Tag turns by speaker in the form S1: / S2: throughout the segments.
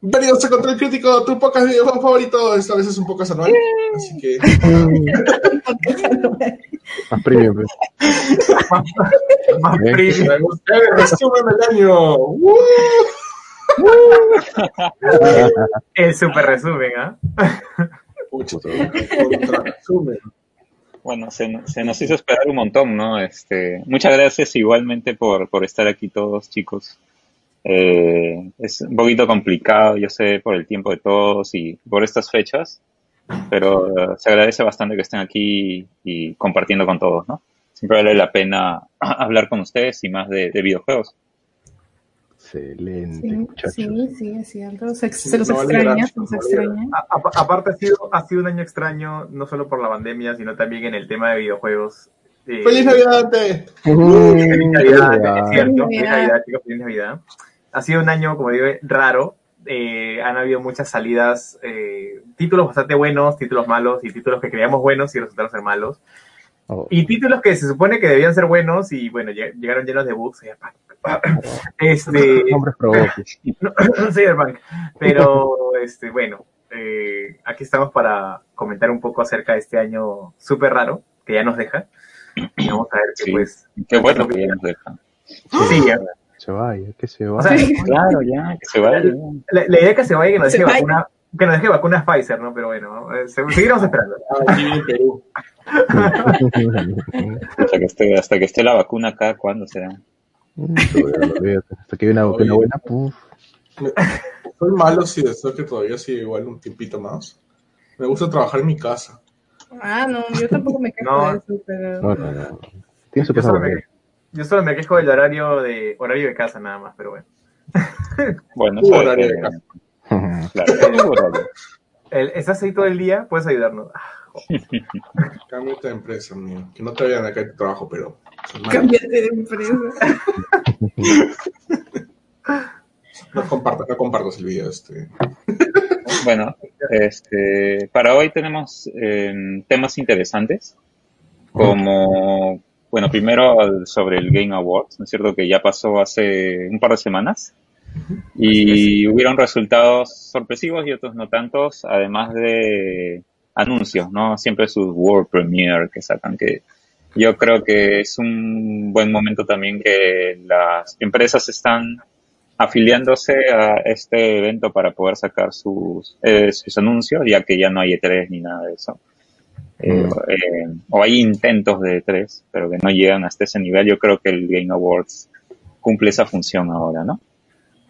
S1: Bienvenidos a Control Crítico, tu podcast de videojuegos favorito. Esta vez es un podcast anual, así que.
S2: Más premium, pues.
S3: Más
S2: Bien.
S3: premium.
S1: Me gusta el resumen del año. ¡Woo!
S3: El super resumen, ¿ah?
S1: Contra resumen.
S4: Bueno, se, se nos hizo esperar un montón, ¿no? Este, muchas gracias igualmente por, por estar aquí todos, chicos. Eh, es un poquito complicado, yo sé, por el tiempo de todos y por estas fechas, pero eh, se agradece bastante que estén aquí y compartiendo con todos, ¿no? Siempre vale la pena hablar con ustedes y más de, de videojuegos.
S2: Excelente,
S5: Sí,
S2: muchachos.
S5: sí, sí, es cierto. Se,
S1: Sí,
S5: se los
S1: no
S5: extraña, se los extraña.
S3: A- a- aparte ha sido, ha sido un año extraño, no solo por la pandemia, sino también en el tema de videojuegos. Eh,
S1: ¡Feliz Navidad! te!
S3: Feliz Navidad, es cierto.
S5: Feliz
S3: Feliz
S5: Navidad.
S3: Chicos, feliz Navidad. Ha sido un año, como digo, raro. Eh, han habido muchas salidas, eh, títulos bastante buenos, títulos malos y títulos que creíamos buenos y resultaron ser malos.
S2: Oh,
S3: Y títulos que se supone que debían ser buenos y bueno, lleg- llegaron llenos de bugs. Este, no, no Cyberpunk. Pero, este, bueno, eh, aquí estamos para comentar un poco acerca de este año súper raro que ya nos deja. Y vamos a ver que
S4: Sí.
S3: pues.
S4: Qué bueno que ya nos dejan.
S3: Sí, ya.
S2: Se vaya, que se
S3: O
S2: vaya.
S3: sea,
S4: Claro, ya, que se vaya.
S3: la, la idea es que se vaya y que nos deje
S5: vaya.
S3: vacuna. Que nos deje vacuna Pfizer, ¿no? Pero bueno, eh, se- seguiremos esperando.
S1: Aquí en Perú.
S4: Hasta que esté, hasta que esté la vacuna acá, ¿cuándo será?
S2: Hasta que viene una vacuna buena, puf.
S1: Soy malo si deseo que todavía sigue igual un tiempito más. Me gusta trabajar en mi casa.
S5: Ah, no, yo tampoco me quejo
S3: No.
S5: de eso, pero...
S2: No, no, no. Tiene su
S3: Yo solo, me, yo solo me quejo del horario de horario de casa nada más, pero bueno.
S4: Bueno,
S1: Tu horario de casa.
S4: Claro, tu horario.
S3: El- ¿Estás ahí todo el día? Puedes ayudarnos. Ah,
S1: Cámbiate de empresa, amigo. Que no te vayan a caer tu trabajo, pero.
S5: Cámbiate de empresa.
S1: No compartas, no compartas el video. Este.
S4: Bueno, este, para hoy tenemos eh, temas interesantes, como, bueno, primero sobre el Game Awards, ¿no es cierto? Que ya pasó hace un par de semanas y hubieron resultados sorpresivos y otros no tantos, además de anuncios, ¿no? Siempre sus World Premiere que sacan, que yo creo que es un buen momento también que las empresas están afiliándose a este evento para poder sacar sus, eh, sus anuncios, ya que ya no hay E3 ni nada de eso. Eh,
S2: Mm.
S4: eh, o hay intentos de E3, pero que no llegan hasta ese nivel. Yo creo que el Game Awards cumple esa función ahora, ¿no?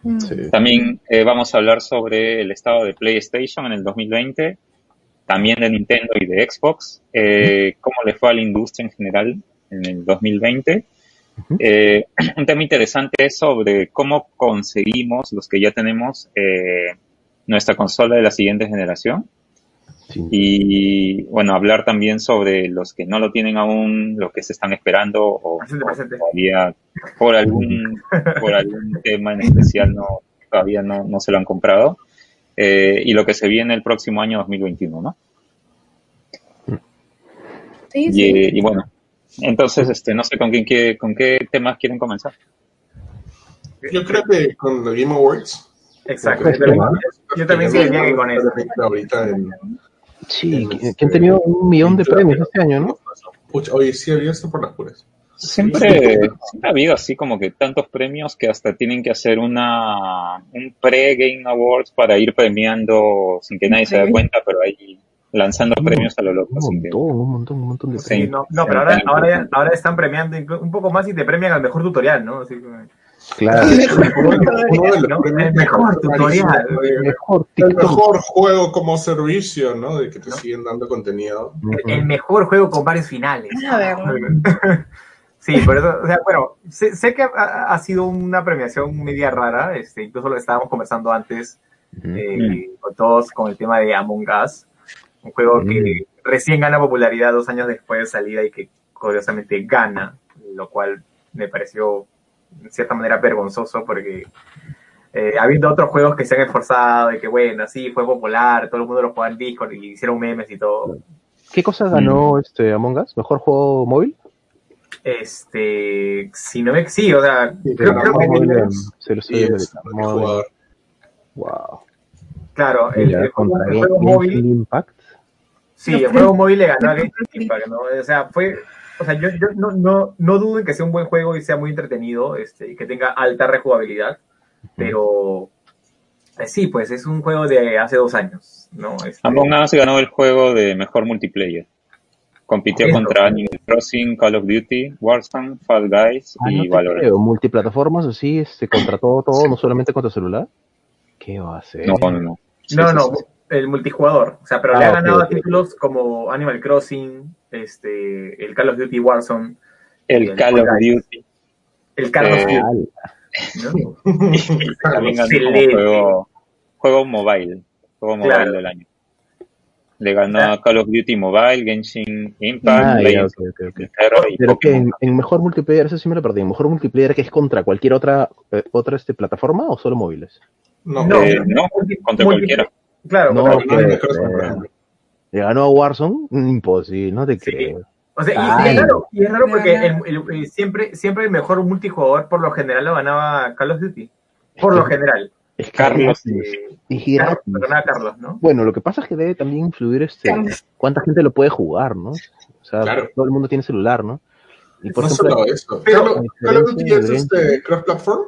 S5: Mm.
S2: Sí.
S4: También eh, vamos a hablar sobre el estado de PlayStation en el 2020, también de Nintendo y de Xbox, eh, cómo le fue a la industria en general en el 2020. Eh, un tema interesante es sobre cómo conseguimos, los que ya tenemos, eh, nuestra consola de la siguiente generación.
S2: Sí.
S4: Y bueno, hablar también sobre los que no lo tienen aún, los que se están esperando o,
S3: Presente,
S4: o
S3: presente.
S4: todavía por algún, por algún tema en especial no, todavía no, no se lo han comprado. Eh, y lo que se viene el próximo año 2021, ¿no?
S5: Sí,
S4: Y,
S5: sí.
S4: eh, y bueno, entonces, este, no sé con quién quiere, con qué temas quieren comenzar.
S1: Yo creo que con los Game Awards.
S3: Exacto. Yo también, yo también que con eso.
S1: Ahorita en,
S2: Sí,
S1: en
S2: que,
S1: este-
S2: han tenido un millón de premios este año, ¿no?
S1: Pucha, oye, sí había esto por las puras.
S4: Siempre, siempre ha habido así como que tantos premios que hasta tienen que hacer una un pre-Game Awards para ir premiando sin que nadie se dé cuenta, pero ahí lanzando
S2: Un
S4: premios a lo loco.
S2: Un
S4: sin que-
S2: montón, un montón, un montón de
S4: Sí.
S2: Premios.
S3: no, no, pero ahora, ahora, ya- ahora están premiando un poco más y te premian al mejor tutorial, ¿no? Así que-
S2: Claro.
S3: El mejor tutorial.
S1: El
S2: Mejor
S1: el
S2: TikTok.
S1: mejor juego como servicio, ¿no? De que te siguen dando contenido.
S3: El, el mejor juego con varios finales.
S5: A ver,
S3: Sí, por eso, o sea, bueno, sé, sé que ha, ha sido una premiación media rara, este, incluso lo estábamos conversando antes eh, con todos con el tema de Among Us, un juego que recién gana popularidad dos años después de salida y que curiosamente gana, lo cual me pareció en cierta manera vergonzoso porque eh, habiendo otros juegos que se han esforzado y que bueno, sí, fue popular, todo el mundo lo jugaba en Discord y hicieron memes y todo.
S2: ¿Qué cosa ganó este Among Us? ¿Mejor juego móvil?
S3: Este, si no me, sí, o sea,
S1: Sí,
S3: creo, creo que.
S2: Se lo. Wow.
S3: Claro, el, el juego,
S2: contra
S3: el juego móvil,
S2: Impact.
S3: Sí, el juego móvil le ganó a Genshin Impact, ¿no? O sea, fue, o sea, yo, yo no, no, no dudo en que sea un buen juego y sea muy entretenido, este, y que tenga alta rejugabilidad, pero eh, sí, pues es un juego de hace dos años, ¿no? Este,
S4: Among Us ganó el juego de mejor multiplayer. Compitió
S3: Eso.
S4: contra Animal Crossing, Call of Duty, Warzone, Fall Guys
S2: Ah,
S4: y Valorant.
S2: creo. Multiplataformas así, este, contra todo, todo, no solamente contra celular. ¿Qué va a hacer?
S4: No, no, no. Sí,
S3: no,
S4: sí,
S3: no,
S4: sí.
S3: El multijugador, o sea, pero
S2: Ah,
S3: le ha
S2: ok,
S3: ganado a
S2: ok.
S3: títulos como Animal Crossing, este, el Call of Duty Warzone,
S4: El
S3: el
S4: Call of. Duty
S3: el Call of
S4: Eh,
S3: Duty. ¿no?
S4: también ganó juego, juego mobile. Juego mobile
S3: Claro.
S4: del año. Le ganó
S3: Ah.
S4: a Call of Duty Mobile, Genshin Impact,
S2: Ah,
S4: y
S2: Pero que en, en mejor multiplayer, eso sí me lo perdí. ¿En mejor multiplayer que es contra cualquier otra eh, otra este, plataforma o solo móviles?
S1: No,
S3: No,
S4: Eh, no, contra cualquiera.
S3: Claro,
S2: No. Le ganó a Warzone, imposible, no te
S3: Sí.
S2: creo.
S3: O sea, y-
S2: Ay.
S3: es raro, y es raro porque
S5: Claro.
S3: el- el- el- siempre, siempre el mejor multijugador por lo general lo ganaba Call of Duty. Por lo general.
S2: Es
S4: Carlos.
S2: es
S3: Eh,
S2: es
S3: Carlos, perdona, Carlos, ¿no?
S2: Bueno, lo que pasa es que debe también influir este cuánta gente lo puede jugar, ¿no? O sea,
S1: Claro.
S2: todo el mundo tiene celular, ¿no? Y por
S1: no
S2: ejemplo,
S1: solo eso.
S3: pero-
S1: Call of- Call of Duty es este cross-platform,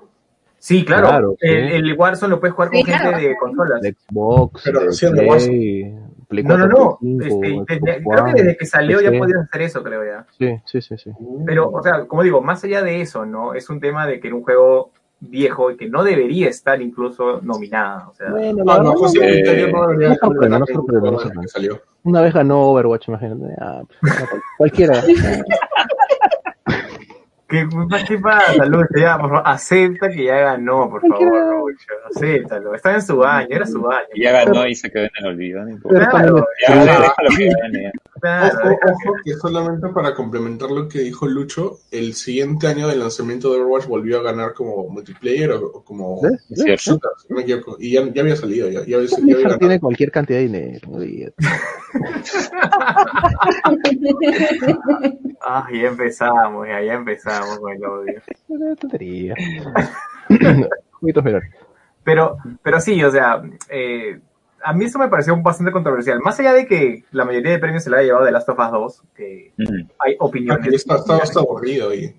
S3: Sí, claro.
S2: Claro, sí.
S3: El, Warzone lo puedes jugar con
S5: Sí,
S3: gente
S5: claro.
S3: de consolas.
S2: de Xbox,
S1: Pero
S2: de
S1: recién de
S2: Play, Play
S3: No, no,
S2: 4,
S3: no.
S2: Play 5,
S3: Este, desde- creo que desde que salió ya podías hacer eso, creo ya.
S2: Sí, sí, sí, sí.
S3: Pero, o sea, como digo, más allá de eso, ¿no? Es un tema de que era un juego viejo y que no debería estar incluso nominada. O sea,
S2: Bueno,
S1: No, no, no debería
S2: una vez ganó Overwatch, imagínate. Ah, cual- cualquiera.
S3: ¿Qué, ¿Qué pasa, Lucho? Ya, por favor, acepta que ya ganó, por favor, Lucho. Acéptalo. Está en su año, era su año.
S4: Y ya ganó y se quedó en el olvido. no importa.
S2: Pero
S3: Claro,
S4: Ya,
S2: es-
S4: déjalo que gane, ya.
S3: claro,
S1: Ojo, ojo, que solamente para complementar lo que dijo Lucho, el siguiente año del lanzamiento de Overwatch volvió a ganar como multiplayer o, o como shooter, si no me equivoco. Y ya, ya había salido, ya, ya había, ya había ganado.
S2: tiene cualquier cantidad de dinero.
S3: Ah, ya empezamos, ya, ya empezamos con el odio.
S2: Una tontería. Jueguitos menores.
S3: Pero, pero sí, o sea, eh, a mí eso me pareció bastante controversial. Más allá de que la mayoría de premios se la haya llevado de Last of Us 2, que hay opiniones.
S1: está, está aburrido y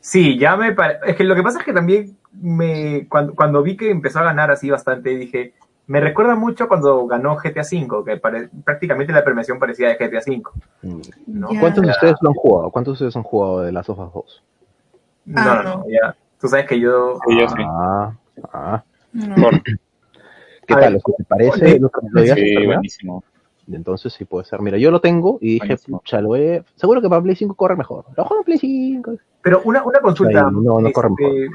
S3: Sí, ya me pare- Es que lo que pasa es que también me cuando, cuando vi que empezó a ganar así bastante, dije, me recuerda mucho cuando ganó GTA V, que pare- prácticamente la premiación parecía de GTA V. ¿no?
S5: Ya.
S2: ¿Cuántos de ustedes lo han jugado? ¿Cuántos de ustedes han jugado de las Us 2?
S3: No,
S5: Ah,
S3: no, no, ya. Tú sabes que yo...
S4: Sí, yo sí.
S2: Ah, ah.
S5: No.
S2: ¿Qué
S3: A
S2: tal?
S3: ver,
S2: ¿Os te parece lo que lo digas,
S4: sí, buenísimo.
S2: Entonces sí puede ser. Mira, yo lo tengo y dije,
S4: Buenísimo.
S2: pucha, lo a- seguro que para Play 5 corre mejor. Lo juego en Play 5.
S3: Pero una, una consulta.
S2: Ahí, no, no corre
S3: este,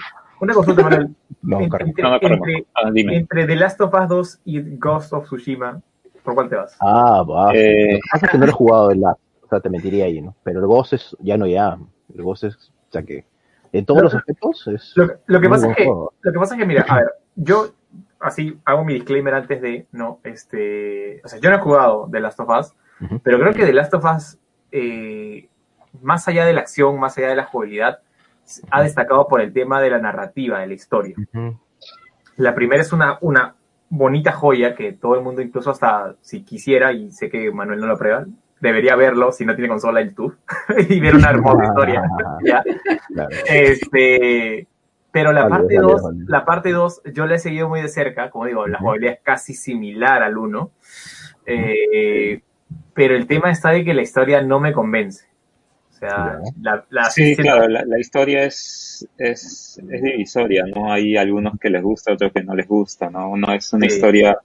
S3: una consulta, Manuel.
S2: No,
S3: entre,
S4: No,
S3: entre-.
S4: Ah, dime.
S3: entre The Last of Us 2 y Ghost of Tsushima, ¿por cuál te vas?
S2: Ah, va.
S4: Eh,
S2: Lo que pasa es que no lo he jugado de la. O sea, te mentiría ahí, ¿no? Pero el Ghost es, ya no ya. El Ghost es, o sea que, en todos
S3: Lo-
S2: los aspectos es.
S3: Lo, lo que pasa es que,
S2: juego.
S3: lo que pasa es que, mira, a ver, yo así hago mi disclaimer antes de, no, este, o sea, yo no he jugado The Last of Us, pero creo que The Last of Us, eh, más allá de la acción, más allá de la jugabilidad, ha destacado por el tema de la narrativa, de la historia. La primera es una, una bonita joya que todo el mundo, incluso hasta si quisiera, y sé que Manuel no lo prueba, debería verlo si no tiene consola en YouTube y ver una hermosa historia. ¿ya?
S2: Claro.
S3: Este, pero la parte
S2: válido,
S3: 2,
S2: válido.
S3: la parte 2 yo la he seguido muy de cerca, como digo, la jugabilidad es casi similar al 1. pero el tema está de que la historia no me convence. O sea, la, la-
S4: sí, claro, la, la historia es, es, es divisoria, ¿no? Hay algunos que les gusta, otros que no les gusta, ¿no? No es una
S3: Sí.
S4: historia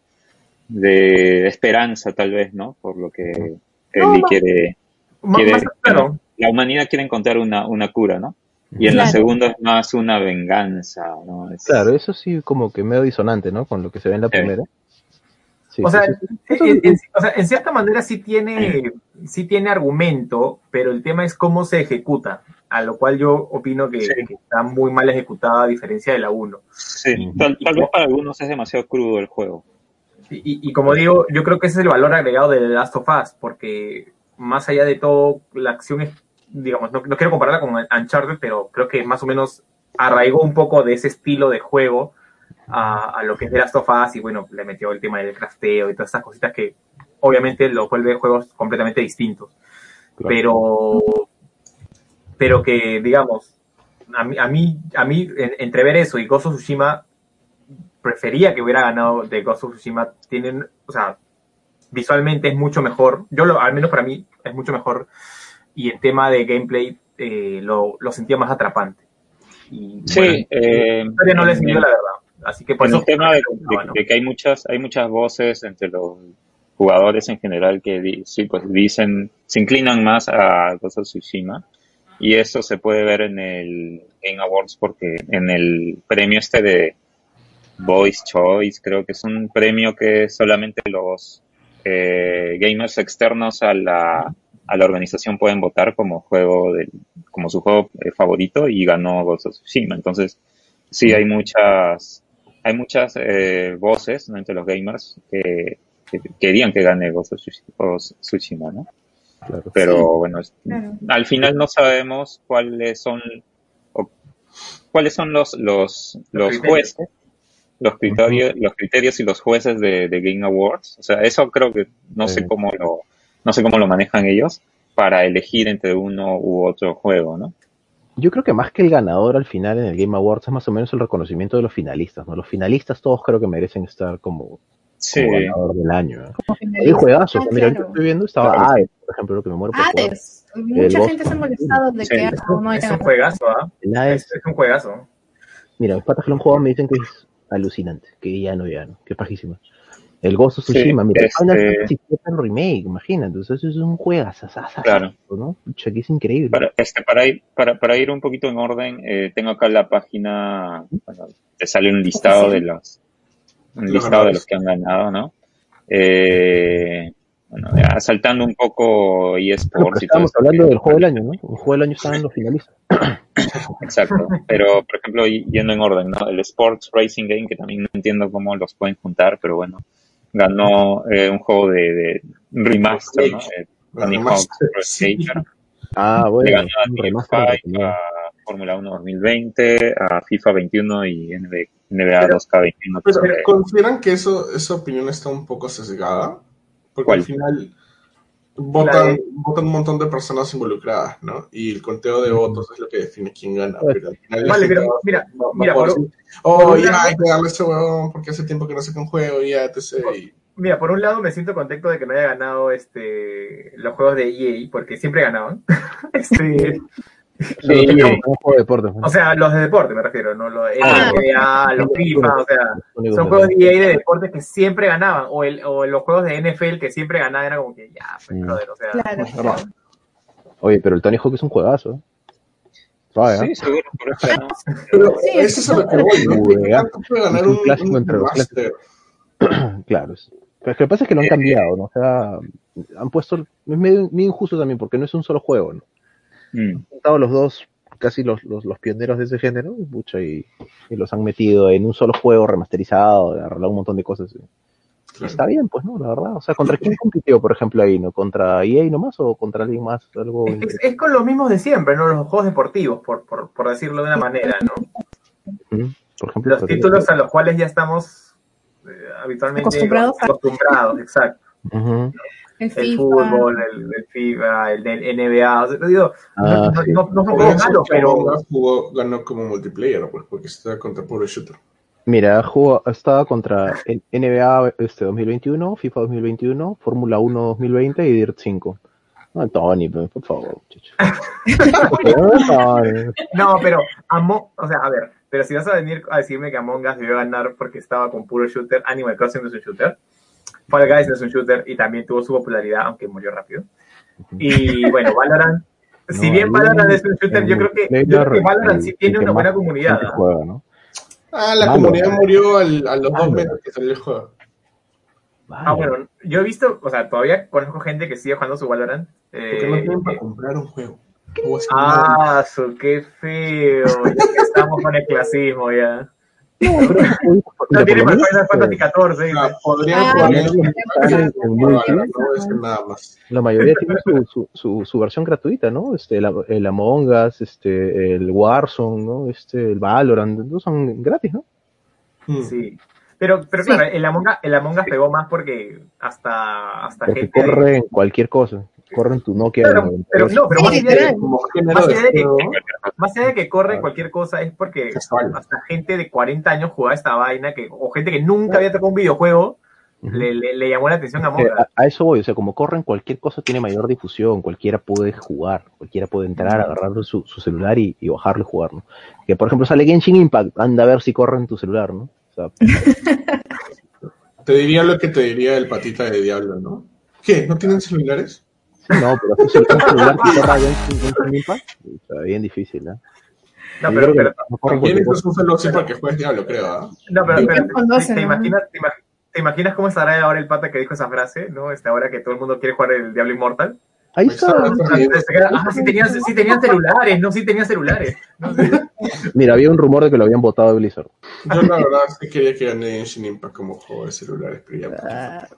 S4: de esperanza, tal vez, ¿no? Por lo que
S3: No, más-
S4: quiere,
S3: más-
S4: quiere-
S3: más claro,
S4: la humanidad quiere encontrar una, una cura, ¿no? Y en la segunda es más una venganza, ¿no? Es-
S2: Claro, eso sí, como que medio disonante, ¿no? Con lo que se ve en la
S4: Sí.
S2: primera. Sí,
S3: o
S2: sí,
S3: sea,
S2: sí, sí.
S3: en,
S2: Eso
S3: en-
S2: sí.
S3: en- o sea, en cierta manera sí tiene, sí tiene argumento, pero el tema es cómo se ejecuta, a lo cual yo opino que,
S4: Sí.
S3: que está muy mal ejecutada a diferencia de la 1.
S4: Sí, tal, tal vez para algunos es demasiado crudo el juego.
S3: Y, y- y como digo, yo creo que ese es el valor agregado de The Last of Us, porque más allá de todo, la acción es, digamos, no, no quiero compararla con Uncharted, pero creo que más o menos arraigó un poco de ese estilo de juego a, a lo que es de Last of Us y bueno, le metió el tema del crafteo y todas estas cositas que obviamente lo vuelve juegos completamente distintos.
S2: Claro.
S3: Pero, pero que digamos, a mí, a mí, a mí en- entre ver eso y of Tsushima, prefería que hubiera ganado de Ghost of Tsushima. Tienen, o sea, visualmente es mucho mejor. Yo, lo, al menos para mí, es mucho mejor. Y el tema de gameplay eh, lo, lo sentía más atrapante. Y,
S4: Sí,
S3: bueno,
S4: eh,
S3: no le
S4: el-
S3: la verdad. Así que por eso
S4: el tema de, de-
S3: no.
S4: de que hay muchas, hay muchas voces entre los jugadores en general que di- sí, pues dicen, se inclinan más a Ghost of Tsushima. Y eso se puede ver en el Game Awards porque en el premio este de Voice Choice, creo que es un premio que solamente los eh, gamers externos a la, a la organización pueden votar como juego del, como su juego eh, favorito y ganó Ghost of Tsushima. Entonces, sí hay muchas, hay muchas eh, voces ¿no? entre los gamers que, que querían que gane Ghost of Tsushima, ¿no?
S2: Claro.
S4: Pero bueno, es-
S5: Claro.
S4: al final no sabemos cuáles son o cuáles son los los los jueces, los criterios, los criterios y los jueces de, de Game Awards. O sea, eso creo que no
S2: Sí.
S4: sé cómo lo no sé cómo lo manejan ellos para elegir entre uno u otro juego, ¿no?
S2: Yo creo que más que el ganador al final en el Game Awards es más o menos el reconocimiento de los finalistas, ¿no? Los finalistas todos creo que merecen estar como,
S4: Sí,
S2: como ganador del año. ¿eh? Hay juegazos,
S5: ah,
S2: mira,
S5: claro.
S2: estoy viendo, estaba
S4: Claro.
S2: Hades, por ejemplo, lo que me muero por jugar.
S5: Hades. Mucha
S2: Ghost
S5: gente se ha molestado de
S4: Sí.
S5: que no, no
S3: Es
S5: haya
S3: un juegazo, ¿ah? Es, es un juegazo.
S2: mira, mis patas que lo han jugado me dicen que es alucinante, que ya no, ya no, que es pajísima. El Ghost of
S4: Sí,
S2: Tsushima, mira,
S4: este-
S2: Final Fantasy VII Remake, imagínate, entonces eso es un juegazo,
S4: Claro.
S2: ¿no? Pucha, que es increíble.
S4: Para, este, para, ir, para, para ir un poquito en orden, eh, tengo acá la página, bueno, te sale un listado de los, un listado de los que han ganado, ¿no? Eh, bueno, ya saltando un poco eSports esto
S2: hablando
S4: que-
S2: del juego del año, ¿no? El juego del año estaban los finalistas.
S4: Exacto. Pero, por ejemplo, yendo en orden, ¿no? El Sports Racing Game, que también no entiendo cómo los pueden juntar, pero bueno, ganó eh, un juego de, de remaster, ¿no? Eh, Tony Hawk Pro. Skater.
S2: Ah,
S4: Le
S2: bueno,
S4: ganó a
S2: remaster
S4: a Fórmula 1 2020, a FIFA 21 y NBA, NBA
S3: Pero-
S4: 2K21.
S1: Pero
S4: sobre-
S1: consideran que eso, esa opinión está un poco sesgada, porque
S4: ¿Cuál?
S1: al final votan,
S3: de-
S1: votan un montón de personas involucradas, ¿no? Y el conteo de votos es lo que define quién gana.
S2: Pues,
S1: Pero al final la
S3: Vale, pero
S1: va-
S3: mira,
S1: va- va
S3: mira, por,
S1: oh,
S3: por
S1: ya
S3: lado-
S1: hay que darle a ese huevón porque hace tiempo que no saca un juego y ya, etc. Y-
S3: mira, por un lado me siento contento de que no haya ganado este los juegos de EA, porque siempre ganaban. este,
S2: Sí, juego de deportes. ¿no?
S3: o sea, los de deporte me refiero, no los de
S5: Ah.
S3: NBA, los FIFA, o sea, son juegos de EA de deportes que siempre ganaban, o, el, o los juegos de NFL que siempre ganaban, era como que ya, pues,
S2: Mm.
S3: brother, o sea,
S5: Claro.
S2: Oye, pero el Tony Hawk es un juegazo. ¿eh? ¿eh?
S4: Sí, seguro, por eso, ¿no?
S1: Pero
S5: Sí,
S1: eso es a lo que voy, ¿no?
S2: Juega.
S1: ¿Qué tanto puede ganar
S2: Es un
S1: un,
S2: clásico
S1: un
S2: entre los? Claro. es- Pero es que lo que pasa es que lo han cambiado, ¿no? O sea, han puesto. Es medio, medio injusto también porque no es un solo juego, ¿no?
S4: Mm.
S2: Han los dos, casi los, los, los pioneros de ese género, y, pucha, y, y los han metido en un solo juego remasterizado, arreglado un montón de cosas.
S1: Claro.
S2: Está bien, pues, ¿no? La verdad. O sea, ¿contra quién compitió, por ejemplo, ahí, ¿no? ¿Contra EA nomás o contra alguien más? Algo.
S3: es, es- es con los mismos de siempre, ¿no? Los juegos deportivos, por, por, por decirlo de una manera, ¿no?
S2: Por ejemplo,
S3: Los títulos a los cuales ya estamos eh, habitualmente
S5: Acostumbrados
S3: acostumbrados, exacto.
S2: Ujú.
S5: El
S3: fútbol, el, el FIFA, el del NBA, o sea, digo,
S2: Ah,
S3: no,
S2: sí.
S3: no, no
S1: que
S3: pero
S1: Among Us jugó, ganó como multiplayer, pues, porque está contra puro shooter.
S2: Mira, jugó, estaba contra el NBA este 2021, FIFA 2021, Fórmula 1 2020 y Dirt 5. No, Tony, pues, por favor,
S3: no, pero Amo, o sea, a ver, pero si vas a venir a decirme que Among Us debió ganar porque estaba con puro shooter, Animal Crossing no es un shooter, Fall Guys es un shooter y también tuvo su popularidad, aunque murió rápido. Y bueno, Valorant, si bien Valorant es un shooter, yo creo que, yo
S2: multiplayer,
S3: creo que Valorant sí tiene una buena comunidad. ¿ah?
S2: juega, ¿no?
S1: Ah, la comunidad murió al- a los dos meses que salió el juego.
S3: Ah, bueno, yo he visto, o sea, todavía conozco gente que sigue jugando su Valorant.
S1: Porque
S3: eh,
S1: no tienen para comprar un juego.
S3: Ah, su, qué feo. Ya que estamos con el clasismo ya. No tiene para Final Fantasy XIV.
S1: Podrían no, no nada más.
S2: la mayoría tiene su, su, su, su versión gratuita, ¿no? Este, el, el Among Us, este, el Warzone, ¿no? Este, el Valorant, todos son gratis, ¿no?
S1: Mm.
S3: Sí. Pero, pero
S5: Sí.
S3: claro, el Among, Us, el Among Us pegó más porque hasta, hasta
S2: Porque
S3: gente...
S2: corre en cualquier cosa. Corre en tu Nokia.
S3: Pero,
S2: 92.
S3: pero no, pero
S5: Sí,
S3: más allá de.
S1: Como
S3: Más allá de que- más allá de que corre cualquier cosa es porque
S1: Casual.
S3: hasta gente de 40 años jugaba esta vaina que, o gente que nunca había tocado un videojuego le, le, le llamó la atención a Us.
S2: a, a eso voy, o sea, como corren cualquier cosa tiene mayor difusión, cualquiera puede jugar, cualquiera puede entrar, agarrar su, su celular y, y bajarlo y jugar, ¿no? Que por ejemplo sale Genshin Impact, anda a ver si corre en tu celular, ¿no? O sea,
S1: te diría lo que te diría el patita de Diablo, ¿no? ¿Qué? ¿No tienen celulares?
S2: No, pero cel- un celular que corra Genshin, Impact, sea, bien difícil, ¿no?
S3: No, pero,
S2: que
S3: pero,
S1: También es
S2: cosa.
S1: un solo sí porque juegas Diablo, creo, ¿ah?
S3: no, pero, pero,
S5: ¿Quién conoce,
S3: ¿te, imaginas, te, imag- te imaginas cómo estará ahora el pata que dijo esa frase, ¿no? Este, ahora que todo el mundo quiere jugar el Diablo Inmortal.
S2: Ahí
S1: Ahí
S2: está.
S3: Ah, sí tenían, sí tenían celulares, no, sí tenían celulares. No.
S2: Mira, había un rumor de que lo habían votado de Blizzard.
S1: Yo la verdad sí quería que gane Genshin Impact como juego de celulares, pero ya.
S5: Ah,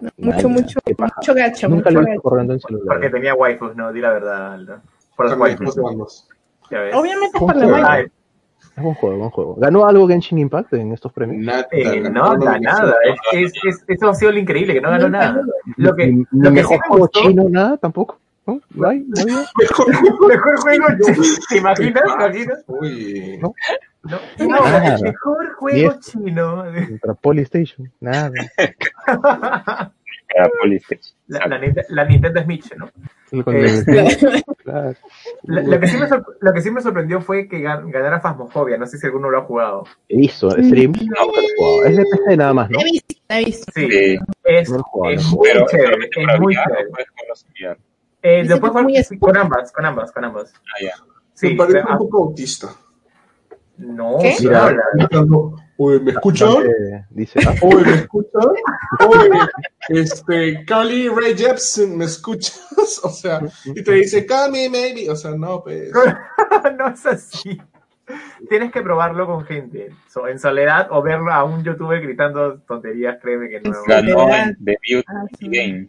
S2: Nah,
S5: mucho, mucho, mucho gacho,
S2: Nunca
S5: mucho
S2: lo he corriendo en
S3: Porque
S2: celular.
S3: tenía waifus, no, di la verdad, Aldo. Por los
S1: También
S3: waifus.
S5: Obviamente
S2: Un
S5: por la
S2: juego. Es buen juego, buen juego. ¿Ganó algo Genshin Impact en estos premios?
S1: Nada,
S3: eh, no,
S1: una
S3: da nada. Es, es, es- eso ha sido lo increíble, que no ganó nada. Lo que,
S2: Ni-
S3: lo que
S2: mejor
S3: me
S2: juego chino, nada, tampoco. ¿No? ¿No hay? ¿No había?
S3: mejor juego, ¿te imaginas? ¿Te imaginas?
S1: Uy.
S2: ¿No?
S3: No,
S2: Nada.
S3: no, el mejor juego chino.
S2: Contra Polystation, nada.
S3: La, la, la Nintendo Switch, ¿no?
S2: Y con
S3: Eh,
S2: claro.
S3: La- lo, que sí me lo que sí me sorprendió fue que gan- ganara Phasmophobia. No sé si alguno lo ha jugado.
S2: Hizo streams, no, pero he jugado. Es de PC nada más, ¿no?
S5: He visto, he visto.
S3: Sí,
S4: Sí,
S3: es,
S2: No lo he jugado,
S3: es
S2: no.
S3: muy
S4: pero
S3: chévere. Es
S4: para
S3: muy chévere.
S4: VR.
S3: Eh, lo
S5: es muy
S3: jugar con ambas, con ambas, con ambas.
S4: Ah, ya.
S3: Sí,
S1: Me parece
S3: pero-
S1: un poco autista.
S3: no,
S5: ¿Qué?
S2: Mira,
S3: habla.
S1: Uy, ¿me escuchan?
S2: Bastante- Dice, ah,
S1: Uy, ¿me escuchan? Uy, este, Carly Ray Jepsen, ¿me escuchas? O sea, y te dice, call me, maybe. O sea, no, pues.
S3: no es así. Tienes que probarlo con gente, so- en soledad o verlo a un youtuber gritando tonterías, créeme que no.
S4: Ganó
S5: ¿Verdad?
S4: en debut
S5: Ah, sí.
S4: game.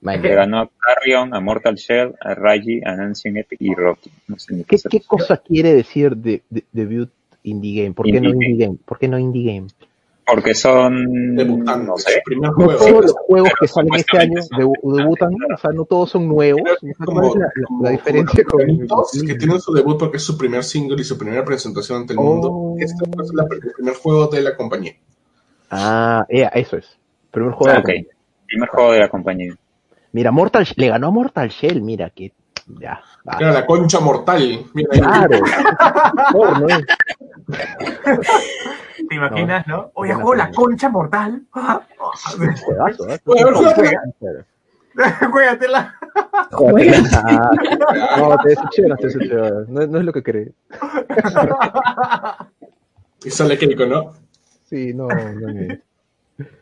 S2: man,
S4: Le ganó a Carrion, a Mortal Shell, a Raiji, a Ancient Epic y Rocky. No sé ni
S2: ¿Qué,
S4: qué
S2: qué
S4: es.
S2: cosa quiere decir de, de- debut indie game? ¿Por qué no
S4: Indie
S2: indie game? ¿Por qué no indie game?
S4: Porque son.
S1: Debutando,
S4: No sé.
S1: primer
S2: No
S1: juego.
S2: todos los juegos
S4: pero
S2: que salen este año debu- debutan, o sea, no todos son nuevos. O sea, ¿Cuál
S1: Como,
S2: es la, la- la diferencia
S1: como
S2: con
S1: Doritos, que tienen su debut porque es su primer single y su primera presentación ante el
S2: Oh.
S1: mundo. Este es la- el primer juego de la compañía.
S2: Ah, ya, eso es. Primer juego.
S4: Ah,
S2: de
S4: ok.
S2: compañía.
S4: Primer juego de la compañía.
S2: Mira, Mortal le ganó a Mortal Shell, mira que ya.
S1: Era la concha mortal. Mira, ahí.
S2: Claro. Porno, ¿eh?
S3: ¿Te imaginas, no? Oye,
S2: Buena
S3: juego la concha mortal. Juégatela.
S2: No, te decepcionas, te decepcionas. No, no es lo que crees.
S1: Y sale Keiko, ¿no?
S2: Sí, no, no es.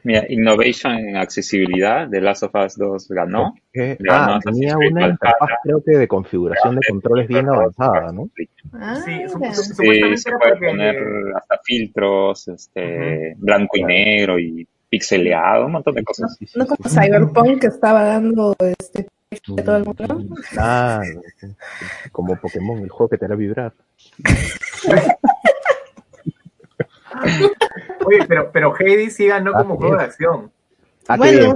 S4: Mira, Innovation en accesibilidad de Last of Us 2 ganó. Le ganó
S2: Ah, tenía una interfaz, creo que de configuración de controles bien avanzada, ¿no?
S5: Ah,
S3: Sí, supuestamente
S4: se puede poner hasta filtros, este, blanco y negro y pixeleado, un montón de cosas.
S2: Sí, sí,
S5: No
S2: sí.
S5: como Cyberpunk que estaba dando este a todo el mundo.
S2: Ah, como Pokémon, el juego que te hará vibrar.
S3: Oye, pero, pero Hades sí ganó como
S2: Ah,
S3: juego de acción.
S2: Ah,
S5: bueno,
S2: bien.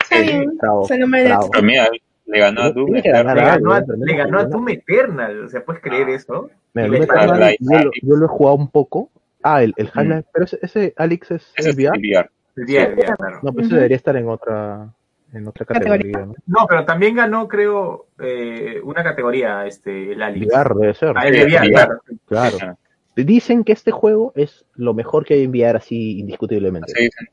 S5: está bien.
S2: Bravo,
S5: Se lo merece.
S2: bravo.
S4: Pero mira, le ganó a Doom Eternal.
S3: Le ganó a, le ganó a
S2: juego,
S3: Doom Eternal. O sea, ¿puedes creer eso?
S2: Mira, Eternal,
S4: Half-Life
S2: yo, lo,
S4: Alyx.
S2: yo lo he jugado un poco. Ah, el, el Half-Life, pero ese, ese Alex es,
S4: Ese
S2: es
S4: es
S2: VR.
S4: el VR.
S3: Día, claro.
S2: No, pues ese
S5: Ujú.
S2: debería estar en otra, en otra
S5: Categoría.
S2: categoría, ¿no?
S3: No, pero también ganó, creo, eh, una categoría, este, el Alex.
S2: VR debe ser.
S3: Ah, el de VR,
S4: VR.
S3: claro.
S2: Claro. Dicen que este juego es lo mejor que hay en VR así indiscutiblemente.
S4: sí, sí.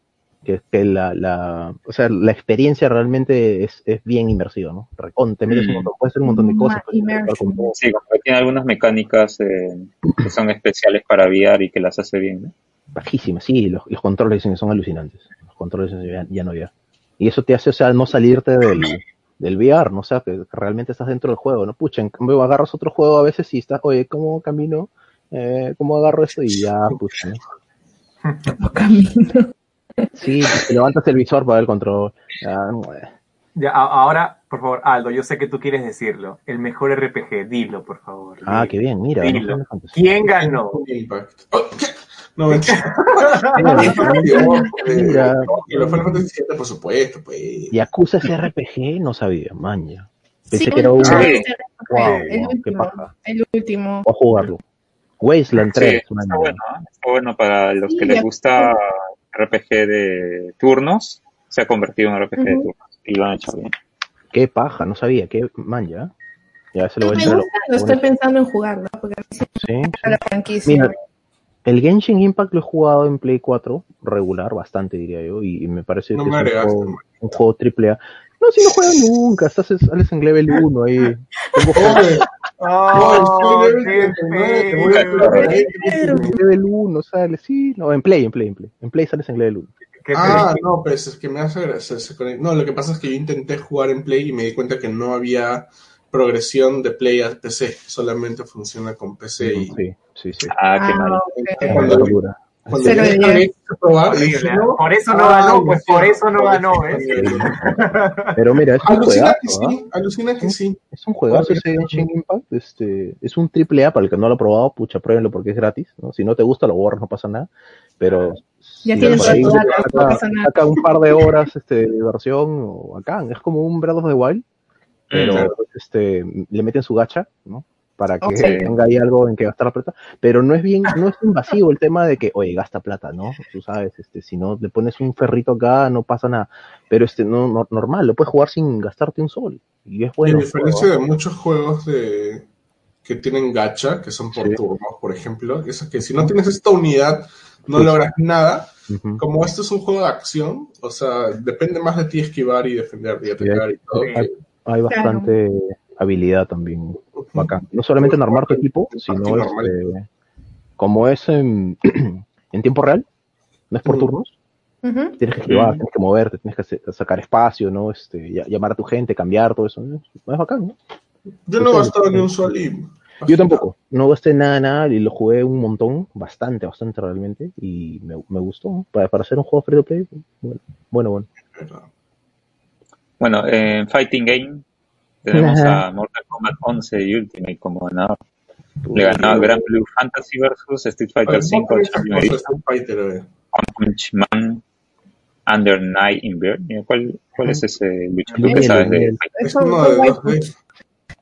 S2: Que, que la, la, o sea, la experiencia realmente es, es bien inmersiva, ¿no? Recon, te metes un
S4: Mm.
S2: montón, puedes hacer un montón de cosas. Todo.
S4: Sí, como que tiene algunas mecánicas eh, que son especiales para VR y que las hace bien. ¿no?
S2: Bajísima, sí, los, los controles dicen que son alucinantes. Los controles ya, ya no VR. Y eso te hace, o sea, no salirte del, del VR, ¿no? O sea, que realmente estás dentro del juego, ¿no? Pucha, en cambio agarras otro juego a veces y estás, oye, ¿cómo camino? Eh, ¿Cómo agarro esto? Y ya,
S5: camino.
S2: Sí, te levantas el visor para ver el control. Ah, eh.
S3: Ya, ahora, por favor, Aldo, yo sé que tú quieres decirlo. El mejor RPG, dilo, por favor.
S2: Ah,
S3: dilo.
S2: qué bien, mira.
S3: Dilo.
S2: no.
S3: ¿Quién ganó?
S1: Oh. No, mentira. Y los Final Fantasy VII, por supuesto, pues.
S2: Yakuza es RPG, no sabía, maña. Pensé
S5: Sí,
S2: que era un...
S3: Sí.
S2: Wow,
S5: el
S2: wow, qué
S5: último.
S2: paja.
S5: El último.
S2: A jugarlo. Wasteland
S4: Sí,
S2: 3.
S4: está
S2: maña.
S4: bueno, ¿eh? está bueno para los
S5: Sí,
S4: que les
S5: ya-
S4: gusta RPG de turnos, se ha convertido en RPG de
S5: Ujú.
S4: turnos y lo han hecho bien.
S2: Qué paja, no sabía, qué manja. Ya se lo voy a
S5: gusta, lo estoy pensando en jugarlo, porque a mí sí
S2: Sí, sí.
S5: la franquicia.
S2: Mira, el Genshin Impact lo he jugado en Play 4, regular, bastante diría yo, y, y me parece
S1: No
S2: que
S1: me
S2: es un juego,
S1: man.
S2: un juego triple A. No, si no juegas nunca, estás, sales en level 1 ahí.
S3: Oh,
S1: level 39, te voy a
S3: feo.
S1: pegar.
S2: en level 1, sales, sí, no, en Play, en Play, en Play. En Play sales en level 1.
S3: Qué
S1: Ah, no, pues es que me hace gracia. No, lo que pasa es que yo intenté jugar en Play y me di cuenta que no había progresión de Play a PC, solamente funciona con PC y
S2: Sí, sí, sí.
S4: Ah, qué
S5: Ah,
S4: mal.
S5: ok.
S1: Cuando,
S5: diez.
S1: quise probar, no,
S3: Por eso no
S1: ah,
S3: ganó, pues
S1: lo
S3: por eso no ganó, ¿eh?
S1: también.
S2: Pero mira, es un
S1: Alucina que
S2: juegazo, ¿ah?
S1: sí, alucina que sí.
S2: Es un juegazo ese Genshin Impact, este, es un triple A para el que no lo ha probado, pucha, pruébenlo porque es gratis, ¿no? Si no te gusta, lo borras, no pasa nada, pero
S5: Ya
S2: si
S5: tienes
S2: ahí saca,
S5: no pasa nada.
S2: saca un par de horas este, de diversión o acá, es como un Breath of the Wild, pero este, le meten su gacha, ¿no? Para que
S5: Ok.
S2: tenga ahí algo en que gastar la plata, pero no es bien, no es invasivo el tema de que, oye, gasta plata, ¿no? Tú sabes, este, si no le pones un ferrito acá, no pasa nada, pero este, no, no- normal, lo puedes jugar sin gastarte un sol, y es
S1: Y
S2: bueno.
S1: a diferencia de muchos juegos de que tienen gacha, que son por
S2: Sí.
S1: turnos, por ejemplo, es que si no tienes esta unidad, no
S2: Sí.
S1: logras nada. Como esto es un juego de acción, o sea, depende más de ti esquivar y defender y atacar y todo.
S2: Hay bastante habilidad también bacán. No solamente en armar tu equipo, sino este, como es en, en tiempo real, no es por turnos, tienes que esquivar, tienes que moverte, tienes que sacar espacio, ¿no? Este, ll- llamar a tu gente, cambiar todo eso. ¿no? Es bacán, ¿no?
S1: Yo no he gastado ni un sol y...
S2: Yo tampoco, no gasté nada, nada, y lo jugué un montón, bastante, bastante realmente, y me, me gustó. ¿no? Para, para hacer un juego free to play, bueno, bueno. bueno.
S4: Bueno, en Fighting Game tenemos
S2: Ajá.
S4: a Mortal Kombat 11 y Ultimate como ganador. Le ganó a Grand Blue Fantasy versus Street Fighter
S1: Ay, ¿cómo
S4: 5
S1: esa
S4: Champion
S1: Fighter, eh?
S4: One Punch Man, Under Night in. ¿Cuál, ¿Cuál es ese luchador
S2: Bien,
S4: que sabes de.
S1: Es uno de de...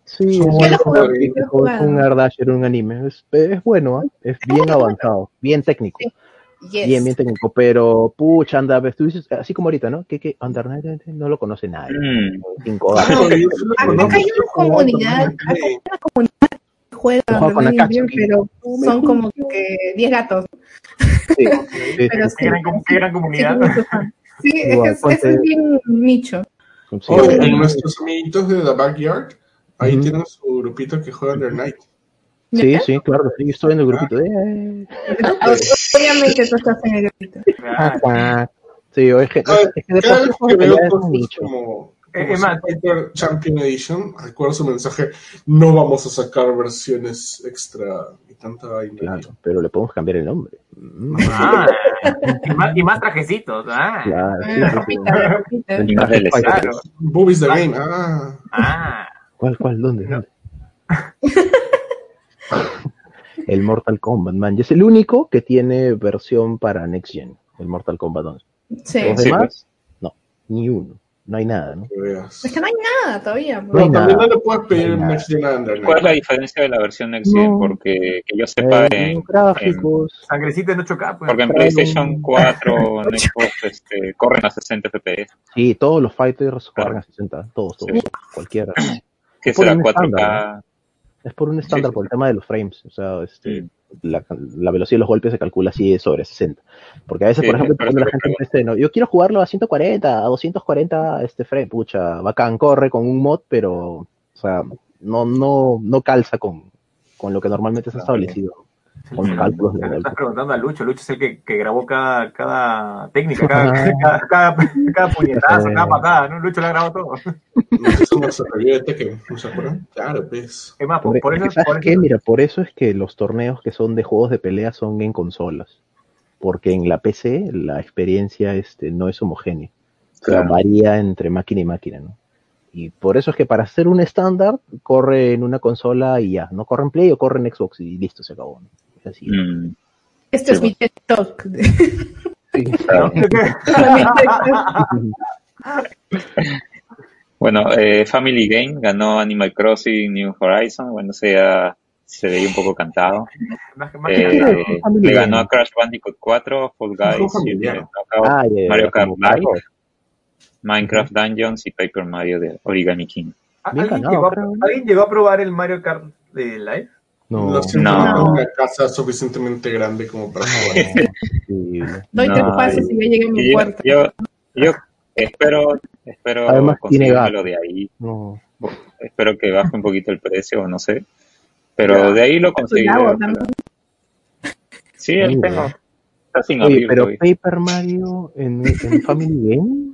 S2: Sí, es, un Ardasher, un anime. Es, es bueno, ¿ah? es bien avanzado, bien técnico.
S5: Yes.
S2: Bien, bien técnico, pero pucha, anda, ves, tú dices, así como ahorita, ¿no? Que, que Under Night no lo conoce nadie.
S4: Mm,
S2: Cinco
S1: Ah,
S2: años.
S1: yo sí lo
S5: Acá
S1: conozco,
S5: hay una comunidad,
S1: también,
S5: acá hay
S1: sí.
S5: una comunidad que juega
S2: Juega con Akatsuki.
S5: Game, pero son como que 10 gatos.
S2: Sí, sí,
S5: Pero
S3: Qué gran, com- qué gran
S5: sí,
S3: comunidad.
S5: Sí, es
S2: Igual,
S5: que es,
S2: ponte-
S5: es bien nicho.
S2: sí,
S1: Oye,
S2: sí.
S1: en nuestros amiguitos de The Backyard, ahí tienen su grupito que juega Under Night.
S2: Sí, sí, claro, sí, yo estoy en el grupito de... eh,
S5: Obviamente tú estás en el grupito.
S2: ah, cuac. Sí, es que,
S1: Cada,
S2: es que de
S1: cada vez que veo cosas como,
S3: Eh, es más-
S1: Street Fighter Champion Edition, recuerdo su mensaje, no vamos a sacar versiones extra y tanta vaina.
S2: Claro, pero le podemos cambiar el nombre. Mm,
S3: Ah, y, más, y más trajecitos. Ah,
S2: Claro, sí,
S5: Ah, ropita, ropita.
S3: Claro.
S1: Boobies the Game, ah.
S3: Ah,
S2: ¿Cuál, cuál? ¿Dónde? ¿Dónde? el Mortal Kombat, man. Y es el único que tiene versión para Next Gen, el Mortal Kombat 11.
S5: Sí.
S2: Los
S4: Sí,
S2: demás,
S4: pues.
S2: no, ni uno. No hay nada, ¿no?
S5: Es que no hay nada todavía.
S2: No hay
S1: No, también
S2: nada.
S1: no le puedes pedir
S2: No.
S1: Next Gen Under
S4: ¿Cuál es la diferencia de la versión Next Gen?
S2: No.
S4: Porque que yo sepa,
S2: Eh,
S4: en,
S2: gráficos.
S3: sangrecita en 8K. Pues.
S4: porque en PlayStation
S2: un-
S4: 4, en Xbox, este, corren a 60 FPS.
S2: Sí, todos los fighters
S4: Claro.
S2: juegan a 60, todos, todos,
S4: Sí.
S2: cualquiera. Por
S4: será
S2: un
S4: 4K.
S2: Es por un estándar,
S4: sí.
S2: por el tema de los frames. O sea, este,
S4: Mm.
S2: la, la velocidad de los golpes se calcula así sobre 60. Porque a veces, por ejemplo, cuando la
S4: te
S2: gente ¿no? Yo quiero jugarlo a 140, a 240 este frame, pucha, bacán, corre con un mod, pero, o sea, no, no, no calza con, con lo que normalmente está establecido. Con cálculos de
S3: estás preguntando a Lucho. Lucho es el que, que grabó cada, cada técnica, cada, cada, cada, cada puñetazo, cada patada, ¿no? Lucho la grabó todo.
S1: No se ¿no se acuerdan? Claro, pues.
S3: Es más, por, eso,
S2: que, ¿sabes
S3: por
S2: qué? Mira, por eso es que los torneos que son de juegos de pelea son en consolas. Porque en la PC la experiencia este, no es homogénea. O sea, varía entre máquina y máquina, ¿no? Y por eso es que para hacer un estándar, corre en una consola y ya. No corre en Play o corre en Xbox y listo, se acabó. ¿no? Es así.
S4: Mm,
S5: Esto es mi TED Talk.
S2: Sí,
S5: Solamente
S4: Bueno, eh, Family Game ganó Animal Crossing New Horizon. Bueno, se, ya se veía un poco cantado.
S3: Más, más
S4: Eh, le ganó a Crash Bandicoot 4, Fall Guys, Knockout,
S2: Ah,
S4: Mario Kart Live. Minecraft Dungeons y Paper Mario de Origami King.
S3: ¿alguien,
S2: ganado,
S3: llegó a,
S2: creo.
S3: ¿Alguien llegó a probar el Mario Kart de Live?
S2: No,
S1: No
S4: No.
S1: una casa suficientemente grande como para jugar.
S4: No,
S5: tres pasos y ya llegué a mi
S4: yo,
S5: cuarto.
S4: yo, yo espero, espero
S2: Además, tiene
S4: conseguírmelo de ahí.
S2: No.
S4: Espero que baje un poquito el precio, no sé. Pero
S3: Ya.
S4: de ahí lo conseguiré. Sí,
S2: Mira.
S4: tengo. Está sin
S2: Oye,
S4: abrir
S2: pero. Paper Mario en, en Family Game.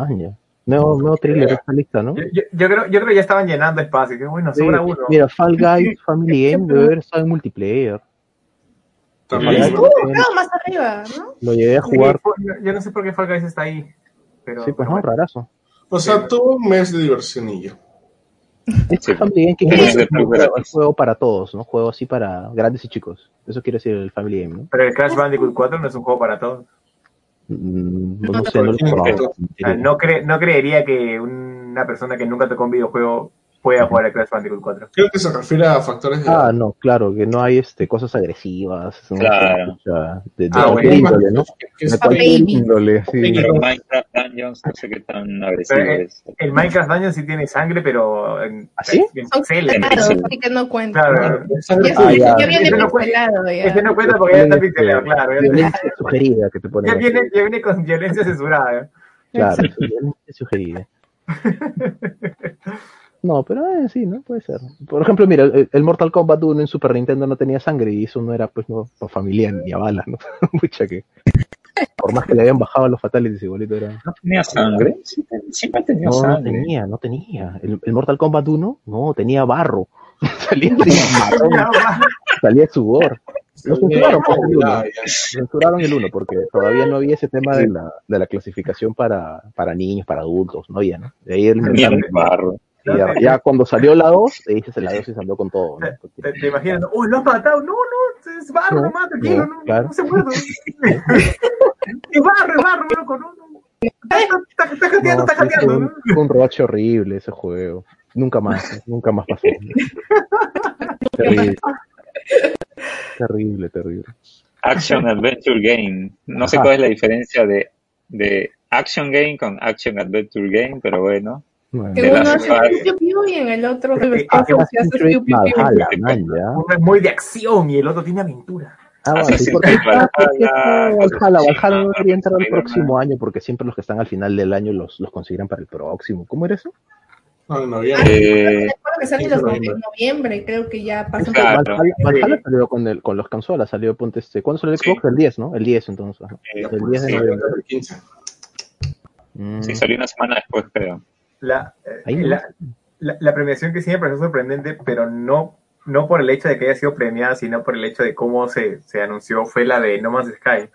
S2: Maña. Nuevo, nuevo thriller de esta lista, ¿no?
S3: Yo, yo- yo creo, yo creo que ya estaban llenando espacio. Que bueno,
S2: Sí,
S3: sobra uno.
S2: Mira, Fall Guys Family Game debe haber estado en multiplayer.
S5: Uh, no, más arriba, ¿no?
S2: Lo llegué a
S3: Sí,
S2: jugar.
S3: fue- yo, yo no sé por qué Fall Guys está ahí. Pero,
S2: Sí, pues no,
S3: bueno.
S2: rarazo.
S1: O sea, tuvo un mes de diversionillo.
S2: Este
S4: Sí,
S2: Family Game, ¿qué
S4: un
S2: quiere
S4: mes de
S2: decir?
S4: plus
S2: Un juego para todos, ¿no? Juego así para grandes y chicos. Eso quiere decir el Family Game, ¿no?
S3: Pero el Crash Bandicoot 4 no es un juego para todos.
S5: No,
S2: no sé, no lo he
S1: no,
S2: probado.
S3: O sea, no, cre- no creería que una persona que nunca tocó un videojuego pueda jugar a Crash Bandicoot 4.
S1: Creo que se refiere a factores de
S2: Ah, no, claro, que no hay este cosas agresivas.
S4: Claro.
S2: De, de
S3: Ah,
S2: cualquier
S3: bueno.
S2: índole, ¿no?
S1: que
S2: De cualquier
S5: Baby.
S2: índole, sí.
S4: Pero Minecraft Dungeons no sé qué tan agresivo
S3: Pero, eh,
S4: es.
S3: El Minecraft Dungeon sí tiene sangre, pero en,
S2: ¿Ah, sí?
S3: en pixeles.
S5: claros,
S4: sí.
S5: así que no cuenta.
S3: Claro,
S5: Ya,
S2: Ah, ya.
S5: ya viene
S3: Ese no fue-
S5: pixelado, ya.
S3: Ese no cuenta porque ya está pixelado, claro. Ya,
S2: Violencia sugerida que te ponen.
S3: ya viene, ya viene con violencia censurada.
S2: Claro, sí, violencia sugerida. No, pero eh, sí, ¿no? Puede ser. Por ejemplo, mira, el, el Mortal Kombat 1 en Super Nintendo no tenía sangre y eso no era, pues, no, familia ni a bala, ¿no? Mucha que. Por más que le habían bajado los fatalities, igualito era.
S4: ¿No tenía sangre? Sí, ten- siempre tenía
S2: No, no
S4: sangre.
S2: tenía, no tenía. El, el Mortal Kombat 1, no, tenía barro. salía salía sudor. Lo censuraron, pues, el uno.
S1: Ya.
S2: Censuraron el 1 porque todavía no había ese tema de la, de la clasificación para, para niños, para adultos, no había, ¿no? De ahí el
S4: Tenía barro.
S2: Y ya, ya cuando salió la 2, te dices la 2 y salió con todo, ¿no?
S3: Te, te imaginas. ¡Oh, lo has matado! No, no, es barro
S2: No,
S3: nomás, tranquilo,
S2: no,
S3: no,
S2: claro.
S3: no se muerde. es barro, es barro, loco, no, no. Está, está, está jateando,
S2: No,
S3: está
S2: fue
S3: jateando,
S2: un, un roche horrible ese juego. Nunca más, nunca más pasó. terrible. Terrible, terrible.
S4: Action Adventure Game. No sé cuál es la diferencia de, de Action Game con Action Adventure Game, pero bueno.
S2: Bueno,
S5: Que
S4: de
S5: uno hace piu, piu, piu, y en el otro
S3: Porque
S2: ya.
S3: Uno es muy de acción y el otro tiene aventura.
S2: Ah, bueno,
S4: Assassin's
S2: ¿y por qué
S4: Creed
S2: está- por qué está
S4: Valhalla,
S2: Valhalla no debería entrar el próximo año porque siempre los que están al final del año los, los consideran para el próximo. ¿Cómo era eso?
S1: No, no, ya.
S4: Eh,
S5: que sale
S1: Sí,
S5: los en noviembre, creo que ya pasan
S4: Claro.
S2: Valhalla, Valhalla
S3: Sí.
S2: salió con, el, con los consolas, salió, ponte este, ¿cuándo salió el
S4: Sí.
S2: Xbox? El 10, ¿no? El 10 entonces.
S4: eh,
S2: El 10 de
S4: sí,
S2: noviembre.
S1: el 15.
S2: Mm.
S4: sí, salió una semana después, creo.
S3: La, eh, la, la, la premiación que sí me pareció sorprendente, pero no, no por el hecho de que haya sido premiada, sino por el hecho de cómo se, se anunció, fue la de No Man's Sky.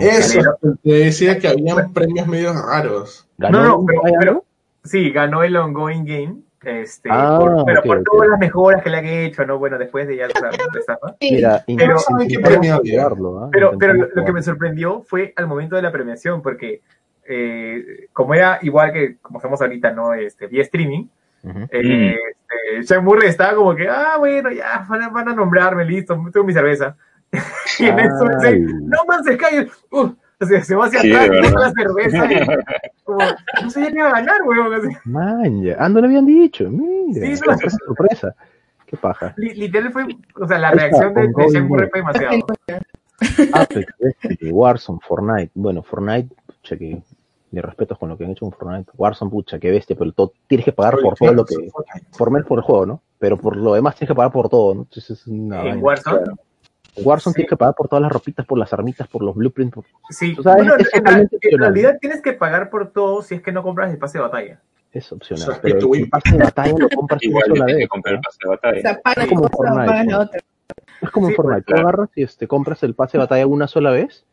S1: Eso, te decía que habían premios medio raros.
S2: ¿Ganó
S3: No, no, pero-? Sí, ganó el ongoing game. Este,
S2: Ah,
S3: por, pero por todas las mejoras que le han hecho, ¿no? Bueno, después de ya la estafa.
S2: ¿ah?
S3: Pero, pero lo, que me sorprendió fue al momento de la premiación, porque eh, como era igual que como hacemos ahorita, ¿no? Este, vía streaming,
S2: Ujú.
S3: eh, este, Sean Murray estaba como que, ah, bueno, ya, van a, van a nombrarme, listo, tengo mi cerveza. y en eso dice, no man, se cae, uh, o sea, se va hacia
S4: Sí,
S3: atrás, deja la cerveza y como, no sabía que iba a ganar, weón.
S2: Man, ya. Ah, no le habían dicho. Mira,
S3: Sí, no.
S2: sorpresa, sorpresa. Qué paja.
S3: Li- Literal fue, o sea, la
S2: Ahí está,
S3: reacción de, de Sean Murray fue demasiado.
S2: Apex, Destiny, Warzone, Fortnite. Bueno, Fortnite, pucha, mis respetos con lo que han hecho con Fortnite. Warzone, pucha, qué bestia, pero todo, tienes que pagar por todo lo que. Por mes por el juego, ¿no? Pero por lo demás tienes que pagar por todo, ¿no? Entonces es una
S3: En
S2: vaina.
S3: Warzone,
S2: Warzone
S3: Sí.
S2: tienes que pagar por todas las ropitas, por las armitas, por los blueprints. por-
S3: sí.
S2: O sea,
S3: Bueno,
S2: es- es
S3: en, realidad tienes que pagar por todo si es que no compras el pase de batalla.
S2: Es opcional.
S1: O sea,
S2: pero el pase de batalla lo compras una sola vez.
S4: de
S5: O pagas
S2: como Fortnite,
S5: pagas
S2: ¿no?
S5: la otra.
S2: Es como en
S3: Sí,
S2: Fortnite. Tú agarras y este, compras el pase de batalla una sola vez,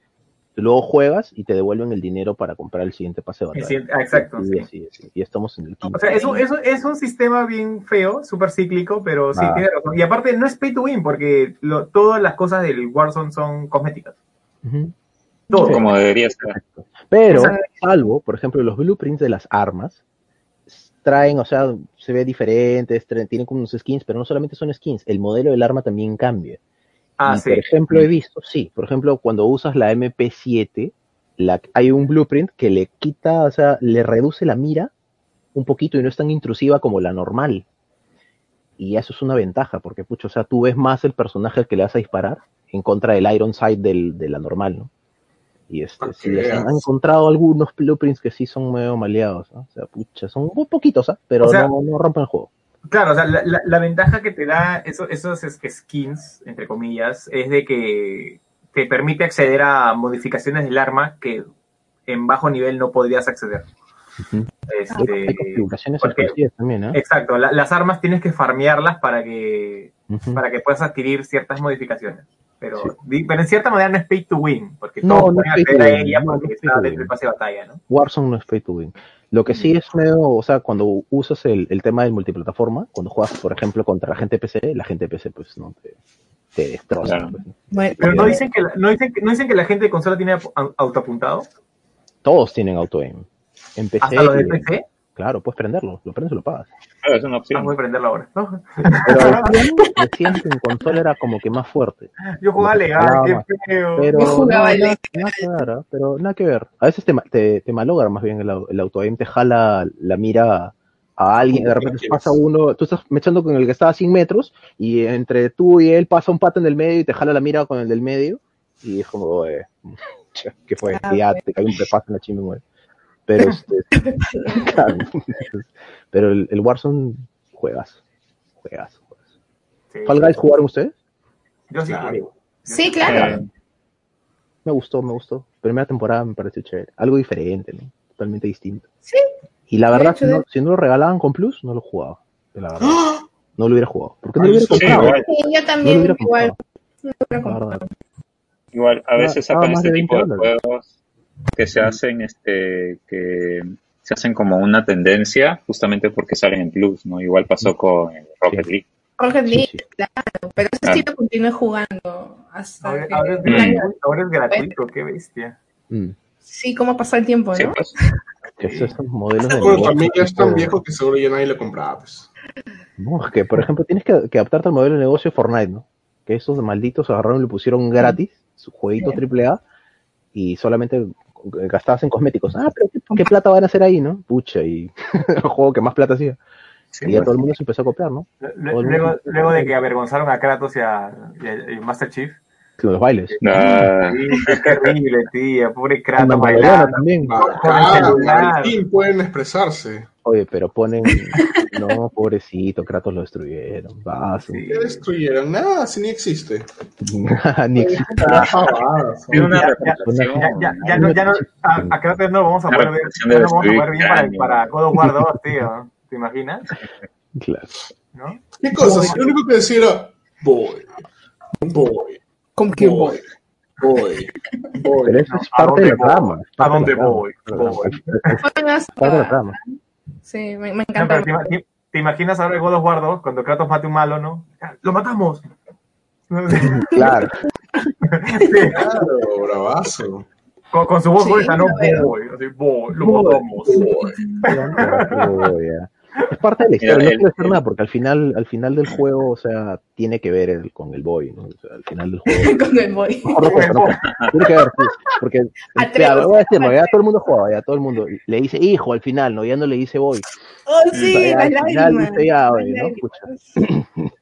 S2: luego juegas y te devuelven el dinero para comprar el siguiente pase de batalla.
S3: exacto,
S2: Y
S3: sí.
S2: estamos en el quinto.
S3: O sea, es un, es, un, es un sistema bien feo, súper cíclico, pero sí,
S2: Ah.
S3: tiene razón. Y aparte, no es pay to win, porque lo- todas las cosas del Warzone son cosméticas. Todo.
S4: Como debería ser.
S2: Pero, salvo, por ejemplo, los blueprints de las armas traen, o sea, se ve diferentes, traen- tienen como unos skins, pero no solamente son skins, el modelo del arma también cambia.
S3: Ah,
S2: Y,
S3: sí.
S2: Por ejemplo, he visto, sí, por ejemplo, cuando usas la MP7, la, hay un blueprint que le quita, o sea, le reduce la mira un poquito y no es tan intrusiva como la normal. Y eso es una ventaja, porque, pucho, o sea, tú ves más el personaje al que le vas a disparar en contra del Iron Sight del, de la normal, ¿no? Y este, sí, han encontrado algunos blueprints que sí son medio maleados, ¿no? O sea, pucha, son muy poquitos, ¿ah? Pero
S3: O sea,
S2: no, no rompen el juego.
S3: Claro, o sea, la, la- la ventaja que te da eso- esos es- skins, entre comillas, es de que te permite acceder a modificaciones del arma que en bajo nivel no podrías acceder. Este,
S2: Hay, configuraciones
S3: porque-
S2: también, ¿eh?
S3: exacto, la- las armas tienes que farmearlas para que para que puedas adquirir ciertas modificaciones. Pero,
S2: Sí.
S3: pero en cierta manera no es pay to win, porque
S2: No,
S3: todos
S2: no
S3: pueden
S2: es pay to
S3: acceder a
S2: win,
S3: ella
S2: no,
S3: porque
S2: no es pay to win.
S3: pase de batalla, ¿no?
S2: Warzone no es pay to win. Lo que sí es medio, o sea, cuando usas el, el tema del multiplataforma, cuando juegas, por ejemplo, contra la gente de PC, la gente de PC pues no te, te destroza.
S4: Claro.
S2: pues,
S3: Pero no dicen que la- no dicen que, no dicen que la gente de consola tiene au- autoapuntado,
S2: Todos tienen auto aim. En PC,
S3: hasta los de
S2: eh,
S3: PC.
S2: Claro, puedes prenderlo, lo prendes y lo pagas.
S4: Claro, es una
S3: Ah,
S4: opción.
S3: voy a prenderlo ahora. ¿no?
S2: Pero decían, decían que en consola era como que más fuerte.
S3: Yo jugaba legal, qué feo.
S2: Pero
S5: Yo jugaba
S2: no,
S5: el
S2: nada, nada que ver, ¿ah? pero nada que ver. A veces te, te, te malogra más bien el, el auto te jala la mira a alguien, de repente pasa uno, tú estás mechando con el que está a 100 metros y entre tú y él pasa un pata en el medio y te jala la mira con el del medio y es como, eh, ¿qué fue?
S5: Ah,
S2: ya te cae un pepazo en la chimba y. Pero, este, claro, pero el, el Warzone juegas, juegas, juegas.
S3: Sí.
S2: ¿Fall Guys jugaron ustedes?
S3: Yo sí.
S1: Claro.
S5: Sí, claro.
S2: Me gustó, me gustó. Primera temporada me pareció chévere. Algo diferente, ¿no? Totalmente distinto.
S5: Sí.
S2: Y la
S5: De
S2: verdad, si no,
S5: de-
S2: si no lo regalaban con Plus, no lo jugaba. De la verdad.
S1: ¡Ah!
S2: No lo hubiera jugado. ¿Por qué no lo hubiera comprado?
S4: igual.
S5: Sí, yo
S2: No
S5: también,
S2: hubiera
S5: igual.
S2: comprado.
S5: no.
S4: Igual, a veces sacan este
S2: de
S4: tipo
S2: 20
S4: de
S2: dólares.
S4: juegos que se hacen, este, que se hacen como una tendencia justamente porque salen en Plus, ¿no? Igual pasó con Rocket
S2: Sí.
S4: League.
S5: Rocket League,
S2: sí.
S5: claro. Pero ese
S4: Claro.
S5: sí lo continué jugando hasta
S3: Ahora,
S5: que...
S3: ahora es
S4: Mm.
S3: gratuito, ahora es gratuito, qué bestia.
S2: Mm.
S5: Sí, cómo pasa el tiempo,
S4: Sí,
S5: ¿no?
S4: pues.
S2: Esos son modelos de
S1: Bueno,
S2: negocio,
S1: también ya es tan viejo que seguro ya nadie lo compraba, pues.
S2: No, es que, por ejemplo, tienes que, que adaptarte al modelo de negocio de Fortnite, ¿no? Que esos malditos agarraron y lo pusieron gratis, su jueguito AAA, y solamente gastabas en cosméticos. Ah, pero ¿qué, qué plata van a hacer ahí, no? Pucha, y el juego que más plata hacía.
S4: Sí,
S2: y ya
S4: pues.
S2: todo el mundo se empezó a copiar, ¿no?
S3: Luego,
S2: mundo-
S3: luego de que avergonzaron a Kratos y a, y a- Master Chief.
S2: Los bailes.
S4: Ah,
S3: Sí, qué terrible, tía. Pobre Kratos bailando.
S2: también.
S1: Bacán,
S3: celular.
S1: al fin pueden expresarse.
S2: Oye, pero ponen. No, pobrecito, Kratos lo destruyeron. Vaso.
S3: Sí.
S1: ¿Qué destruyeron? Nada, si ni existe.
S2: Ni existe.
S1: Ah,
S3: Ya, ya,
S4: representación.
S3: Ya, ya, ya no, ya no, a, a Kratos no vamos a poder ver, no vamos a poder bien para, para God of War 2, tío. ¿Te imaginas?
S2: Claro.
S3: ¿No?
S1: ¿Qué cosas? Lo único que decía era voy, voy,
S5: Como que
S1: voy, voy, voy.
S2: Pero eso
S3: No,
S2: es
S3: ¿a
S2: parte de
S3: dónde
S2: la
S3: voy?
S2: trama.
S3: ¿A dónde voy? Voy.
S2: parte de la trama.
S5: Sí, me, me
S3: No,
S5: encanta.
S3: pero te, te- imaginas ahora el God of War 2 cuando Kratos mate un malo, ¿no? ¡Lo matamos!
S2: Claro.
S3: Sí,
S1: Claro, bravazo.
S3: con, con su voz
S5: Sí,
S3: gruesa, ¿no? Voy, así, voy, lo matamos.
S1: Voy.
S2: Ya. Es parte de la historia,
S4: Mira,
S2: no puede ser nada, porque al final, al final del juego, o sea, tiene que ver el- con el boy, ¿no? O sea, al final del juego.
S5: Con el boy.
S2: No no. Tiene que ver, sí, porque
S5: Atrevo.
S2: ya, voy a decirlo, ya todo el mundo juega, ya todo el mundo le dice hijo al final, no, ya no le dice boy.
S5: Oh, sí,
S2: Ya, al final dice ya, oye, ¿no?
S5: lágrimas.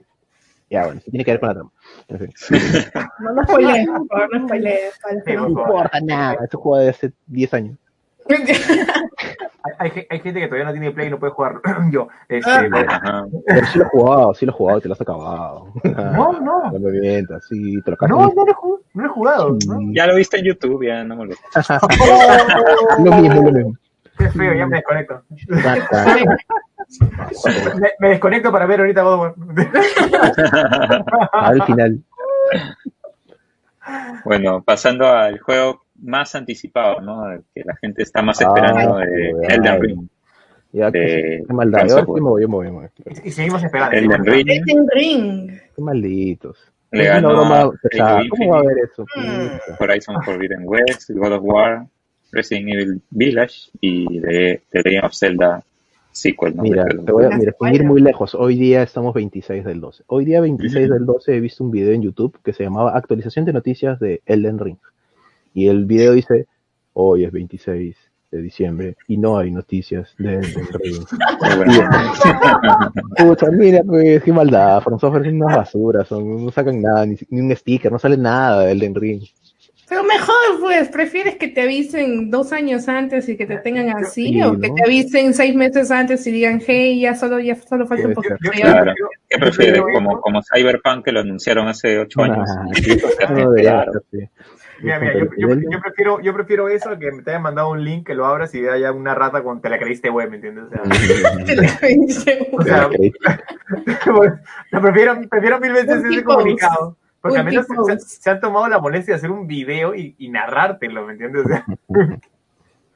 S2: Ya, bueno, tiene que ver con la trama. En fin.
S5: No nos spoilees, por favor, no spoilees. no-
S2: importa nada, este juego de hace 10 años.
S3: Hay, hay, ge- hay gente que todavía no tiene Play y no puede jugar. Yo, este,
S5: Ah.
S2: Pero sí lo he jugado, sí lo he jugado y te lo has acabado.
S3: No, no.
S2: No me mientas, sí, te lo
S3: no,
S2: acabas.
S3: no lo he jugado. No lo he jugado ¿no?
S4: Ya lo viste en YouTube, ya no me olvides.
S2: Lo mismo, lo mismo.
S3: Qué feo, ya me desconecto. Me, me desconecto para ver ahorita God.
S2: Al final.
S4: Bueno, pasando al juego más anticipado, ¿no? Que la gente está más
S2: Ah,
S4: esperando de
S2: joder,
S4: Elden
S2: ay.
S4: Ring.
S2: Ya,
S4: de
S2: qué, maldad.
S3: Y seguimos esperando.
S4: Elden Ring
S5: Elden Ring.
S2: Qué malditos.
S4: le ganó
S2: broma ¿Cómo va a haber eso?
S5: Mm.
S4: Horizon Forbidden West, God of War, Resident Evil Village y The, The Legend of Zelda sequel, ¿no?
S2: Mira,
S4: De-
S2: te voy a, mira, sin ir muy lejos, hoy día estamos 26 del 12. Hoy día 26 del 12 he visto un video en YouTube que se llamaba Actualización de Noticias de Elden Ring. Y el video dice, hoy es 26 de diciembre y no hay noticias de
S4: bueno.
S2: Pucha, mira, pues, qué maldad. From Software son unas basuras, son, no sacan nada, ni, ni un sticker, no sale nada de Elden Ring.
S5: Pero mejor, pues, ¿prefieres que te avisen dos años antes y que te tengan así?
S2: Sí,
S5: ¿O que
S2: ¿no?
S5: te avisen seis meses antes y digan, hey, ya solo, ya solo falta un poquito?
S3: Yo- yo-
S5: ya"?
S4: Claro. ¿Qué prefieres? Como, como Cyberpunk que lo anunciaron hace ocho años.
S2: Nah,
S4: Y
S2: sí, no
S4: claro.
S2: así.
S3: Mira, mira, yo, yo, yo prefiero, yo prefiero eso a que me te hayan mandado un link que lo abras y haya una rata con te la creíste web, ¿me entiendes? O sea,
S5: Te la creíste,
S3: o sea, lo prefiero, prefiero mil veces ese comunicado. Porque al menos se, se- se han tomado la molestia de hacer un video y, y narrártelo, ¿me entiendes? O sea,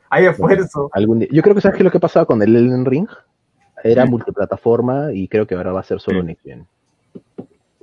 S3: hay esfuerzo.
S2: Algún día- Yo creo que sabes que lo que pasaba con el Elden Ring era multiplataforma y creo que ahora va a ser solo
S4: Sí.
S2: Next Gen.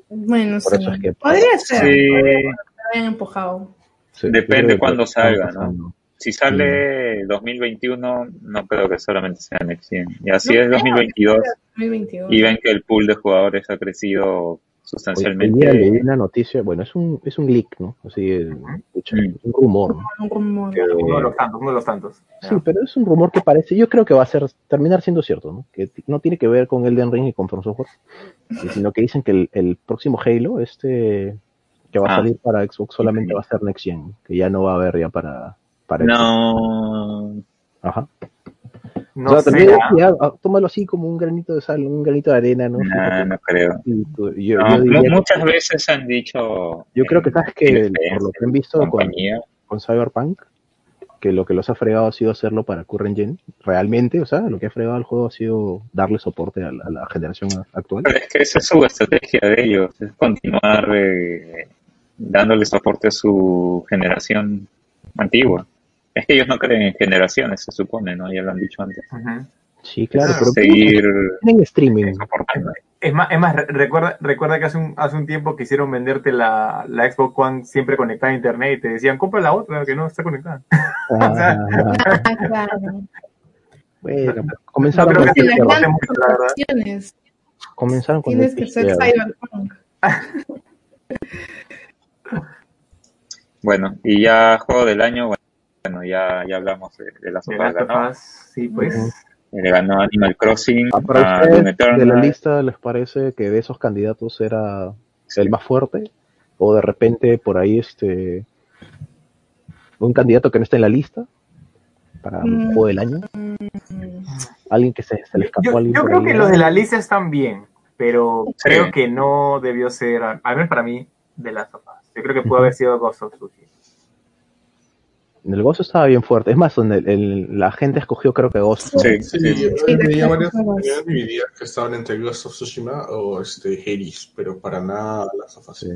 S5: Bueno,
S2: Por
S5: sí.
S2: eso es que-
S5: Podría ser.
S4: Sí,
S5: Me habían empujado.
S2: Sí,
S4: Depende cuándo salga,
S2: pasando.
S4: si sale 2021, no creo que solamente sea Next Gen. Y así
S5: No
S4: es
S5: creo.
S4: 2022
S5: 2022.
S4: y ven que el pool de jugadores ha crecido
S2: Hoy, hoy
S4: sustancialmente.
S2: día leí una noticia, bueno, es un, es un leak, ¿no? Así, eh, escucha,
S4: Mm.
S2: un rumor, ¿no?
S5: Un rumor.
S2: Que-
S3: Uno de los tantos, uno de los tantos.
S2: Sí, pero es un rumor que parece, yo creo que va a ser, terminar siendo cierto, ¿no? Que no tiene que ver con Elden Ring y con From Software, sino que dicen que el, el próximo Halo, este, que va a
S4: Ah.
S2: salir para Xbox solamente va a ser Next Gen, que ya no va a haber ya para, para Xbox.
S4: No,
S2: Ajá.
S3: No
S2: o sea,
S3: sé.
S2: también
S3: ah.
S2: ya, tómalo así como un granito de sal, un granito de arena, ¿no?
S4: no, no creo.
S2: Y tú- yo,
S4: No,
S2: yo
S4: mu-
S2: diría que-
S4: muchas veces han dicho.
S2: yo creo que sabes que por lo que han visto con, con Cyberpunk, que lo que los ha fregado ha sido hacerlo para Current Gen, realmente, o sea, lo que ha fregado al juego ha sido darle soporte a la, a la generación actual.
S4: Pero es que esa es su estrategia de ellos, es continuar eh, dándole soporte a su generación antigua. Es que ellos no creen en generaciones, se supone, ¿no? Ya lo han dicho antes.
S2: Sí, claro, pero
S4: Seguir
S2: tienen streaming.
S3: Es más, es más re- recuerda, recuerda que hace un, hace un tiempo quisieron venderte la, la Xbox One siempre conectada a internet y te decían, compra la otra que no está conectada.
S2: Ah,
S5: claro.
S2: bueno,
S3: No
S2: comenzaron con
S3: que mucho,
S5: opciones,
S2: comenzaron con
S5: tienes que ser cyberpunk.
S4: Bueno, y ya juego del año, bueno, ya, ya hablamos de, de las
S3: De
S4: ganó.
S3: Us, sí, pues.
S2: Ujú.
S4: Le ganó Animal Crossing,
S2: Ah, para
S4: a
S2: ustedes,
S4: Doom
S2: de la lista, ¿les parece que de esos candidatos era el más fuerte? ¿O de repente por ahí este un candidato que no está en la lista para un
S5: Mm.
S2: juego del año? ¿Alguien que se, se le escapó a
S3: Yo,
S2: alguien
S3: yo creo que los de la lista están bien, pero
S4: Sí.
S3: creo que no debió ser, al menos para mí, de las sofás. Yo creo que pudo haber sido Ghost of Tsushima.
S2: El Ghost estaba bien fuerte. Es más, donde el- el- la gente escogió creo que Ghost. ¿no?
S4: Sí,
S1: Sí,
S4: sí.
S1: yo
S5: Sí,
S1: veía varias divididas que estaban entre Ghost of Tsushima o este Hades, pero para nada las sofás.
S2: Sí.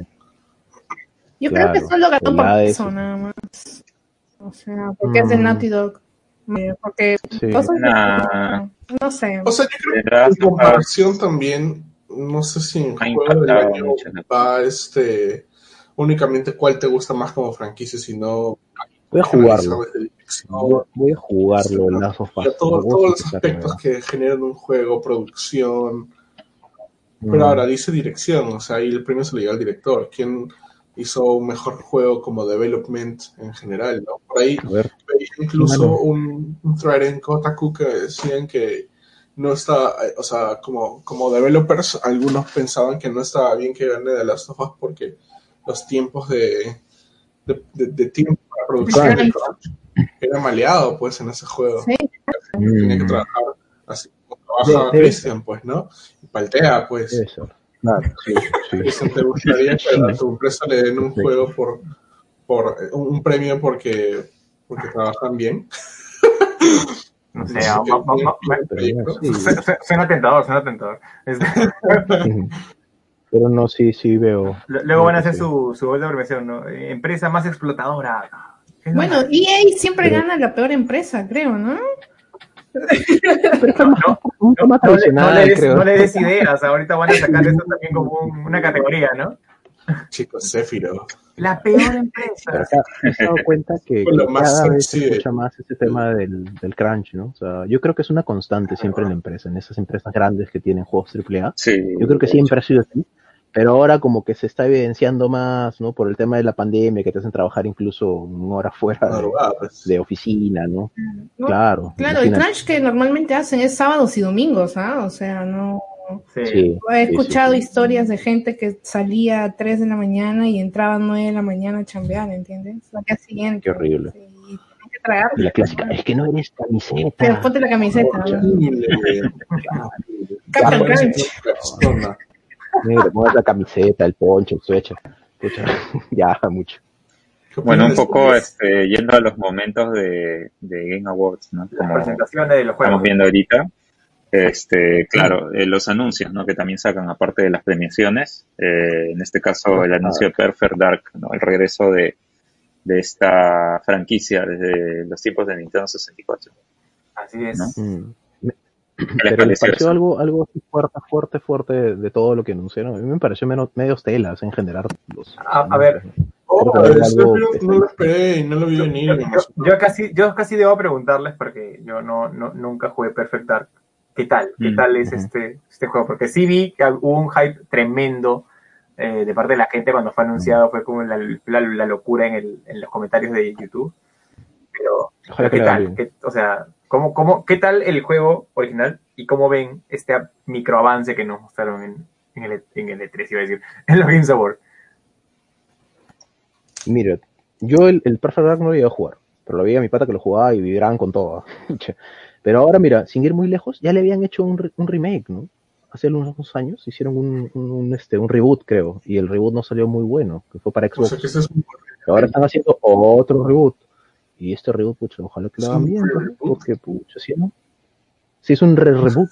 S5: Yo
S2: Claro,
S5: creo que solo ganó por eso, nada más. O sea, porque es de
S2: Mm.
S5: Naughty Dog. Eh, Porque
S2: Sí.
S5: cosas no sé.
S1: O sea, yo creo que en comparación también, no sé si en juego del año va este únicamente cuál te gusta más como franquicia, sino
S2: Voy a jugarlo. Voy a jugarlo
S1: todo-
S2: Lo voy a
S1: todos los aspectos que generan un juego, producción,
S2: Mm.
S1: Pero ahora dice dirección, o sea, ahí el premio se le dio al director. ¿Quién hizo un mejor juego como development en general? ¿no? Por ahí incluso
S2: Bueno.
S1: un, un thread en Kotaku que decían que no está, eh, o sea, como, como developers, algunos pensaban que no estaba bien que gane The Last of Us porque los tiempos de, de, de- de tiempo para producción de era maleado, pues, en ese juego.
S5: Sí.
S1: Tenía que
S2: mm,
S1: trabajar así como trabaja Christian, pues, ¿no? Y paltea, pues.
S2: ser. Claro, sí, sí.
S1: ¿te gustaría que a tu empresa le den un
S2: Sí.
S1: juego por, por un premio porque, porque trabajan bien?
S3: No sé.
S2: Sí.
S3: suena tentador, suena tentador. Este.
S2: Pero no, sí, sí veo.
S3: Luego van a hacer
S2: Sí.
S3: su, su de premiación, ¿no? Empresa más explotadora.
S5: Bueno. EA siempre
S2: Pero-
S5: gana la peor empresa, creo, ¿no?
S3: No, no, le, no
S2: tradicional,
S3: le des,
S2: creo.
S3: no le des ideas, ahorita van a sacar eso también como un- una categoría, ¿no?
S1: Chicos, Sephiroth.
S3: La peor
S2: Pero
S3: empresa.
S2: acá me he dado cuenta que, cada vez se escucha más ese tema del, del crunch, ¿no? O sea, yo creo que es una constante siempre en la empresa, en esas empresas grandes que tienen juegos AAA.
S4: Sí.
S2: Yo creo que siempre ha sido así, pero ahora como que se está evidenciando más, ¿no? Por el tema de la pandemia, que te hacen trabajar incluso una hora fuera de, oficina, ¿no?
S5: No,
S2: Claro.
S5: Claro, el
S2: imagínate.
S5: crunch que normalmente hacen es sábados y domingos, ¿ah? O sea, no.
S3: Sí.
S2: Sí,
S5: He escuchado
S2: sí.
S5: historias de gente que salía a 3 de la mañana y entraba a 9 de la mañana a chambear, ¿entiendes? Al día siguiente.
S2: Qué horrible.
S5: Sí, y que tragar.
S2: La clásica, es que no eres camiseta.
S5: Pero ponte la camiseta. Captain
S1: Ya,
S5: Crunch.
S2: Negro, pongas la camiseta, el poncho, el suéter. Ya, mucho.
S1: ¿Qué
S4: Bueno, un poco este, yendo a los momentos de, de Game Awards, ¿no?
S3: Las
S4: Como
S3: presentaciones de los
S4: estamos
S3: juegos.
S4: viendo ahorita. Este, claro, eh, los anuncios, ¿no? Que también sacan aparte de las premiaciones. eh, en este caso, el anuncio de Perfect Dark, ¿no? El regreso de, de esta franquicia desde los tiempos de Nintendo 64.
S3: Así es.
S4: ¿no?
S2: Mm.
S4: ¿Qué les
S2: Pero les
S4: pareció eso?
S2: algo, algo así fuerte, fuerte, fuerte de todo lo que anunciaron. A mí me pareció menos, medios telas en general. Los,
S3: A- a ver.
S1: Oh,
S2: algo
S1: no lo esperé y no lo vi venir.
S3: Yo, casi, yo casi debo preguntarles porque yo no, no nunca jugué Perfect Dark. ¿Qué tal? ¿Qué
S4: Mm,
S3: tal es este, este juego? Porque sí vi que hubo un hype tremendo eh, de parte de la gente cuando fue anunciado, fue como la, la- la locura en, el, en los comentarios de YouTube. Pero,
S2: Ojalá
S3: ¿qué tal?
S2: bien.
S3: ¿Qué- o sea, ¿cómo, cómo, ¿qué tal el juego original y cómo ven este microavance que nos mostraron en, en, el, en el E3, iba a decir, en los Games Awards?
S2: Mira, yo el, el Perfect Dark no lo iba a jugar, pero lo veía a mi pata que lo jugaba y vibraban con todo. pero ahora, mira, sin ir muy lejos, ya le habían hecho un, re- un remake, ¿no? Hace unos años hicieron un, un, un, este, un reboot, creo, y el reboot no salió muy bueno, que fue para
S1: O
S2: Xbox.
S1: sea, que es un
S2: Ahora están haciendo otro reboot. Y este reboot, pucha, ojalá que lo
S1: ¿Es
S2: hagan bien, ¿no? porque, pucha, ¿sí no? Sí, es un re-reboot.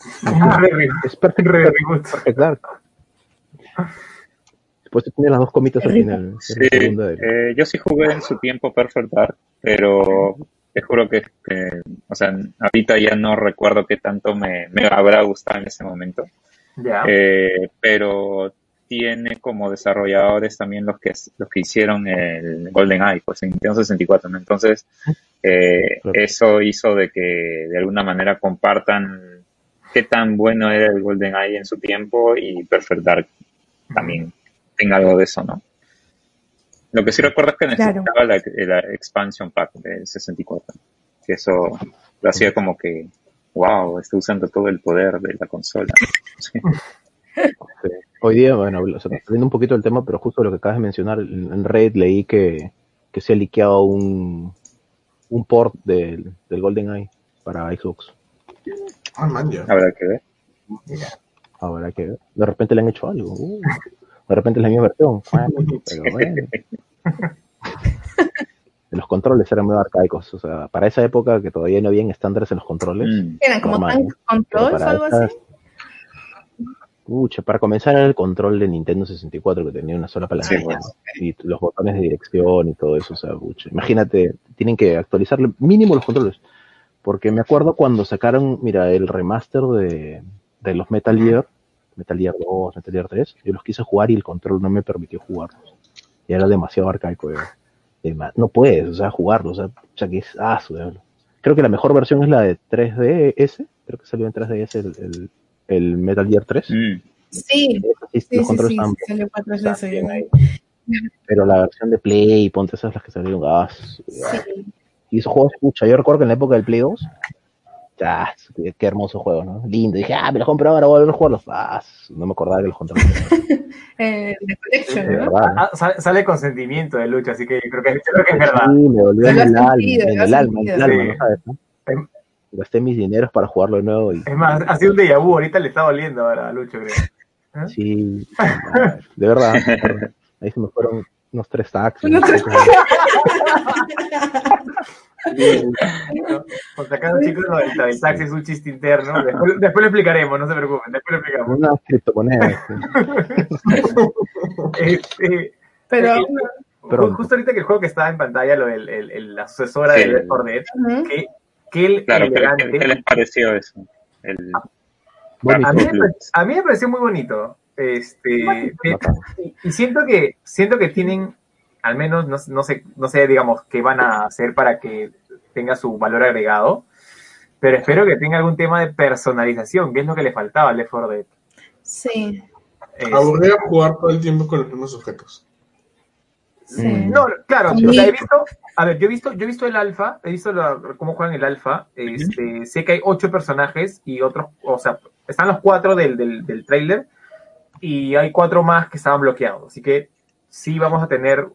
S2: es Perfect,
S3: Re- reboot.
S2: Perfect Dark. Después tiene las dos comitas al final.
S4: Sí, eh, yo sí jugué en su tiempo Perfect Dark, pero te juro que, que, o sea, ahorita ya no recuerdo qué tanto me, me habrá gustado en ese momento.
S3: Ya.
S4: Eh, pero tiene como desarrolladores también los que los que hicieron el Golden Eye, pues en Nintendo 64, ¿no? Entonces, eh,
S2: Claro.
S4: eso hizo de que de alguna manera compartan qué tan bueno era el Golden Eye en su tiempo y Perfect Dark también tenga algo de eso, ¿no? Lo que sí recuerdo es que
S5: Claro.
S4: necesitaba la, la expansion pack del 64, que eso lo hacía como que, wow, está usando todo el poder de la consola. Sí.
S2: Hoy día, bueno, o sea, saliendo un poquito del tema, pero justo lo que acabas de mencionar, en Reddit leí que, que se ha liqueado un, un port del, del GoldenEye para Xbox.
S1: Ah, man, ya.
S4: Habrá que ver.
S2: Ahora que de repente le han hecho algo. uh, de repente es la misma versión. Bueno, pero bueno. Los controles eran muy arcaicos. O sea, para esa época que todavía no habían estándares en los controles.
S4: Mm.
S5: Eran como
S2: Normal, ¿no?
S5: controls o algo así.
S2: Pucha, para comenzar era el control de Nintendo 64 que tenía una sola palanca
S4: Sí,
S2: y los botones de dirección y todo eso, o sea, pucha. Imagínate, tienen que actualizarle mínimo los controles. Porque me acuerdo cuando sacaron, mira, el remaster de, de los Metal Gear, Metal Gear 2, Metal Gear 3, yo los quise jugar y el control no me permitió jugarlos. Y era demasiado arcaico. No puedes, o sea, jugarlos, o sea, que es ah. Creo que la mejor versión es la de 3DS, creo que salió en 3DS el, el, el Metal Gear 3.
S4: Mm.
S5: Sí,
S2: Esa sí,
S5: sí,
S2: los
S5: sí,
S2: controles
S5: sí,
S2: estaban
S5: sí, salió para
S2: están
S5: 3DS.
S2: bien ahí. Pero la versión de Play, ponte esas las que salieron. Ah,
S5: Sí.
S2: y esos juegos, pucha, yo recuerdo que en la época del Play 2, ah, qué, qué hermoso juego, ¿no? Lindo. Dije, ah, me los compré ahora, voy a volver a jugarlos. Ah, no me acordaba que los controles.
S5: Eh, ¿no?
S2: verdad.
S3: Ah, sale, sale con sentimiento de lucha, así que yo creo que, yo creo que es verdad.
S2: Sí, me dolió en el alma, en el alma, en el
S5: sentido.
S2: alma,
S3: Sí.
S2: ¿no sabes? no? Gasté mis dineros para jugarlo de nuevo y
S3: Es más, ha sido un déjà vu, ahorita le está doliendo ahora a Lucho, creo.
S2: sí, de verdad, de verdad. Ahí se me fueron unos tres taxis.
S5: Unos tres-
S3: ¿no? Por chicos, lo del taxi es un chiste interno. Después, después lo explicaremos, no se preocupen, después lo explicamos.
S2: Una criptomoneda. sí.
S3: Este,
S5: Pero,
S3: eh,
S2: Pronto.
S3: Justo ahorita que el juego que estaba en pantalla, lo, el, el, el- la sucesora
S4: Sí.
S3: de Left 4 Dead, que el
S4: Claro, pero
S3: elegante.
S4: ¿qué, qué les pareció eso? El,
S2: Bonito.
S3: a, mí, me-
S4: Plus.
S3: a mí me pareció muy bonito. Este, y, y siento que siento que tienen, al menos, no, no sé, no sé, digamos, qué van a hacer para que tenga su valor agregado, pero espero que tenga algún tema de personalización, que es lo que le faltaba al Left 4 Dead.
S5: Sí,
S3: Es-
S1: Aburrido jugar todo el tiempo con los mismos objetos.
S5: Sí.
S2: Mm.
S3: No, claro,
S5: Sí.
S3: o sea, he visto, a ver, yo he visto, yo he visto el alfa, he visto la- cómo juegan el alfa, este, sé que hay ocho personajes y otros, o sea, están los cuatro del, del, del trailer y hay cuatro más que estaban bloqueados, así que sí vamos a tener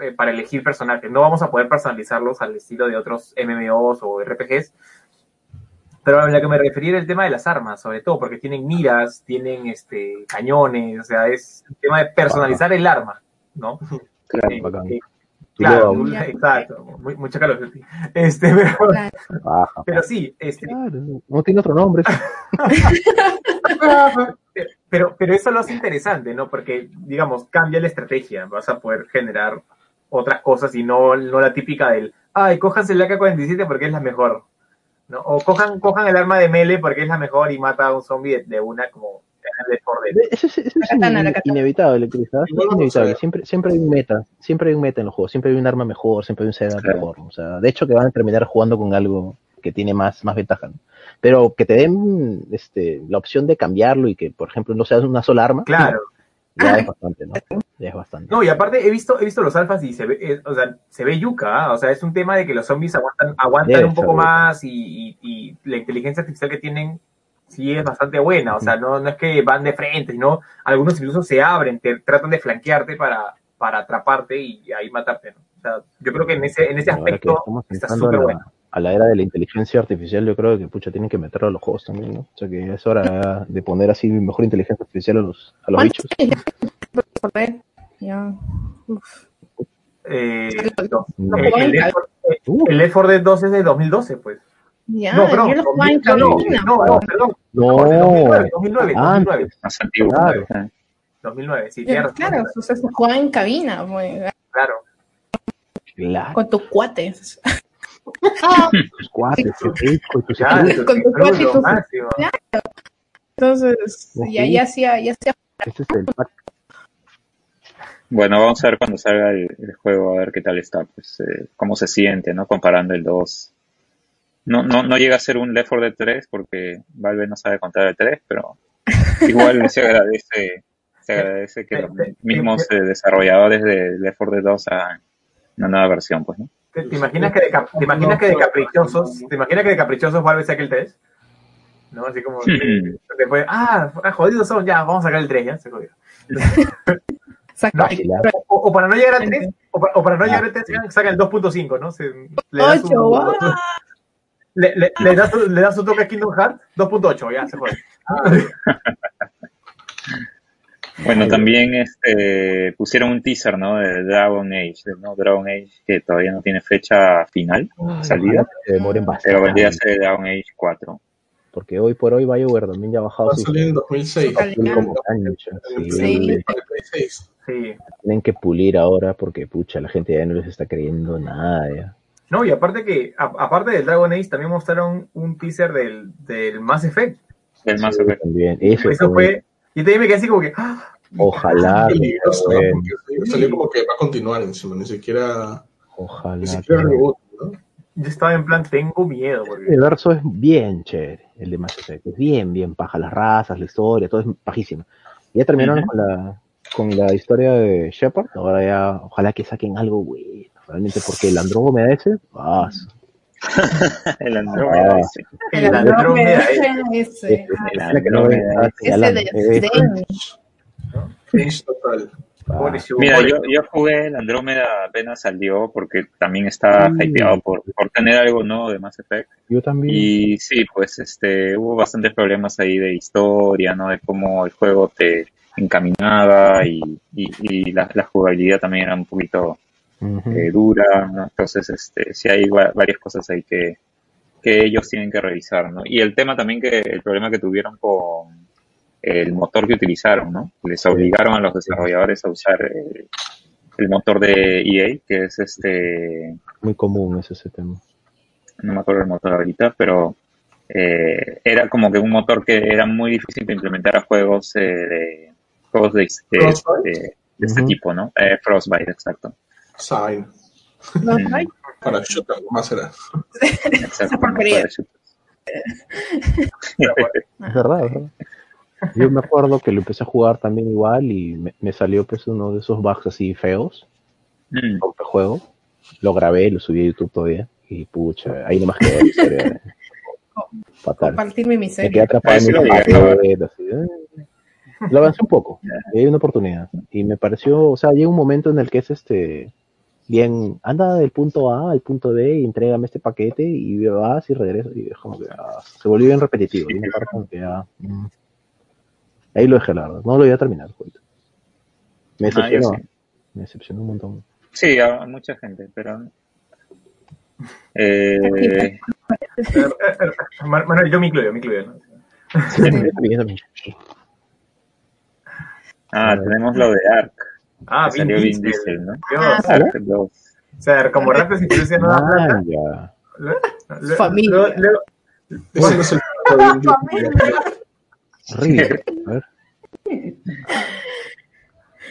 S3: eh, para elegir personajes, no vamos a poder personalizarlos al estilo de otros MMOs o RPGs, pero a lo que me refería era el tema de las armas, sobre todo, porque tienen miras, tienen este cañones, o sea, es el tema de personalizar el arma, ¿no?
S4: Claro,
S3: Eh,
S2: bacán.
S3: eh, exacto, muy, mucha calor. Este, pero,
S5: Claro.
S3: Pero sí, este,
S2: Claro, no tiene otro nombre.
S3: pero, pero eso lo hace interesante, ¿no? Porque, digamos, cambia la estrategia, vas a poder generar otras cosas y no, no la típica del, ay, cójanse el AK-47 porque es la mejor, ¿no? O cojan, cojan el arma de melee porque es la mejor y mata a un zombie de, de una como 4 Dead.
S2: Eso es, eso es
S5: La katana,
S2: in- inevitable, Es inevitable. Siempre, siempre hay un meta. Siempre hay un meta en los juegos. Siempre hay un arma mejor. Siempre hay un setup
S4: Claro.
S2: mejor. O sea, de hecho que van a terminar jugando con algo que tiene más, más ventaja. ¿no? Pero que te den este, la opción de cambiarlo y que, por ejemplo, no sea una sola arma.
S3: Claro.
S2: Ya es bastante, ¿no? Ya es bastante.
S3: No, y aparte he visto, he visto los alfas y se ve, eh, o sea, se ve yuca, ¿ah? o sea, es un tema de que los zombies aguantan, aguantan
S2: Debe
S3: un poco más y, y- y la inteligencia artificial que tienen sí es bastante buena, o sea, no, no es que van de frente, sino algunos incluso se abren, te tratan de flanquearte para, para atraparte y ahí matarte, ¿no? O sea, yo creo que en ese, en ese aspecto está súper bueno.
S2: a la era de la inteligencia artificial, yo creo que pucha tienen que meterlo a los juegos también, ¿no? O sea que es hora de poner así mejor inteligencia artificial a los, a los
S5: ¿Cuántos
S2: bichos.
S5: ya?
S3: Eh, no, el, 4
S2: Uh,
S3: el Left 4 Dead 2 es de 2012, pues.
S5: Ya,
S3: no, perdón,
S5: yo lo jugaba en
S3: 2000, no,
S5: cabina.
S3: no, no, perdón,
S2: no,
S3: no, de 2009, 2009, 2009,
S2: antes,
S4: más antiguo.
S2: Claro.
S4: ¿eh?
S3: 2009, sí,
S5: Ya,
S3: tienes
S5: Claro, o sea, se jugaba en cabina, pues,
S3: claro.
S2: claro,
S5: con tus cuates.
S2: tus cuates, rico, y tus
S3: eso
S5: Con
S3: sí,
S5: tu cuate y
S3: lo
S5: tu-
S3: máximo.
S5: Entonces,
S2: Ok.
S5: ya, ya hacía, ya hacía
S2: es el.
S4: Bueno, vamos a ver cuando salga el, el juego, a ver qué tal está, pues, eh, cómo se siente, ¿no? Comparando el 2. No, no, no llega a ser un Left 4 Dead 3 porque Valve no sabe contar el 3, pero igual se agradece, se agradece que los mismos eh, desarrolladores de Left 4 Dead 2 hagan una nueva versión, pues, ¿no?
S3: ¿Te, te imaginas que de, cap- te imaginas que de caprichosos, te imaginas que de caprichosos Valve saque el 3? ¿No? Así como que después, ah, ah, jodidos son, ya, vamos a sacar el 3, ya, se jodió. No. O, o para no llegar al 3, o para, o para no llegar al 3, saca el 2.5, ¿no? Se, le das
S5: Ocho,
S3: un-. Le, le, le das, le das un toque a Kingdom Hearts, 2.8, ya, se jode.
S4: Bueno, también este, pusieron un teaser, ¿no? De Dragon Age, ¿no? Dragon Age que todavía no tiene fecha final, salida,
S2: se demoren
S4: pero vendría a
S2: bastante.
S4: ser Dragon Age 4.
S2: Porque hoy por hoy BioWare también ya ha bajado
S1: Va a
S2: su
S1: salir en 2006.
S5: Calidad.
S2: como años. ya. Sí,
S5: Sí.
S1: Para el Play 6.
S3: Sí.
S2: Tienen que pulir ahora porque, pucha, la gente ya no les está creyendo nada. Ya.
S3: No, y aparte que, a- aparte del Dragon Age, también mostraron un teaser del, del Mass Effect.
S4: El más
S2: Sí, también. Eso,
S3: Eso
S2: fue-
S3: y también me quedé así como que, ¡ah!
S2: Ojalá.
S1: Peligroso, ¿no?
S2: bueno,
S1: Porque salió como que va a continuar encima, ni siquiera,
S2: Ojalá.
S1: ni siquiera reboot, ¿no?
S3: yo estaba en plan, tengo miedo. Porque...
S2: El verso es bien chévere, el de Mass Effect. Es bien, bien paja. Las razas, la historia, todo es pajísimo. Ya terminaron con la con la historia de Shepard. Ahora ya, ojalá que saquen algo bueno. Realmente, porque el Andrómeda ese, ah,
S4: El Andrómeda,
S2: Ah.
S4: dice.
S3: El Andrómeda,
S5: ese.
S2: es-
S5: ah,
S2: es
S4: el Andrómeda,
S5: Ese de
S2: Eh.
S1: Cringe total.
S2: ah,
S4: Mira, yo, yo jugué el Andrómeda apenas salió porque también estaba
S2: Mm.
S4: hypeado por, por tener algo nuevo de Mass Effect.
S2: yo también.
S4: Y sí, pues este hubo bastantes problemas ahí de historia, ¿no? De cómo el juego te encaminaba y, y, y la, la jugabilidad también era un poquito Eh, dura, ¿no? Entonces, este, sí hay va- varias cosas ahí que, que ellos tienen que revisar, ¿no? Y el tema también que, el problema que tuvieron con el motor que utilizaron, ¿no? Les obligaron a los desarrolladores a usar el, el motor de EA, que es este,
S2: Muy común es ese tema.
S4: no me acuerdo el motor ahorita, pero eh, era como que un motor que era muy difícil de implementar a juegos eh, de juegos de, de-
S1: Frostbite.
S4: de- de este tipo, ¿no? Eh, Frostbite, exacto.
S1: Sign.
S5: No,
S1: Para shooter, más era.
S5: Esa porquería.
S2: Es verdad, es verdad. Yo me acuerdo que lo empecé a jugar también igual y me, me salió pues uno de esos bugs así feos,
S4: Mm,
S2: juego. Lo grabé, lo subí a YouTube todavía y pucha, ahí nomás quedó la historia. eh. Fatal.
S5: compartir mi
S2: Me quedé
S5: miseria.
S2: atrapado en paquete, así, eh. Lo avancé un poco, le di una oportunidad. Y me pareció, o sea, llega un momento en el que es este, bien, anda del punto A al punto B y entrégame este paquete y vas y regresas. Y es como que ah, se volvió bien repetitivo. Y una parte como que ya, mm. Ahí lo dejé, la verdad. No lo iba a terminar. Me
S4: Ah,
S2: decepcionó.
S4: sí.
S2: Me decepcionó un montón.
S4: Sí, a, mucha gente, pero... Eh,
S3: Man- Manuel, yo me incluyo, me incluyo. ¿no?
S2: También, también.
S4: ah, tenemos lo de Ark.
S3: Ah, Vin
S4: salió Vin
S3: Diesel.
S4: ¿no?
S3: Dios.
S5: Ah,
S4: Ark 2.
S3: O sea, como Rápidos y Furiosos no.
S2: Ah, ya.
S3: le-
S5: Familia.
S3: luego- luego-
S1: Ese no es el
S2: Horrible. A ver.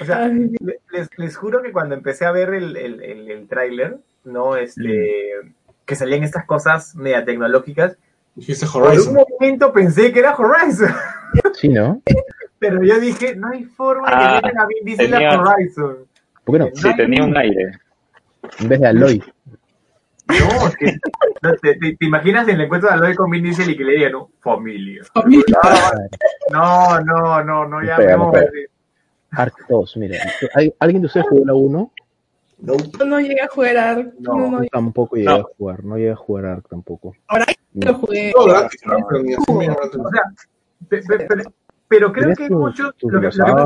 S3: O sea, les, les juro que cuando empecé a ver el, el, el, el tráiler, ¿no? Este, que salían estas cosas media tecnológicas,
S1: Dijiste
S3: por un
S1: Horizon.
S3: momento pensé que era Horizon,
S2: Sí, ¿no?
S3: Pero yo dije, no hay forma de
S4: Ah,
S3: que metan a Vin Diesel
S4: tenía-
S3: a Horizon.
S2: ¿Por qué no?
S4: Sí, tenía un aire.
S2: En vez de Aloy.
S3: No, es que, no, te, te- te imaginas el encuentro de Aloy con Vin Diesel y que le digan, no, familia.
S5: familia.
S3: No, no, no, no, ya
S2: No pega,
S3: me
S2: no
S3: voy.
S2: pega. Ark 2, mira. ¿hay- ¿Alguien de ustedes jugó la 1?
S1: Nope.
S5: Yo no llegué a jugar Ark.
S3: No,
S5: No, no,
S2: tampoco llegué
S4: No.
S2: a jugar. No llegué a jugar Ark tampoco.
S5: ahora lo jugué.
S1: No, gratis, ¿no?
S3: O sea, pe- pe- pero, pero creo que muchos, lo que, lo pasa-.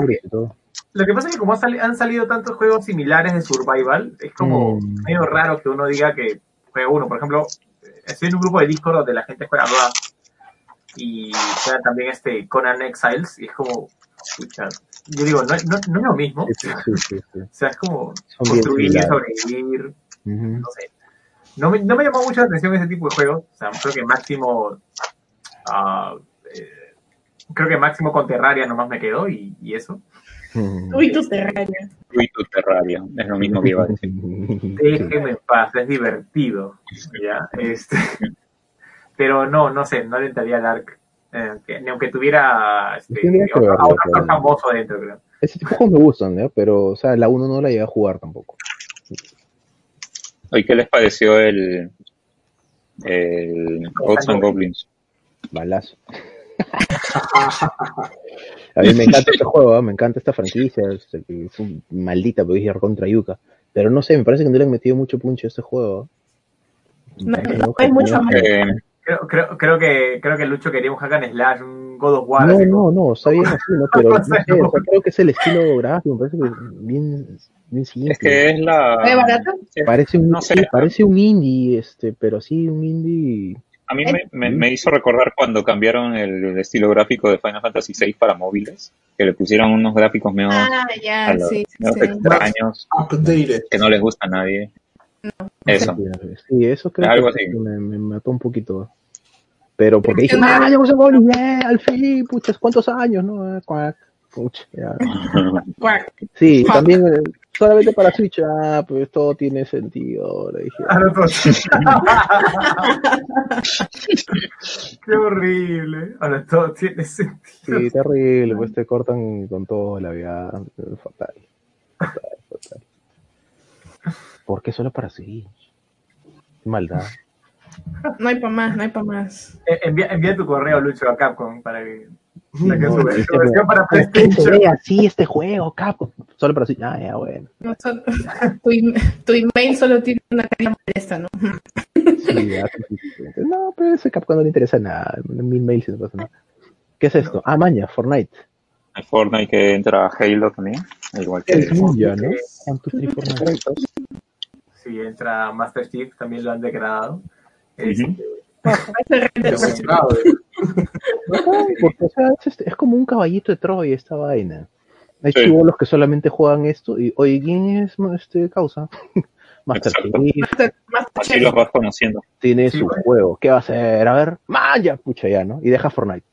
S3: Lo que es que como han salido tantos juegos similares de survival, es como
S2: Mm.
S3: medio raro que uno diga que juega uno. Por ejemplo, estoy en un grupo de Discord donde la gente juega Rust y juega también este Conan Exiles y es como, escucha, yo digo, no, no, no es lo mismo.
S2: Sí, sí, sí, sí, sí.
S3: O sea, es como
S2: Son
S3: construir sobrevivir,
S2: Ujú.
S3: no sé. No me, no me llamó mucho la atención ese tipo de juegos. O sea, creo que máximo, eh, creo que máximo con Terraria nomás me quedó y, y eso.
S2: Ujú.
S5: Uy, tu terraria.
S4: Uy, tu Terraria. Es lo mismo que iba a decir.
S3: Déjeme en paz, es divertido. ¿ya? Este, pero no, no sé, no le entraría al ARC. eh, ni aunque tuviera este, otro,
S2: verlo,
S3: a
S2: pero-
S3: actor famoso dentro, creo.
S2: Ese tipo de juegos me gustan, ¿no? Pero, o sea, la 1 no la llegué a jugar tampoco.
S4: Oye, ¿qué les pareció el, el Ghosts and Goblins?
S2: Balazo. A mí me encanta este juego, ¿eh? me encanta esta franquicia, es, es un maldita, porque dije contra Yuka. Pero no sé, me parece que no le han metido mucho punch a este juego. Me
S5: No, no, hay mucho más.
S4: Eh,
S3: Creo, creo, creo que creo que Lucho quería un hack and slash, un God of War.
S2: No, no, no, está bien así, ¿no? Pero no
S3: O sea,
S2: sé, o sea, creo que es el estilo gráfico, me parece que es bien, bien simple.
S4: es que es la...
S2: Parece un,
S4: no sé.
S2: sí, parece un indie, este, pero sí un indie.
S4: A mí me, me- me hizo recordar cuando cambiaron el estilo gráfico de Final Fantasy VI para móviles, que le pusieron unos gráficos medio,
S5: Ah,
S4: los-
S5: sí,
S4: medio
S5: sí.
S4: extraños,
S1: Updated.
S4: que no les gusta a nadie. Eso.
S2: Sí, eso creo
S4: Algo
S2: que
S4: así.
S2: me, me mató un poquito. Pero porque dije, ¡ah! ¡Yeah! ¡Al fin! ¡Puchas! ¿Cuántos años? ¿No? Ah, cuac. Pucha, ya.
S5: Cuac.
S2: Sí, también eh, solamente para Switch. Ah, pues todo tiene sentido. Ahora dije,
S3: Ah, no, pues. Qué horrible. Ahora todo tiene sentido.
S2: sí, terrible. Pues te cortan con todo la vida. Fatal. Fatal, fatal. ¿Por qué solo para Switch? Qué maldad.
S5: No hay para más, no hay para más.
S3: Eh, Envía, envía tu correo, Lucho, a Capcom para que
S2: No, es
S3: su
S2: que
S3: para
S2: ¿Por qué se
S3: PlayStation.
S2: ve así este juego, Capcom? Solo para Switch. Ah, ya, bueno.
S5: No, solo- tu, tu email solo tiene una carilla molesta, ¿no?
S2: Sí, ya, sí, sí, sí. No, pero ese Capcom no le interesa nada. Mil mails y no pasa nada. ¿Qué es esto? Ah, maña, Fortnite.
S4: Hay Fortnite que entra a Halo también, igual que...
S2: Es ninja, ¿no?
S3: Si entra Master Chief, también lo han degradado. Este,
S5: Ese render-
S2: Porque, o sea, es, este- es como un caballito de Troya esta vaina. Hay
S4: Sí.
S2: chivolos que solamente juegan esto y, oye, ¿quién es este causa? Master. Chief
S4: Así los vas conociendo.
S2: tiene
S3: Sí,
S2: su
S3: bueno.
S2: juego. ¿Qué va a hacer? A ver, ¡maya! Pucha, ya, ¿no? Y deja Fortnite.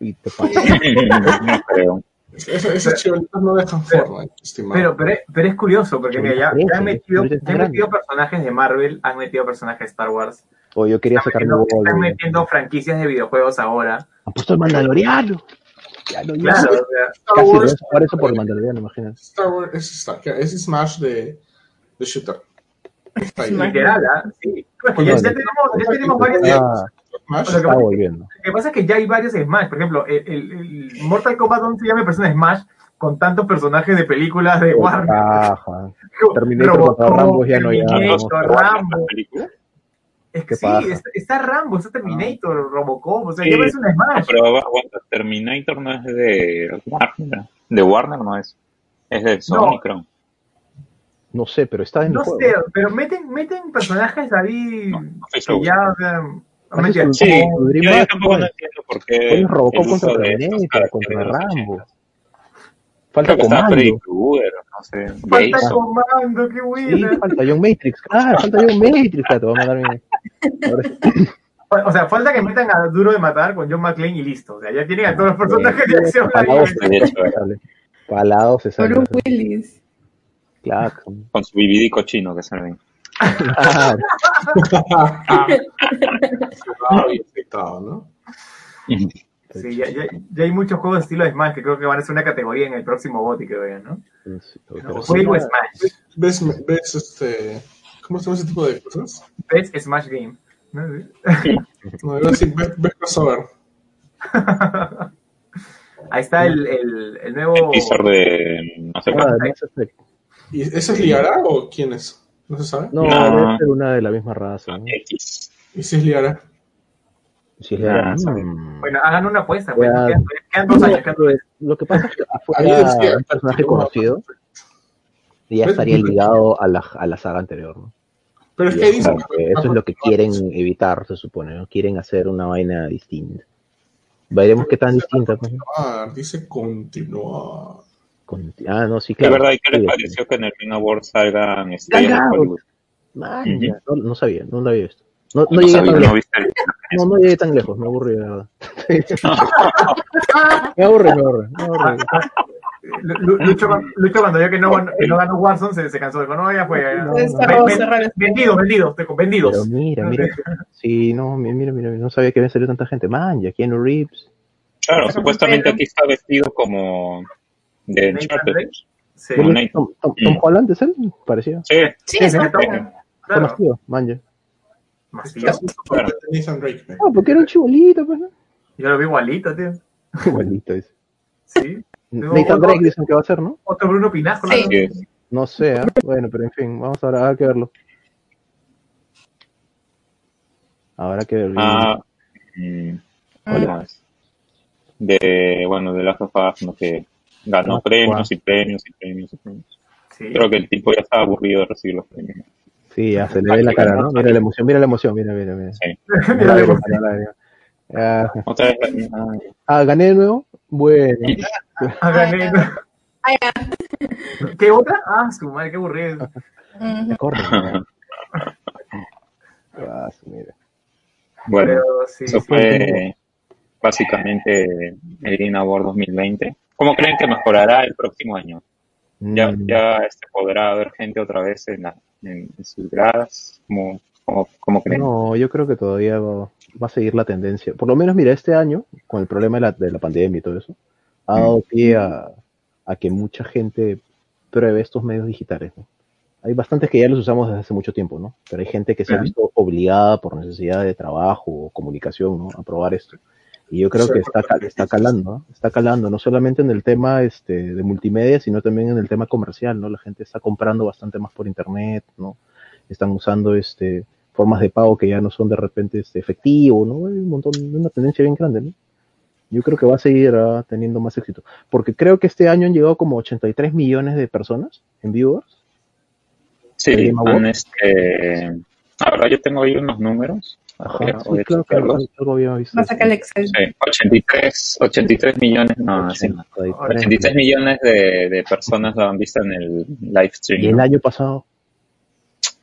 S2: Y te pasa.
S4: no creo.
S1: Esos, esos chivolitos no dejan Fortnite, estimado.
S3: Pero, pero, es- pero es curioso, porque mira, ya, ya han metido, ya han metido personajes de Marvel, han metido personajes de Star Wars,
S2: O yo quería sacar gol.
S3: están metiendo franquicias de videojuegos ahora.
S2: Han puesto el Mandaloriano. Ya lo
S3: Claro,
S1: Star
S2: Casi,
S1: Wars,
S2: ¿no? Ahora eso por el Mandaloriano, imagínate.
S1: Star Wars es, Star- es Smash de, de shooter.
S3: Literal, ¿ah? Sí. Pues que ya, ya tenemos, ya tenemos varios.
S2: Ah,
S1: Smash.
S3: O sea,
S2: está volviendo.
S3: Lo que pasa es que ya hay varios Smash. Por ejemplo, el, el- el Mortal Kombat 11 ya me parece un Smash con tantos personajes de películas de Warner.
S2: Terminator
S3: Robocop,
S2: Rambo ya no hay Rambo.
S3: Es que
S2: ¿Qué
S3: sí, está, está Rambo, está Terminator, Robocop. O sea,
S4: Sí.
S3: ya parece un Smash.
S4: Pero aguanta, Terminator no es de Warner. De Warner no es. Es de Sony,
S3: No.
S4: creo.
S2: No sé, pero está en el
S3: No
S2: juego.
S3: sé, pero meten, meten personajes ahí
S4: No, no estoy
S3: que
S4: seguro.
S3: ya, o sea, meten-
S2: su-
S4: Sí, yo, yo tampoco no
S2: pues.
S4: entiendo por qué.
S2: Robocop
S4: el
S2: contra Terminator, contra Rambo.
S4: 80.
S2: Falta
S4: Creo
S2: comando.
S4: Freddy Krueger, no sé.
S3: Falta
S4: Jason.
S3: comando, qué
S2: Sí,
S3: buena.
S2: falta John Matrix. Claro, falta John Matrix. Claro, te voy a sí.
S3: O sea, falta que metan a Duro de Matar con John McClane y listo. O sea, ya tienen a todos los personajes de acción.
S2: Palados
S4: De hecho,
S2: se sale. Palados se sale.
S5: Bruce Willis.
S2: Claro.
S4: con su BBD cochino que sale.
S2: Claro.
S1: Cerrado y afectado, ¿no?
S3: Sí, ya, ya, ya hay muchos juegos de estilo de Smash que creo que van a ser una categoría en el próximo GOTY que vean, ¿no?
S2: Sí, pero sí.
S3: Juego Smash.
S1: ¿Ves, ves este. ¿Cómo se llama ese tipo de cosas?
S3: Best Smash Game. ¿no?
S1: No, iba a decir, ves, ves crossover.
S3: Ahí está el, el, el nuevo.
S4: El teaser de no sé
S2: Ah.
S1: ¿Y ese es Liara o quién es? No se sabe.
S2: No,
S4: No.
S2: debe ser una de la misma raza. ¿no?
S4: X.
S1: ¿Y si es Liara?
S2: Es
S4: Ah,
S2: mm.
S3: Bueno, hagan una apuesta. Pues,
S2: Ya.
S3: quedan, quedan dos años. quedan.
S2: Lo que pasa es que afuera un personaje conocido ya estaría ligado a la, a la saga anterior. ¿no?
S1: Pero es que
S2: eso,
S1: dicen
S2: eso es lo que quieren evitar, se supone. ¿no? Quieren hacer una vaina distinta. Veremos qué tan distinta. pues.
S1: Ah, dice continuar.
S2: Con- ah, no, sí,
S4: ¿Qué
S2: claro.
S4: verdad? ¿Y qué les
S2: Sí,
S4: pareció que en el Game Award salgan estrellas de. Hollywood?
S2: Man, ya, no, no sabía, no lo había visto. No, no
S4: No,
S2: llegué
S4: sabía, no viste.
S2: No, no llegué tan lejos, me aburrí, la verdad. me aburre, me aburre, me
S3: Lu- Lucho, Lucho cuando vio que no, que no ganó Warzone se, se cansó. Dijo, no, ya fue. ya.
S5: Se cerró,
S3: Ven-
S5: cerró el-
S3: Vendidos.
S2: Pero mira, mira. Sí, no, mi- mira, mira, no sabía que había salido tanta gente. Man, ya Keanu Reeves.
S4: Claro, supuestamente aquí está vestido como de Uncharted.
S3: Sí.
S2: Tom, Tom, Tom Holland es él? Parecía.
S4: Sí,
S5: Sí,
S3: Sí,
S5: es
S3: sí,
S5: un-
S3: claro.
S2: Conocido, man, ya.
S1: ¿Eh?
S2: Ah, porque era un chibolito, pues, ¿no?
S3: Yo lo vi igualito, tío.
S2: Igualito es.
S3: Sí.
S2: Nathan Drake dicen que va a ser, ¿no?
S3: Otro Bruno Pinasco.
S5: Sí.
S3: ¿no?
S4: que es.
S2: No sé, ¿ah? bueno, pero en fin, vamos a ver, habrá que verlo. Habrá que verlo.
S4: Ah, mm. De, bueno, de Last of Us, no que ganó
S2: Ah,
S4: premios y premios y premios y premios.
S3: Sí.
S4: Creo que el tipo ya estaba aburrido de recibir los premios.
S2: Sí, ya se le ve la cara, ¿no? Mira la emoción, mira la emoción, mira, mira, mira.
S4: Sí.
S3: Mira,
S2: La lágrima. Ah,
S4: Otra vez, ah,
S2: gané de nuevo. Bueno,
S3: Ah, gané. ¿Qué otra? Ah, su madre, qué aburrido.
S2: Corre. Ah, su mira.
S4: bueno,
S3: Pero sí.
S4: eso
S3: sí.
S4: fue básicamente el Award 2020. ¿Cómo creen que mejorará el próximo año? Ya,
S2: Mm,
S4: ya este, podrá haber gente otra vez en, la- en, en sus gradas. ¿Cómo, cómo, cómo creen?
S2: No, yo creo que todavía va, va a seguir la tendencia. Por lo menos, mira, este año, con el problema de la, de la pandemia y todo eso, ha dado pie a, a que mucha gente pruebe estos medios digitales. ¿no? Hay bastantes que ya los usamos desde hace mucho tiempo, ¿no? Pero hay gente que se ha visto obligada por necesidad de trabajo o comunicación, ¿no? A probar esto. Y yo creo que está, está calando. Está calando, no solamente en el tema este, de multimedia, sino también en el tema comercial, ¿no? La gente está comprando bastante más por internet, ¿no? Están usando este formas de pago que ya no son de repente este, efectivo, ¿no? Hay un montón, una tendencia bien grande, ¿no? Yo creo que va a seguir ah, teniendo más éxito. Porque creo que este año han llegado como 83 millones de personas en viewers.
S4: Sí, han, este, ahora yo tengo ahí unos números.
S2: Ajá,
S4: Voy a-
S2: sí,
S4: voy a
S2: claro que
S4: checarlo.
S2: algo, algo había visto.
S5: Va a sacar el Excel.
S4: Sí, 83, 83 millones, no, sí.
S2: 83.
S4: 83 millones de, de personas lo han visto en el live stream.
S2: Y el
S4: ¿no?
S2: año pasado,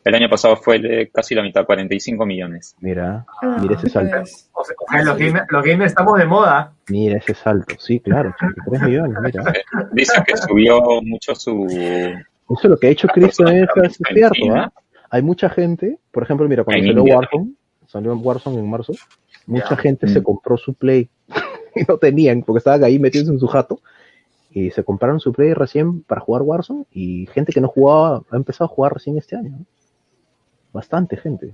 S4: El año pasado fue de casi la mitad, 45 millones.
S2: mira,
S5: Ah,
S2: mira ese salto.
S5: pues.
S3: O sea, o sea, los gamers, los gamers estamos de moda.
S2: Mira ese salto. Sí, claro, 83 millones, mira.
S4: Dice que subió mucho su...
S2: Eso es lo que ha hecho Chris también es, es cierto, ¿ah? Hay mucha gente, por ejemplo, mira, cuando salió
S4: India.
S2: Salió Warzone en marzo, mucha gente
S4: Mm.
S2: se compró su Play y no tenían, porque estaban ahí metidos en su jato, y se compraron su Play recién para jugar Warzone, y gente que no jugaba, ha empezado a jugar recién este año. Bastante gente.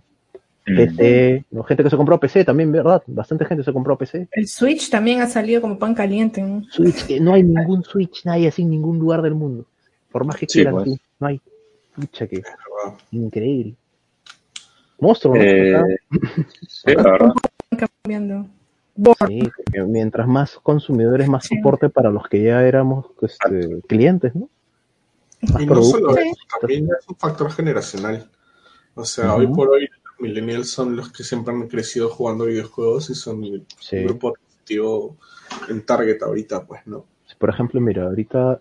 S4: Mm.
S2: PC, no, gente que se compró PC también, ¿verdad? Bastante gente se compró PC.
S5: El Switch también ha salido como pan caliente. ¿no?
S2: Switch, que no hay ningún Switch, nadie así en ningún lugar del mundo. Por más que
S4: Sí,
S2: quieran,
S4: pues.
S2: no hay. Pucha increíble. Monstruo, ¿no?
S4: Eh,
S2: Acá.
S4: sí, la verdad.
S5: Están cambiando.
S2: Sí, porque mientras más consumidores, más
S5: Sí.
S2: soporte para los que ya éramos este, clientes, ¿no? Más
S1: Y no solo eso, también es un factor generacional. O sea, hoy por hoy los millennials son los que siempre han crecido jugando videojuegos y son el
S2: Sí.
S1: grupo objetivo en Target ahorita, pues, ¿no?
S2: Por ejemplo, mira, ahorita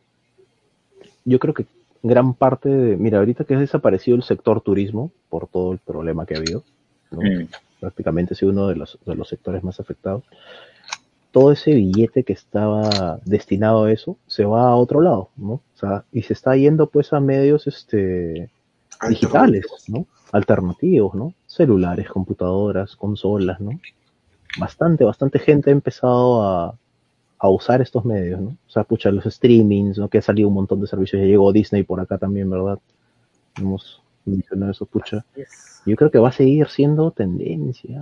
S2: yo creo que gran parte de, mira, ahorita que ha desaparecido el sector turismo por todo el problema que ha habido, ¿no?
S4: Mm.
S2: prácticamente ha sido uno de los, de los sectores más afectados. Todo ese billete que estaba destinado a eso se va a otro lado, ¿no? O sea, y se está yendo pues a medios este, digitales, ¿no? Alternativos, ¿no? Celulares, computadoras, consolas, ¿no? Bastante, bastante gente ha empezado a, a usar estos medios, ¿no? O sea, pucha, los streamings, ¿no? Que ha salido un montón de servicios, ya llegó Disney por acá también, ¿verdad? Hemos mencionado eso, pucha. Yo creo que va a seguir siendo tendencia.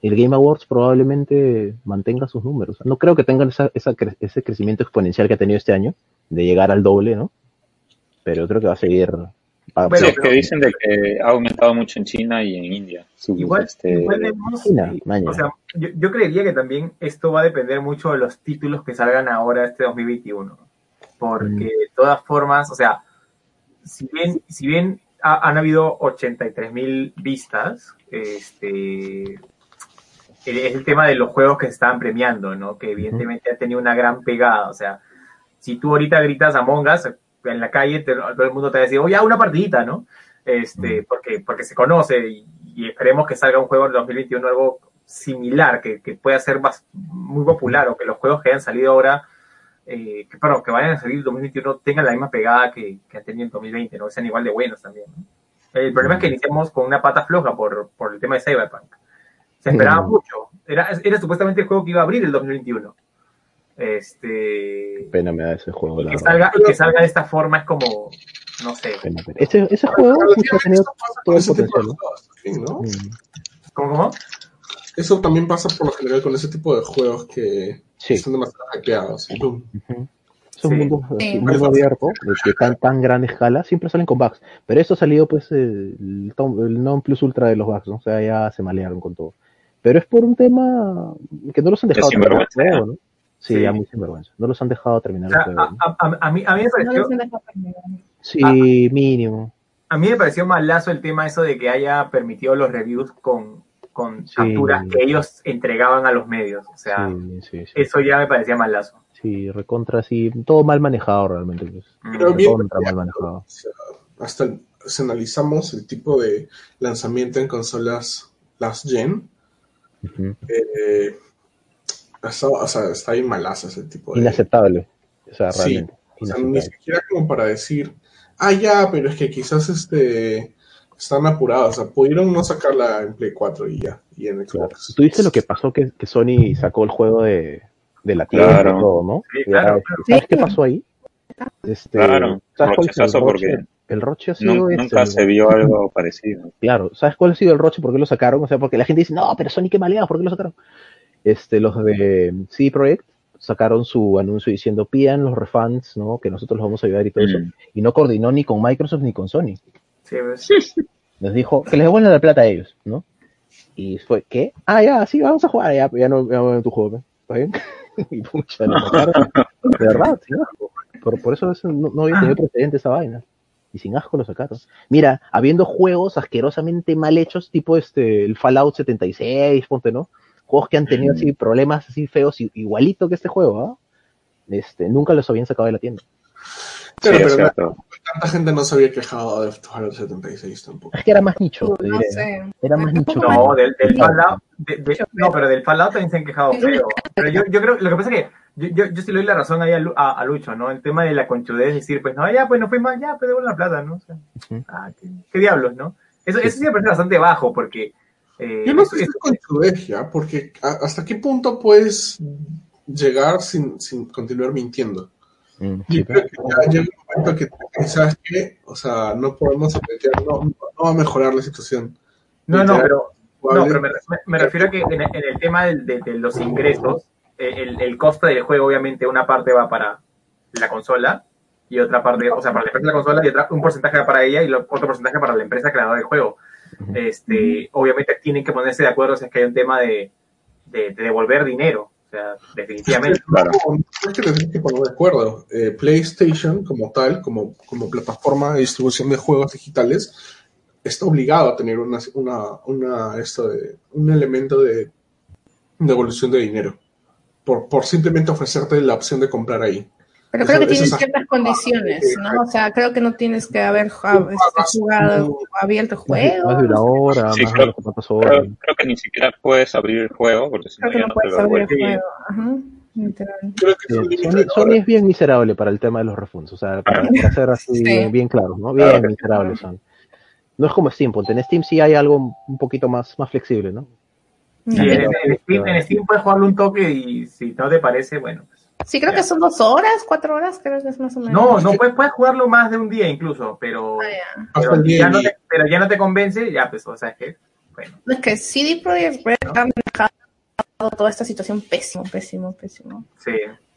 S2: El Game Awards probablemente mantenga sus números. No creo que tengan esa, esa cre- ese crecimiento exponencial que ha tenido este año, de llegar al doble, ¿no? Pero creo que va a seguir.
S3: Bueno,
S4: sí, es que dicen de que ha aumentado mucho en China y en India. Su,
S3: Igual,
S4: este,
S3: igual vemos-
S2: China, maña.
S3: o sea, yo, yo creería que también esto va a depender mucho de los títulos que salgan ahora este 2021. Porque
S2: Mm.
S3: de todas formas, o sea, si bien, si bien ha- han habido 83 mil vistas, este es el tema de los juegos que se estaban premiando, ¿no? Que evidentemente ha tenido una gran pegada. O sea, si tú ahorita gritas Among Us en la calle, te- todo el mundo te va a decir, oye, una partidita, ¿no? Este, porque, porque se conoce y, y esperemos que salga un juego en 2021 algo similar, que, que pueda ser bas- muy popular o que los juegos que hayan salido ahora, eh, que, perdón, que vayan a salir en 2021 tengan la misma pegada que, que han tenido en 2020, ¿no? Sean igual de buenos también, ¿no? El problema es que iniciamos con una pata floja por, por el tema de Cyberpunk. Se esperaba mucho. Era, era supuestamente el juego que iba a abrir el 2021. Este.
S2: Pena me da ese juego, la
S3: que, salga, y que salga de esta forma es como. No sé.
S2: Pena, pena. Ese, ese juego ha tenido todo el potencial, ¿no? Mm,
S3: ¿Cómo, cómo?
S1: Eso también pasa por lo general con ese tipo de juegos que
S2: Sí.
S1: son demasiado hackeados. y boom.
S2: Ujú. Son
S3: Sí.
S2: mundos
S5: Sí.
S2: mundo abierto, de que tan, tan gran escala, siempre salen con bugs. Pero esto ha salido, pues, el, tom- el non plus ultra de los bugs, ¿no? O sea, ya se malearon con todo. Pero es por un tema que no los han
S4: De
S2: dejado
S4: sinvergüenza,
S2: juego, ¿no? Sí,
S3: Sí.
S2: ya muy sinvergüenza. No los han dejado terminar
S3: O sea,
S2: el juego.
S3: a,
S2: ¿no?
S3: a- a- a mí, a mí me pareció,
S5: les han dejado terminar.
S2: Sí, mínimo.
S3: a mí me pareció malazo el tema eso de que haya permitido los reviews con, con
S2: Sí.
S3: capturas que ellos entregaban a los medios. O sea,
S2: Sí, sí, sí.
S3: eso ya me parecía malazo.
S2: Sí, recontra, sí. Todo mal manejado realmente. Pues.
S1: Pero
S3: Mm.
S1: bien-
S2: Recontra mal manejado.
S1: O sea, hasta el- si analizamos el tipo de lanzamiento en consolas last gen, eh, eso, o sea, está bien malazo ese tipo de...
S2: Inaceptable. O sea,
S1: Sí.
S2: realmente.
S1: O sea, ni siquiera como para decir, ah, ya, pero es que quizás este están apurados. O sea, pudieron no sacarla en Play 4 y ya, y en
S2: Claro.
S1: Xbox.
S2: Tú viste lo que pasó que, que Sony sacó el juego de, de la tienda
S4: Claro.
S2: y todo, ¿no?
S3: Sí,
S2: Ya,
S3: claro, claro.
S2: ¿Sabes
S5: Sí.
S2: qué pasó ahí? Este,
S4: Claro,
S2: ¿sabes cuál es el
S4: rochezazo
S2: roche?
S4: porque
S2: El roche ha sido
S4: nu-
S2: este,
S4: nunca se vio algo parecido.
S2: Claro, ¿sabes cuál ha sido el roche? ¿Por qué lo sacaron? O sea, porque la gente dice, no, pero Sony qué maleados, ¿por qué lo sacaron? Este, los de CD Projekt sacaron su anuncio diciendo, pidan los refunds, ¿no? Que nosotros los vamos a ayudar y todo eso.
S4: Mm.
S2: Y no coordinó ni con Microsoft ni con Sony.
S3: Sí, pues.
S2: Nos dijo que les devuelvan la plata a ellos, ¿no? Y fue, ¿qué? Ah, ya, sí, vamos a jugar, ya, ya no, ya no tu juego, ¿eh? ¿está bien? y pucha, lo sacaron. De verdad, sí. Por, por eso eso no, no había tenido precedente esa vaina. Y y sin asco lo sacaron. Mira, habiendo juegos asquerosamente mal hechos, tipo este, el Fallout 76, ponte, ¿no? Juegos que han tenido así problemas así feos, igualito que este juego, ¿ah? Este, nunca los habían sacado de la tienda.
S1: Claro,
S4: Sí, es
S1: pero
S4: cierto.
S1: tanta gente no se había quejado de Fallout 76 tampoco.
S2: Es que era más nicho,
S5: No sé.
S2: Era más nicho.
S3: No, del, del
S2: Claro.
S3: Fallout, de- de- no, pero del Fallout también se han quejado feo. Pero yo, yo creo, lo que pasa es que yo, yo, yo sí le doy la razón ahí a, Lu- a, a Lucho, ¿no? El tema de la conchudez, decir, pues no, ya, pues no fue más, ya, pues devuelve la plata, ¿no? O sea,
S2: Ujú.
S3: ah, qué, qué diablos, ¿no? Eso, eso sí me parece bastante bajo, porque... eh,
S1: Yo no sé si es con tu ya, porque hasta qué punto puedes llegar sin, sin continuar mintiendo.
S2: Mm, sí,
S1: Yo creo que ya llega un momento que, que, ¿sabes qué? O sea, no podemos meter, no, no va a mejorar la situación.
S3: no, no, pero No, pero me, refiero a que en, en el tema del- de, de los ingresos, eh, el, el coste del juego, obviamente, una parte va para la consola y otra parte, o sea, para la empresa de la consola y otra, un porcentaje va para ella y lo- otro porcentaje para la empresa creadora del juego. Este, obviamente tienen que ponerse de acuerdo si es que hay un tema de, de, de devolver dinero. O sea, definitivamente.
S4: Claro.
S1: Que poner de acuerdo. Eh, PlayStation, como tal, como, como plataforma de distribución de juegos digitales, está obligado a tener una, una, una, esto de, un elemento de devolución de dinero. Por, por simplemente ofrecerte la opción de comprar ahí.
S5: Pero creo que
S1: eso
S5: tienen
S1: es-
S5: ciertas condiciones, ¿no? O sea, creo que no tienes que haber este, jugado o abierto el juego.
S2: Más de una hora,
S4: Sí,
S2: más
S4: creo-
S2: de horas.
S4: Creo, creo que ni siquiera puedes abrir el juego porque si no
S5: Creo que no puedes abrir el juego. Ajá.
S1: Creo que
S2: Sí, Sony, es bien miserable para el tema de los refundos, o sea, para, para ser así
S5: Sí.
S2: bien claros, ¿no? Bien
S4: Claro
S2: miserables son. No es como Steam, ponte en Steam sí hay algo un poquito más, más flexible, ¿no?
S3: Sí,
S2: También.
S3: en, en Steam, en Steam puedes jugarle un toque y si no te parece, bueno.
S5: Sí, creo que son dos horas, cuatro horas, creo que es más o menos.
S3: No, no puedes, puedes jugarlo más de un día incluso, pero,
S5: Ah, ya.
S3: Pero, ya no te, pero ya no te convence, ya pues, o sea, es que, bueno.
S5: No, es que CD Projekt Red han dejado toda esta situación pésimo, pésimo, pésimo.
S3: Sí.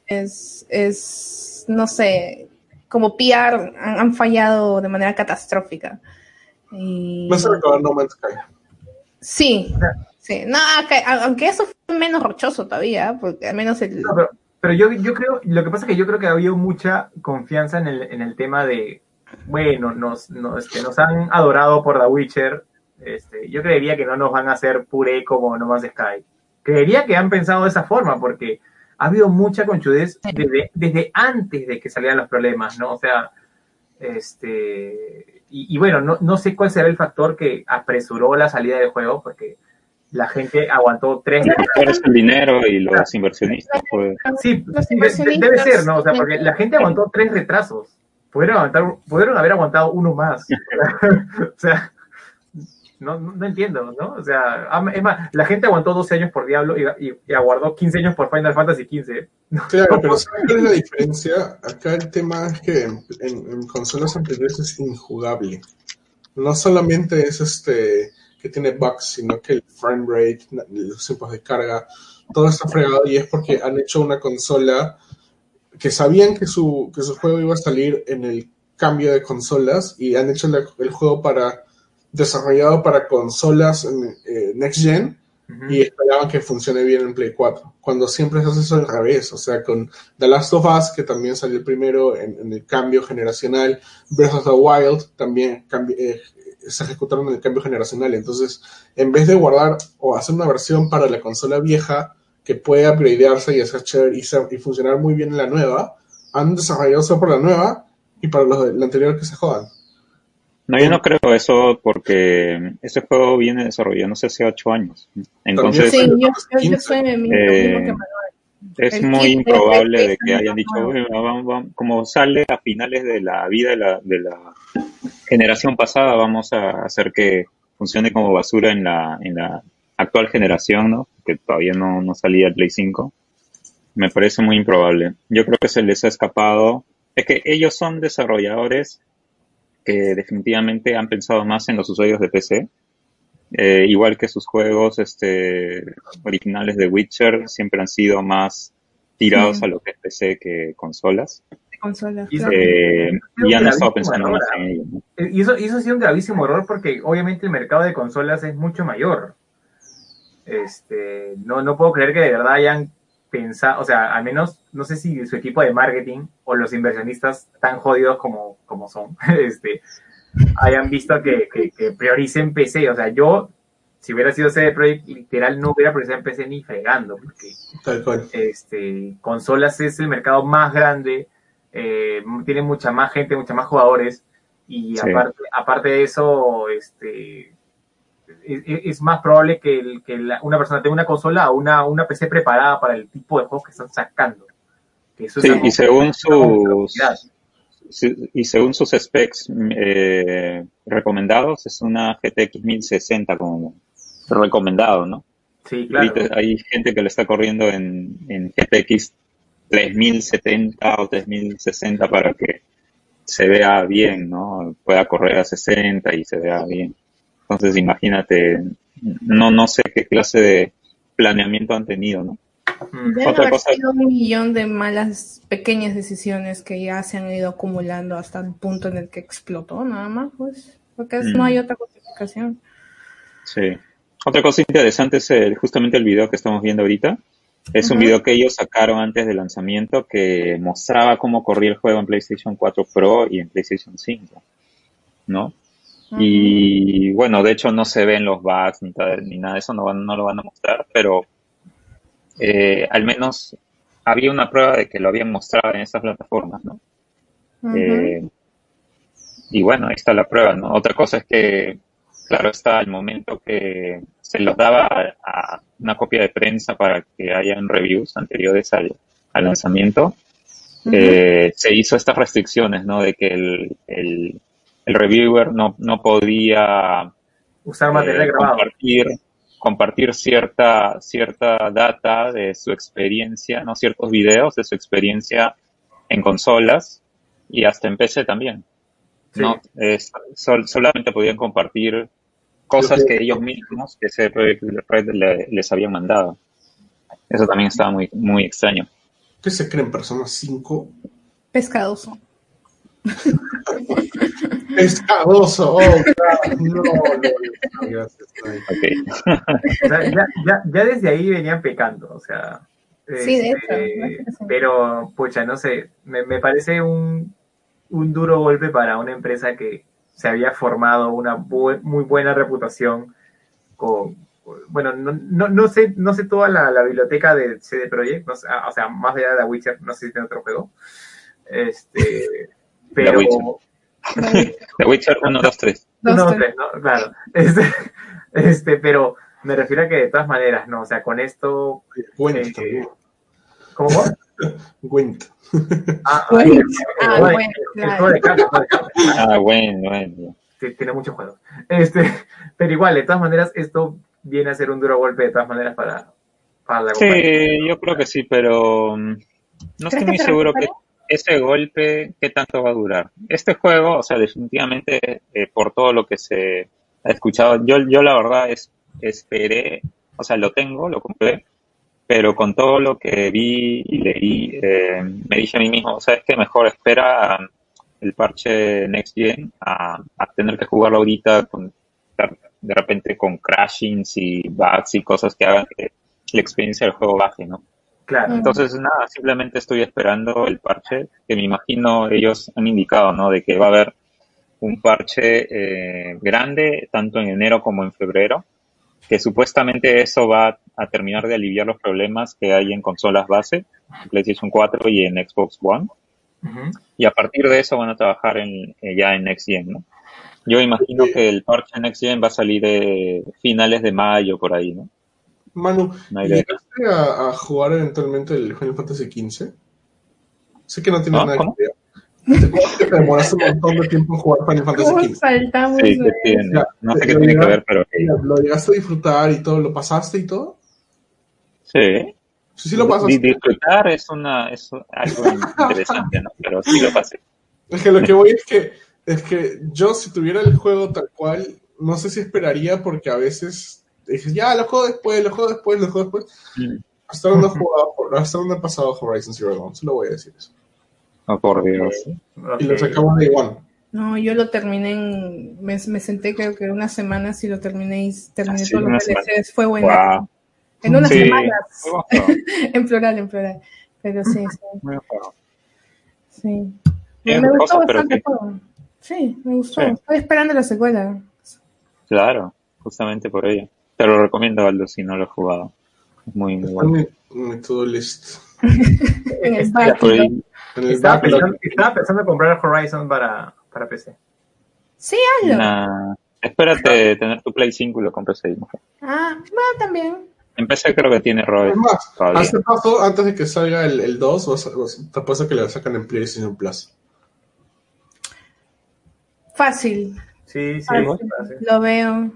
S5: Es, es, no sé, como PR han, han fallado de manera catastrófica. Y...
S1: Vas a acabar No Man's Sky.
S5: Sí, sí. No, que- aunque eso fue menos rochoso todavía, porque al menos el...
S3: No, pero, pero yo, yo creo, lo que pasa es que yo creo que había mucha confianza en el, en el tema de, bueno, nos, nos, este, nos han adorado por The Witcher, este, yo creería que no nos van a hacer puré como No Man's Sky. Creería que han pensado de esa forma, porque ha habido mucha conchudez desde, desde antes de que salieran los problemas, ¿no? O sea, este, y, y bueno, no, no sé cuál será el factor que apresuró la salida del juego, porque la gente aguantó tres
S4: el dinero y los inversionistas, pues.
S3: Sí,
S5: Los
S3: debe ser, ¿no? O sea, porque la gente aguantó tres retrasos. Pudieron, aguantar, pudieron haber aguantado uno más. o sea, no, no, no entiendo, ¿no? O sea, es más, la gente aguantó 12 años por Diablo y, y- y aguardó 15 años por Final Fantasy XV.
S1: Claro, pero ¿sabes cuál es la diferencia? Acá el tema es que en, en- en consolas anteriores es injugable. No solamente es este que tiene bugs, sino que el frame rate, los tiempos de carga, todo está fregado y es porque han hecho una consola que sabían que su, que su juego iba a salir en el cambio de consolas y han hecho la- el juego para desarrollado para consolas en, eh, next gen
S3: Ujú.
S1: y esperaban que funcione bien en Play 4. Cuando siempre se hace eso al revés, o sea, con The Last of Us, que también salió primero en, en el cambio generacional, Breath of the Wild también cambi- eh, se ejecutaron en el cambio generacional. Entonces, en vez de guardar o hacer una versión para la consola vieja que puede upgradearse y hacer chévere y, ser- y funcionar muy bien en la nueva, han desarrollado solo por la nueva y para los de la anterior que se jodan.
S4: No, yo no creo eso porque ese juego viene desarrollándose hace ocho años. Entonces,
S5: Sí, yo, yo, yo soy el mismo,
S4: Eh,
S5: mismo que Manuel.
S4: es
S5: el
S4: muy improbable de que hayan dicho,
S5: nuevo.
S4: "Bueno, vamos- vamos", como sale a finales de la vida de la, de la generación pasada, vamos a hacer que funcione como basura en la, en la actual generación, ¿no? Que todavía no, no salía el Play 5. Me parece muy improbable. Yo creo que se les ha escapado. Es que ellos son desarrolladores que definitivamente han pensado más en los usuarios de PC. Eh, igual que sus juegos este, originales de Witcher siempre han sido más tirados
S5: Sí.
S4: a lo que es PC que consolas.
S5: Consolas,
S3: Y
S5: claro.
S4: Eh, y han
S3: que la
S4: estado
S3: víctima
S4: pensando
S3: ahora.
S4: más en ello. ¿no?
S3: Y eso, y eso ha sido un gravísimo error porque obviamente el mercado de consolas es mucho mayor. Este, no, no puedo creer que de verdad hayan pensar, o sea, al menos no sé si su equipo de marketing o los inversionistas tan jodidos como, como son, este, hayan visto que, que, que prioricen PC. O sea, yo, si hubiera sido CD Projekt, literal no hubiera priorizado en PC ni fregando, porque
S1: Tal cual.
S3: este, consolas es el mercado más grande, eh, tiene mucha más gente, mucha más jugadores, y
S4: Sí.
S3: aparte, aparte de eso, este, es, es más probable que, el- que la- una persona tenga una consola o una, una PC preparada para el tipo de juegos que están sacando. Que eso es
S4: Sí, y según sus y según sus specs eh, recomendados es una GTX 1060 como recomendado, ¿no?
S3: Sí, claro.
S4: Ahorita hay gente que lo está corriendo en, en GTX 3070 o 3060 para que se vea bien, ¿no? Pueda correr a 60 y se vea bien. Entonces imagínate, no, no sé qué clase de planeamiento han tenido, ¿no?
S3: Mm.
S5: Deben
S4: Otra
S5: haber
S4: cosa-
S5: sido un millón de malas pequeñas decisiones que ya se han ido acumulando hasta el punto en el que explotó, nada más, pues. Porque es- no
S4: Mm.
S5: hay otra justificación.
S4: Sí. Otra cosa interesante es el- justamente el video que estamos viendo ahorita. Es un video que ellos sacaron antes del lanzamiento que mostraba cómo corría el juego en PlayStation 4 Pro y en PlayStation 5, ¿no? Y bueno, de hecho no se ven los bugs ni, nada de eso, no, van- no lo van a mostrar, pero eh, al menos había una prueba de que lo habían mostrado en estas plataformas, ¿no? Eh, y bueno, ahí está la prueba, ¿no? Otra cosa es que, claro, está el momento que se los daba a, una copia de prensa para que hayan reviews anteriores al, al lanzamiento. Eh, se hizo estas restricciones, ¿no? De que el, el, el reviewer no, no podía
S3: Usar material
S4: eh,
S3: grabado.
S4: compartir, compartir cierta, cierta data de su experiencia, ¿no? Ciertos videos de su experiencia en consolas y hasta en PC también. ¿no? Sol- solamente podían compartir cosas
S1: que-
S4: que ellos mismos, que ese Red, Red le- les habían mandado. Eso también estaba muy, muy extraño.
S1: ¿Qué se creen Persona 5?
S5: Pescadoso.
S1: Pescadoso. Oh, God. no, no, no, gracias. Ay.
S4: Ok.
S3: O sea, ya, ya, ya desde ahí venían pecando, o sea.
S5: Sí, de
S3: este,
S5: hecho, sí.
S3: Pero, pucha, no sé, me, me parece un, un duro golpe para una empresa que se había formado una bu- muy buena reputación con, bueno, no, no, no sé, no sé toda la, la biblioteca de CD Projekt, no sé, ah, o sea, más allá de The Witcher, no sé si tiene otro juego. Este, pero,
S4: Witcher. The Witcher 1, 2, 3.
S5: Dos,
S3: no,
S5: tres.
S3: tres, no, claro. Este, este, pero me refiero a que de todas maneras, ¿no? O sea, con esto,
S1: Gwent
S3: Eh. ¿Cómo?
S1: Gwent.
S3: Ah,
S5: ah,
S3: juego
S5: bueno, claro.
S3: juego juego.
S4: Ah, bueno,
S3: tiene muchos juegos. Este, pero igual, de todas maneras, esto viene a ser un duro golpe de todas maneras para, para la compañía.
S4: Sí, yo creo que sí, pero mm, no estoy muy
S5: se
S4: seguro que ese golpe, ¿qué tanto va a durar? Este juego, o sea, definitivamente, eh, por todo lo que se ha escuchado, yo, yo la verdad es, esperé, o sea, lo tengo, lo compré, pero con todo lo que vi y leí, eh, me dije a mí mismo, ¿sabes qué? Mejor espera el parche Next Gen a, a tener que jugarlo ahorita con, de repente con crashings y bugs y cosas que hagan que la experiencia del juego baje, ¿no?
S3: Claro.
S4: Entonces, nada, simplemente estoy esperando el parche, que me imagino ellos han indicado, ¿no? De que va a haber un parche eh, grande, tanto en enero como en febrero, que supuestamente eso va a terminar de aliviar los problemas que hay en consolas base, en PlayStation 4 y en Xbox One, y a partir de eso van a trabajar en, eh, ya en Next Gen, ¿no? Yo imagino que el parche Next Gen va a salir de finales de mayo, por ahí, ¿no?
S1: Manu. ¿llegaste a, a jugar eventualmente el Final Fantasy XV? Sé que no tienes
S4: ¿No?
S1: nada
S4: ¿Cómo?
S1: que ver. ¿Te acuerdas que te demoraste un montón de tiempo en jugar Final Fantasy
S5: ¿Cómo
S1: XV?
S5: saltamos
S4: Sí,
S5: de
S4: que tiene.
S1: Ya,
S4: No sé qué tiene que ver, pero.
S1: ¿Lo llegaste a disfrutar y todo? ¿Lo pasaste y todo?
S4: Sí.
S1: Sí, sí lo pasaste.
S4: Disfrutar es una es algo interesante, ¿no? Pero sí lo pasé.
S1: Es que lo que voy es que, es que yo si tuviera el juego tal cual, no sé si esperaría porque a veces dije, ya, lo juego después, lo juego después, lo juego después. Hasta ahora no he jugado, hasta ahora no he pasado Horizon Zero Dawn, solo voy a decir eso.
S4: Oh, por Dios.
S1: Y lo sacamos de One.
S5: No, yo lo terminé en. Me, me senté creo que unas semanas y lo terminé y terminé
S4: Ah, sí,
S5: todos los. DLCs. Fue bueno.
S4: Wow.
S5: En unas
S4: Sí,
S5: semanas. en plural, en plural. Pero sí, sí. me gustó bastante
S4: que-
S5: juego. Sí, me gustó.
S4: Sí.
S5: Estoy esperando la secuela.
S4: Claro, justamente por ello. Te lo recomiendo, Aldo, si no lo has jugado. Es muy, muy bueno.
S1: en mi, mi to-do list.
S5: En el backlog.
S1: el
S3: Estaba pensando, estaba pensando en comprar Horizon para, para PC.
S5: Sí, hazlo.
S4: Nah, espérate tener tu Play 5 y lo compres ahí. mejor.
S5: Ah, va también.
S4: En PC creo que tiene Roy
S1: Es más,
S4: todavía.
S1: hace paso, antes de que salga el, el 2, vas a- vas- te apuesto que lo sacan en PlayStation Plus.
S5: Fácil.
S3: Sí, sí,
S5: Fácil.
S3: fácil.
S5: Lo veo.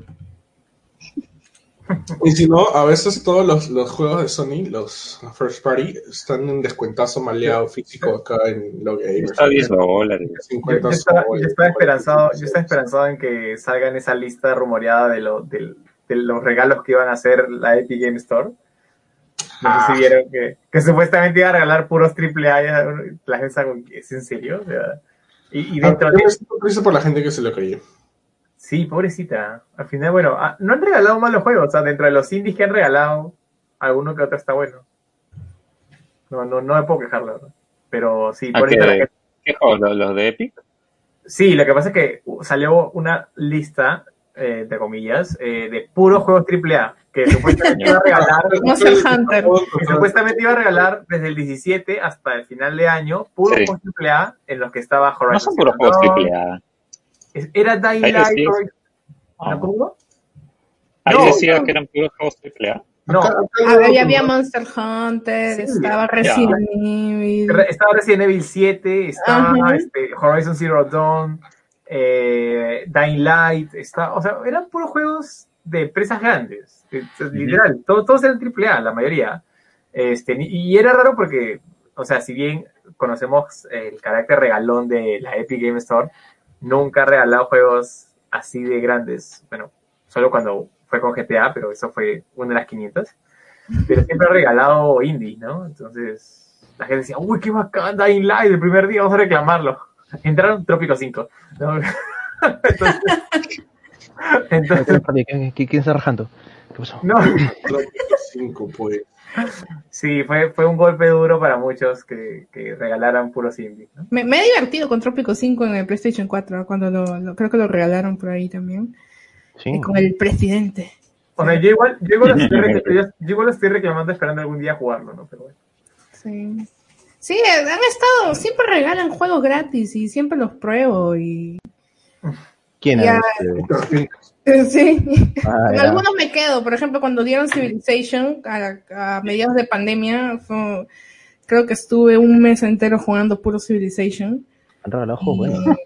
S1: Y si no, a veces todos los, los juegos de Sony, los first party, están en descuentazo maleado físico acá en lo gamers.
S4: Está a 10 dólares.
S3: Yo,
S1: 50
S3: yo estaba, yo estaba esperanzado,
S1: 40
S3: yo estaba esperanzado en que salga en esa lista rumoreada de, lo, del- de los regalos que iban a hacer la Epic Game Store. No sé
S1: Ah.
S3: si vieron que, que supuestamente iba a regalar puros AAA. ya, La gente ¿es en serio? O sea, y, y
S1: Ah,
S3: dentro
S1: yo
S3: de
S1: por la gente que se lo creyó.
S3: Sí, pobrecita. Al final, bueno, ah, no han regalado malos juegos. O sea, dentro de los indies que han regalado, alguno que otro está bueno. No, no, no me puedo quejar, la verdad. Pero sí,
S4: ¿A
S3: pobrecita la
S4: qué, qué juegos? ¿Los, los de Epic?
S3: Sí, lo que pasa es que uh, salió una lista, eh, entre comillas, eh, de puros juegos AAA que supuestamente iba a regalar,
S5: Monster Hunter.
S3: que supuestamente iba a regalar desde el 17 hasta el final de año, puros
S4: Sí.
S3: juegos AAA en los que estaba Horizon.
S4: No son puros juegos AAA.
S3: Era Dying Light.
S4: Ah.
S3: ¿Cómo?
S4: Ahí
S3: No,
S4: decía
S3: no.
S4: que eran puros juegos.
S3: No,
S1: acá
S5: A ver,
S1: no-
S5: ya había Monster Hunter,
S3: Sí,
S5: estaba Resident Evil.
S3: Re- Estaba Resident Evil 7, estaba este, Horizon Zero Dawn, eh, Dying Light, está, o sea, eran puros juegos de empresas grandes, literal, todos, todos eran AAA, la mayoría. Este, y era raro porque, o sea, si bien conocemos el carácter regalón de la Epic Game Store, nunca ha regalado juegos así de grandes, bueno, solo cuando fue con GTA, pero eso fue una de las 500 pero siempre ha regalado indie, ¿no? Entonces, la gente decía, uy, qué bacán, Dying Light, el primer día, vamos a reclamarlo. Entraron Trópico 5. ¿no? entonces, entonces,
S2: ¿Quién, está rajando? ¿Qué pasó?
S3: no,
S1: Trópico 5, pues.
S3: sí, fue, fue un golpe duro para muchos que, que regalaran puros indies, ¿no?
S5: Me, me he divertido con Trópico 5 en el PlayStation 4, cuando lo, lo- creo que lo regalaron por ahí también.
S2: Sí.
S5: Y con el presidente.
S3: O sea, yo igual, yo igual, lo estoy, rec- yo- igual estoy reclamando esperando algún día jugarlo, ¿no? Pero bueno.
S5: Sí. Sí, han estado, siempre regalan juegos gratis y siempre los pruebo y...
S2: ¿Quién
S5: Ya. Sí.
S2: Ah,
S5: Con algunos me quedo, por ejemplo, cuando dieron Civilization a, a mediados de pandemia, fue- creo que estuve un mes entero jugando puro Civilization.
S2: Han regalado juegos
S5: Y,
S2: buenos.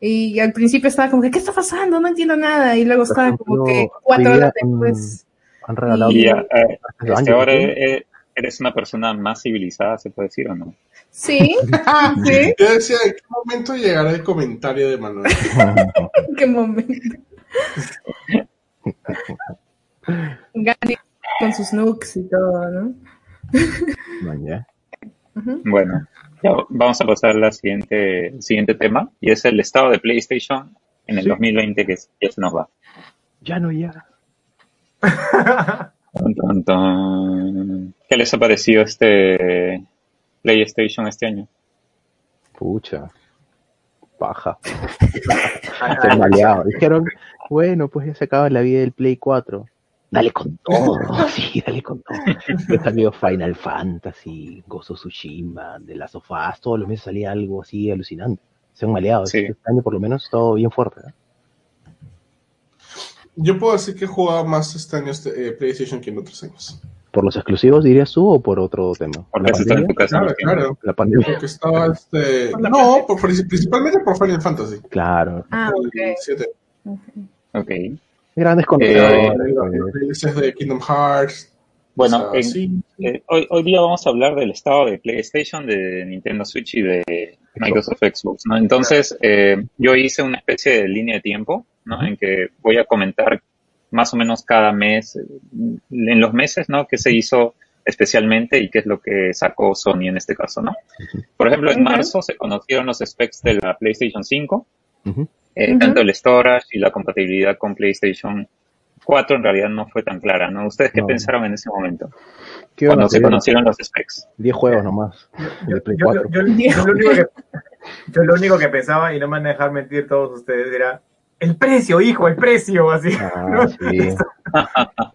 S5: y al principio estaba como que, ¿qué está pasando? No entiendo nada. Y luego
S2: Por
S5: estaba como que cuatro horas después.
S2: Han regalado
S5: Y-
S4: eh, este, ahora eh, eres una persona más civilizada, ¿se puede decir o no?
S5: Sí, sí,
S1: Yo decía, ¿en qué momento llegará el comentario de Manuel?
S5: ¿en qué momento? Gandhi con sus nukes y todo, ¿no? Ujú.
S4: Bueno, ya vamos a pasar al siguiente, siguiente tema, y es el estado de PlayStation en el
S2: Sí.
S4: 2020 que ya se nos va.
S2: Ya no, ya.
S4: ¿Qué les ha parecido este PlayStation este año?
S2: Pucha. Paja. Se han maleado. Dijeron, bueno, pues ya se acaba la vida del Play 4. Dale con todo, sí, dale con todo. Ya salió Final Fantasy, Gozo Tsushima, de las sofás, todos los meses salía algo así alucinante. Se han maleado.
S4: Sí.
S2: Este año por lo menos todo bien fuerte. ¿eh?
S1: Yo puedo decir que he jugado más este año este, eh, PlayStation que en otros años.
S2: ¿Por los exclusivos dirías tú o por otro tema?
S4: Porque
S2: ¿La pandemia?
S4: tu casa.
S1: Claro, claro.
S2: La pandemia.
S1: Porque estaba este. No, por- principalmente por Final Fantasy.
S2: Claro.
S5: Ah, ok.
S1: 7.
S4: Ok.
S2: Grandes
S4: Eh,
S2: contenedores.
S1: DLCs de Kingdom Hearts.
S4: Bueno,
S1: o sea,
S4: en-
S1: sí.
S4: eh, hoy, hoy día vamos a hablar del estado de PlayStation, de Nintendo Switch y de Microsoft Xbox, ¿no? Entonces, eh, yo hice una especie de línea de tiempo, ¿no? En que voy a comentar más o menos cada mes, eh, en los meses, ¿no? Que se hizo especialmente y qué es lo que sacó Sony en este caso, ¿no? Por ejemplo, en marzo se conocieron los specs de la PlayStation 5,
S2: Ujú.
S4: eh, tanto el storage y la compatibilidad con PlayStation 4 en realidad no fue tan clara, ¿no? ¿Ustedes qué
S2: No.
S4: pensaron en ese momento?
S2: ¿Qué
S4: Cuando se conocieron los specs.
S2: 10 juegos nomás. De Play
S3: Yo,
S2: 4.
S3: yo- yo lo único que, yo lo único que pensaba, y no me van a dejar mentir todos ustedes, era el precio, hijo, el precio, así.
S2: Ah, sí.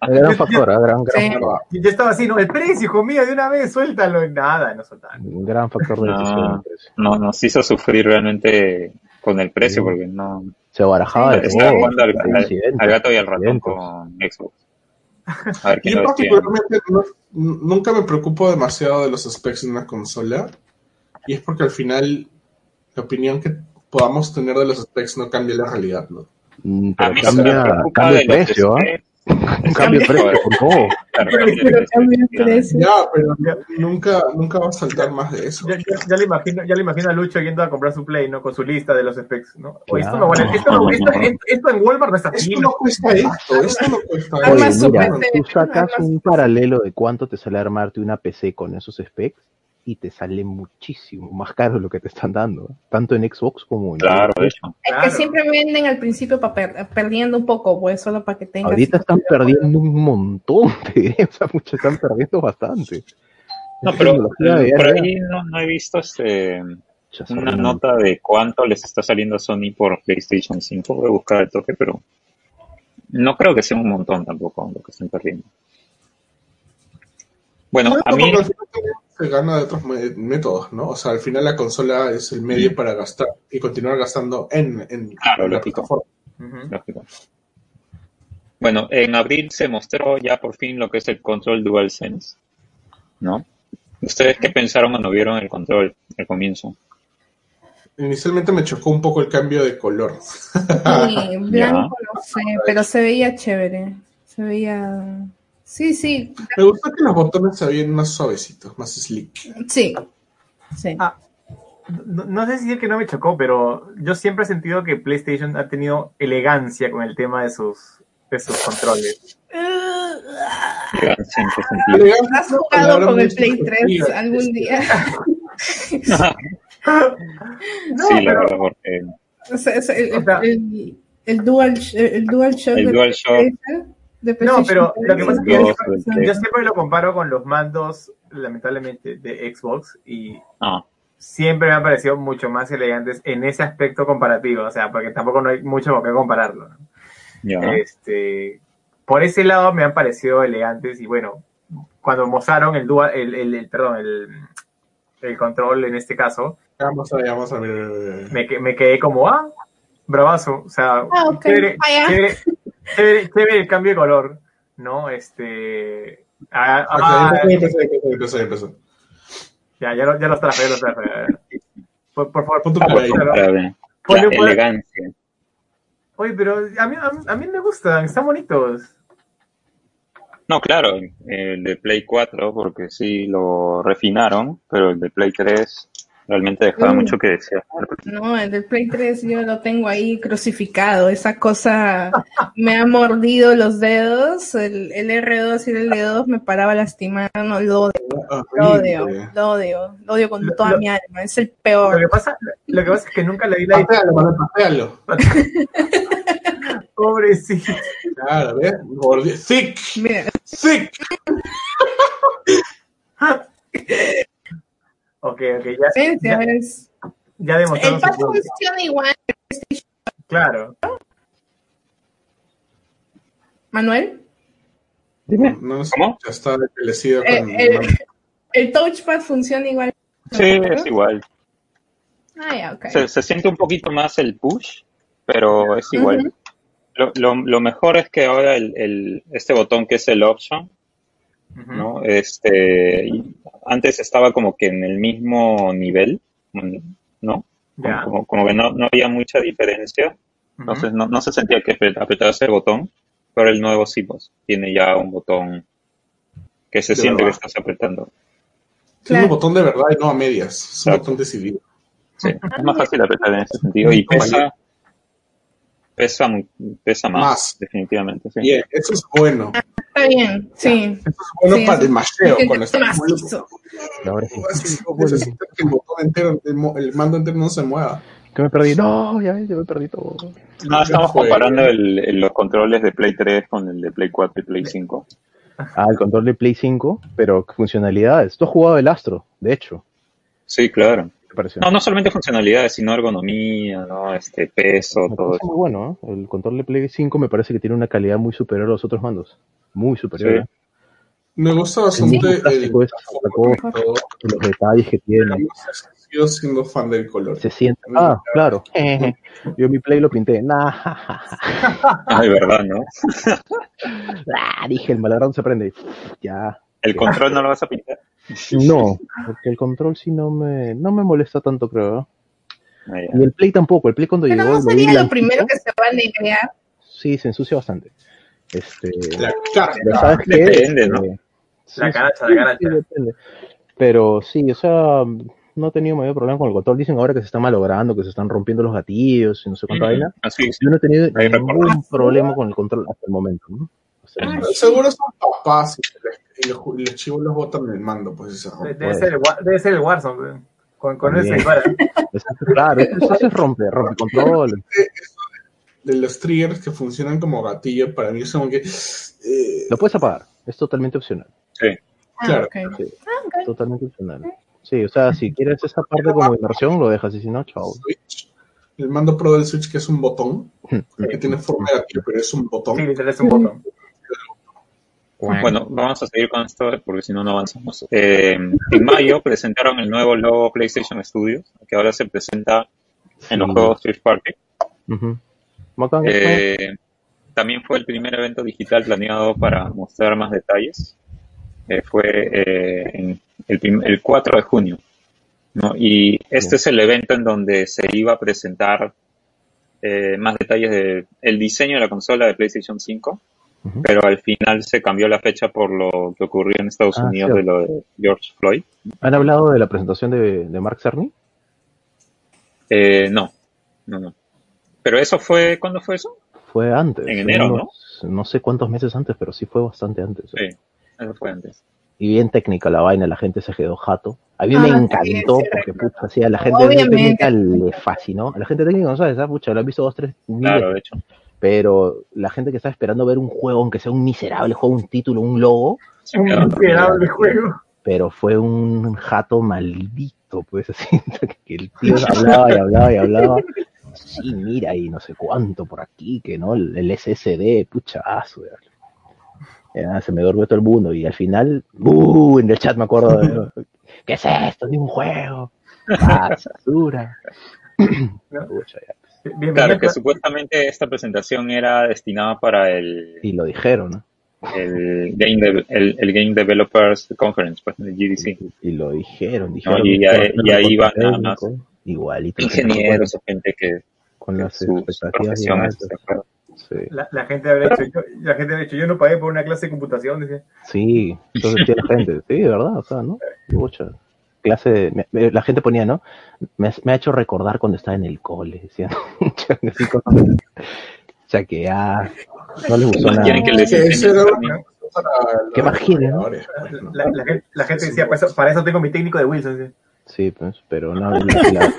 S2: Gran factor, ¿ah? gran, gran,
S5: Sí.
S2: factor,
S3: Y Yo estaba así, no, el precio, hijo mío, de una vez, suéltalo. Y nada, no soltaban.
S2: gran factor de decisión.
S4: No, no, nos hizo sufrir realmente con el precio,
S2: Sí.
S4: porque no...
S2: Se barajaba de
S4: Estaba
S2: todo.
S4: jugando al, al-
S2: accidentes,
S4: al gato y al ratón con Xbox. A ver
S1: Yo particularmente no- nunca me preocupo demasiado de los specs de una consola y es porque al final la opinión que podamos tener de los specs no cambia la realidad, ¿no?
S2: Mm, Pero cambia, cambia
S4: de
S2: el precio, ¿ah?
S4: specs.
S2: Cambia el precio, por favor.
S5: Pero.
S1: Ya, pero nunca, nunca va a saltar más de eso.
S3: Ya, ya- ya le imagino, ya le imagino a Lucho yendo a comprar su Play, ¿no? Con su lista de los specs, ¿no? O esto, no vale, esto, no- esto, esto- esto en Walmart no está
S1: Esto no cuesta esto, esto no cuesta
S2: Oye,
S1: esto.
S2: mira, tú sacas un paralelo de cuánto te sale armarte una PC con esos specs y te sale muchísimo más caro lo que te están dando, ¿eh? tanto en Xbox como en
S4: Claro, hecho.
S5: Es
S3: Claro.
S5: que siempre venden al principio para perdiendo un poco, pues, solo para que tengas.
S2: Ahorita están perdiendo un montón, te diré, o sea, muchos están perdiendo bastante.
S4: No, pero por ahí no, no he visto este, una nota de cuánto les está saliendo a Sony por PlayStation 5. Voy a buscar el toque, pero no creo que sea un montón tampoco lo que están perdiendo. Bueno,
S1: Bueno,
S4: a mí,
S1: porque al final también se gana de otros métodos, ¿no? O sea, al final la consola es el medio para gastar y continuar gastando en, en,
S4: Claro,
S1: la
S4: lógico.
S1: plataforma.
S4: Lógico. Bueno, en abril se mostró ya por fin lo que es el control DualSense, ¿no? ¿Ustedes qué pensaron cuando vieron el control al comienzo?
S1: Inicialmente me chocó un poco el cambio de color.
S5: Sí, blanco, no sé, pero se veía chévere. Se veía. Sí, sí,
S1: Me gustó que los botones se veían más suavecitos, más slick.
S5: sí. Sí.
S3: Ah, no, no sé si es que no me chocó, pero yo siempre he sentido que PlayStation ha tenido elegancia con el tema de sus, de sus controles.
S4: Elegancia en qué sentido.
S5: ¿Has jugado con el Play 3
S1: subjetiva.
S5: algún día?
S3: No,
S4: sí, la verdad, porque
S5: O sea, el,
S3: sea-
S5: el, el Dual, el Dual Shock
S4: El
S5: de. PlayStation,
S3: No, pero lo que
S5: 3,
S3: pasa es que yo, siempre-
S4: Play.
S3: yo siempre lo comparo con los mandos, lamentablemente, de Xbox y
S4: ah,
S3: siempre me han parecido mucho más elegantes en ese aspecto comparativo, o sea, porque tampoco no hay mucho con qué compararlo. Este, por ese lado me han parecido elegantes y bueno, cuando mostraron el dual, el, el, el- perdón, el, el control en este caso,
S1: Vamos a ver, vamos a ver.
S3: me, que- me quedé como, ah, bravazo, o sea,
S5: Ah, ok,
S3: chévere, chévere, chévere- chévere el cambio de color, ¿no? Este, ah, ah,
S1: empezó, empezó, empezó, empezó.
S3: ya, ya lo, ya los traje, ya los traje. Por, por favor,
S1: Pon tu
S3: ponle un
S4: elegancia.
S3: Oye, pero a mí, a, mí- a mí me gustan, están bonitos.
S4: No, claro, el de Play 4, porque sí lo refinaron, pero el de Play 3 realmente dejaba
S5: Mm.
S4: mucho que desear.
S5: No, el del Play 3 yo lo tengo ahí crucificado. Esa cosa me ha mordido los dedos. El, el R2 y el L2 me paraba lastimar. No, lo odio, lo odio, lo odio. Lo odio con
S3: Lo-
S5: toda
S3: lo-
S5: mi alma. Es el
S3: Lo
S5: peor.
S3: que pasa, lo que pasa es que nunca le di la
S1: mano, patealo.
S3: pobrecito.
S1: Claro, ¿ves? Gordi- Thick,
S5: Mira,
S1: thick.
S3: Ok, ok, ya,
S5: sí,
S3: ya,
S5: es-
S3: ya
S5: el
S3: demostraron su
S5: pad
S3: punto.
S5: funciona igual.
S3: Claro.
S5: Manuel,
S4: Dime.
S1: No
S4: ¿Cómo?
S1: escucha, está envelecido
S5: Eh,
S1: con...
S5: el, el touchpad funciona igual.
S4: Sí, es igual.
S5: Ah, ya, ok.
S4: Se, se siente un poquito más el push, pero es igual. Lo, lo, lo mejor es que ahora el, el, este botón que es el option. ¿No? Este, antes estaba como que en el mismo nivel, ¿no? Como, como que no, no había mucha diferencia. Entonces no, no se sentía que apre- apretarse el botón, pero el nuevo sí, pues, tiene ya un botón que se
S1: De
S4: siente
S1: verdad.
S4: que estás apretando.
S1: Es un
S5: Claro.
S1: botón de verdad y no a medias. Es un botón decidido.
S4: Sí, es más fácil apretar en ese sentido y pesa, pesa, pesa más,
S1: Más.
S4: definitivamente, sí.
S1: Bien, eso es bueno.
S5: Está bien, sí.
S1: Eso es bueno
S5: Sí,
S1: para el macheo. Cuando estás
S5: macizo.
S1: Necesitas que el botón entero, el, mando entero no se mueva.
S2: Que me perdí. No, ya ves, me perdí todo.
S4: No, estamos comparando el- el- los controles de Play 3 con el de Play 4 y Play 5.
S2: Ah, el control de Play 5, pero funcionalidades. Tú has jugado el Astro, de hecho.
S4: Sí, claro. No, no solamente funcionalidades, sino ergonomía, ¿no? Este, peso,
S2: Me
S4: todo eso.
S2: muy bueno, ¿eh? El control de Play 5 me parece que tiene una calidad muy superior a los otros mandos. Muy superior.
S4: Sí.
S2: ¿eh?
S1: Me gusta bastante el,
S2: los detalles que tiene.
S1: sigo siendo fan del color.
S2: Se siente. Ah, claro. Yo mi Play lo pinté. Nah,
S4: Ay, verdad, ¿no?
S2: ah, dije, el maladrón se prende. Ya.
S4: El control no lo vas a pintar.
S2: No, porque el control sí no me, no me molesta tanto, creo. ¿eh?
S4: Ah.
S2: Y el Play tampoco. El Play cuando
S5: Pero
S2: llegó.
S5: no sería lo primero que se va a negrear.
S2: Sí, se ensucia bastante. Este,
S1: La cara.
S2: pero ¿sabes qué?
S4: Depende, ¿no?
S2: Eh, sí,
S3: La caracha,
S2: sí,
S3: la caracha.
S2: sí, depende. Pero sí, o sea, no he tenido mayor problema con el control. Dicen ahora que se está malogrando, que se están rompiendo los gatillos y no sé cuánta vaina.
S4: Así es.
S2: Yo no he tenido
S4: Ahí
S2: ningún problema con el control hasta el momento. momento.
S1: Seguro son papás y, y los, chivos los botan el mando, pues
S3: De- Debe ser, el, debe ser el Warzone. Con, con ese.
S2: Eso claro, eso, es rompe, rompe control.
S1: de los triggers que funcionan como gatillo, para mí es como que. eh,
S2: Lo puedes apagar, es totalmente opcional.
S4: Sí.
S5: Ah,
S1: Claro.
S5: ok.
S2: Sí,
S5: Ah, ok.
S2: totalmente opcional. Sí, o sea, si quieres esa parte como inversión, lo dejas y si no, chao.
S1: Switch, el mando pro del Switch, que es un botón, que tiene forma de gatillo, pero es un botón.
S3: Sí, literal es un botón.
S4: Bueno, vamos a seguir con esto porque si no, no avanzamos. Eh, en mayo presentaron el nuevo logo PlayStation Studios, que ahora se presenta en los
S2: Sí.
S4: juegos Street Party. Eh, también fue el primer evento digital planeado para mostrar más detalles. Eh, fue en el, el 4 de junio. ¿no? Y este es el evento en donde se iba a presentar eh, más detalles del el diseño de la consola de PlayStation 5, Pero al final se cambió la fecha por lo que ocurrió en Estados
S2: Ah,
S4: Unidos de lo de George Floyd.
S2: ¿Han hablado de la presentación de, de Mark Cerny?
S4: Eh, no, no, no. Pero eso fue, ¿cuándo fue eso?
S2: Fue antes.
S4: En enero,
S2: unos- ¿no? sé cuántos meses antes, pero sí fue bastante antes.
S4: Sí, eso fue antes.
S2: Y bien técnica la vaina, la gente se quedó jato. A mí
S5: Ah,
S2: me encantó
S5: sí,
S2: porque, pucha, así a la gente de
S5: Obviamente.
S2: técnica le fascinó. A la gente técnica no sabes, ¿sabes? Pucha, lo han visto dos, tres mil
S4: Claro, de hecho.
S2: Pero la gente que está esperando ver un juego, aunque sea un miserable juego, un título, un logo,
S3: Un miserable juego.
S2: pero fue un jato maldito, pues así, que el tío hablaba y hablaba y hablaba. Sí, mira, y no sé cuánto por aquí, que no, el, el SSD, pucha, ah, su- ya, se me durmió todo el mundo y al final, ¡uh! en el chat me acuerdo de, ¿qué es esto? Ni un juego. Ah, basura. Pucha, ya.
S3: Bienvenido.
S4: Claro, que supuestamente esta presentación era destinada para el,
S2: Y lo dijeron, ¿no?
S4: el, Game, de- el, el Game Developers Conference, pues, el GDC.
S2: Y lo dijeron, dijeron.
S4: y
S2: que
S4: ahí-
S2: iba a ser
S4: y ahí van nada más
S2: Igualito.
S4: Ingenieros o gente que,
S2: Con las expectativas. Sí.
S3: La, la gente habría dicho, yo, la gente habría dicho, yo no pagué por una clase de computación, decía.
S2: Sí, entonces la gente, sí, de verdad, o sea, ¿no? Mucha clase, de- me- me- la gente ponía, ¿no? Me, me ha hecho recordar cuando estaba en el cole, decían, que ya no les gustó
S4: No quieren que
S2: nada.
S4: les
S1: Que para
S2: ¿Qué más quieren, no?
S3: La, la gente, la gente decía, para eso, para eso tengo mi técnico de Wilson. decía.
S2: Sí, pues, pero no, la- la-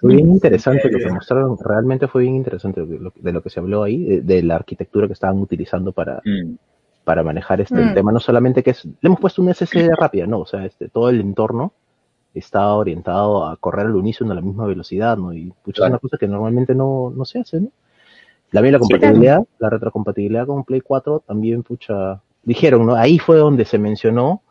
S2: fue bien interesante lo que mostraron, realmente fue bien interesante lo que- lo que- de lo que se habló ahí, de, de la arquitectura que estaban utilizando para,
S4: Mm,
S2: para manejar este
S5: Mm.
S2: el tema, no solamente que es, le hemos puesto un SSD rápida, no, o sea, este, todo el entorno está orientado a correr al unísono a la misma velocidad, ¿no? Y pucha, es
S4: Claro.
S2: una cosa que normalmente no, no se hace, ¿no? También la
S4: Sí.
S2: compatibilidad, la retrocompatibilidad con Play 4 también, pucha, dijeron, ¿no? Ahí fue donde se mencionó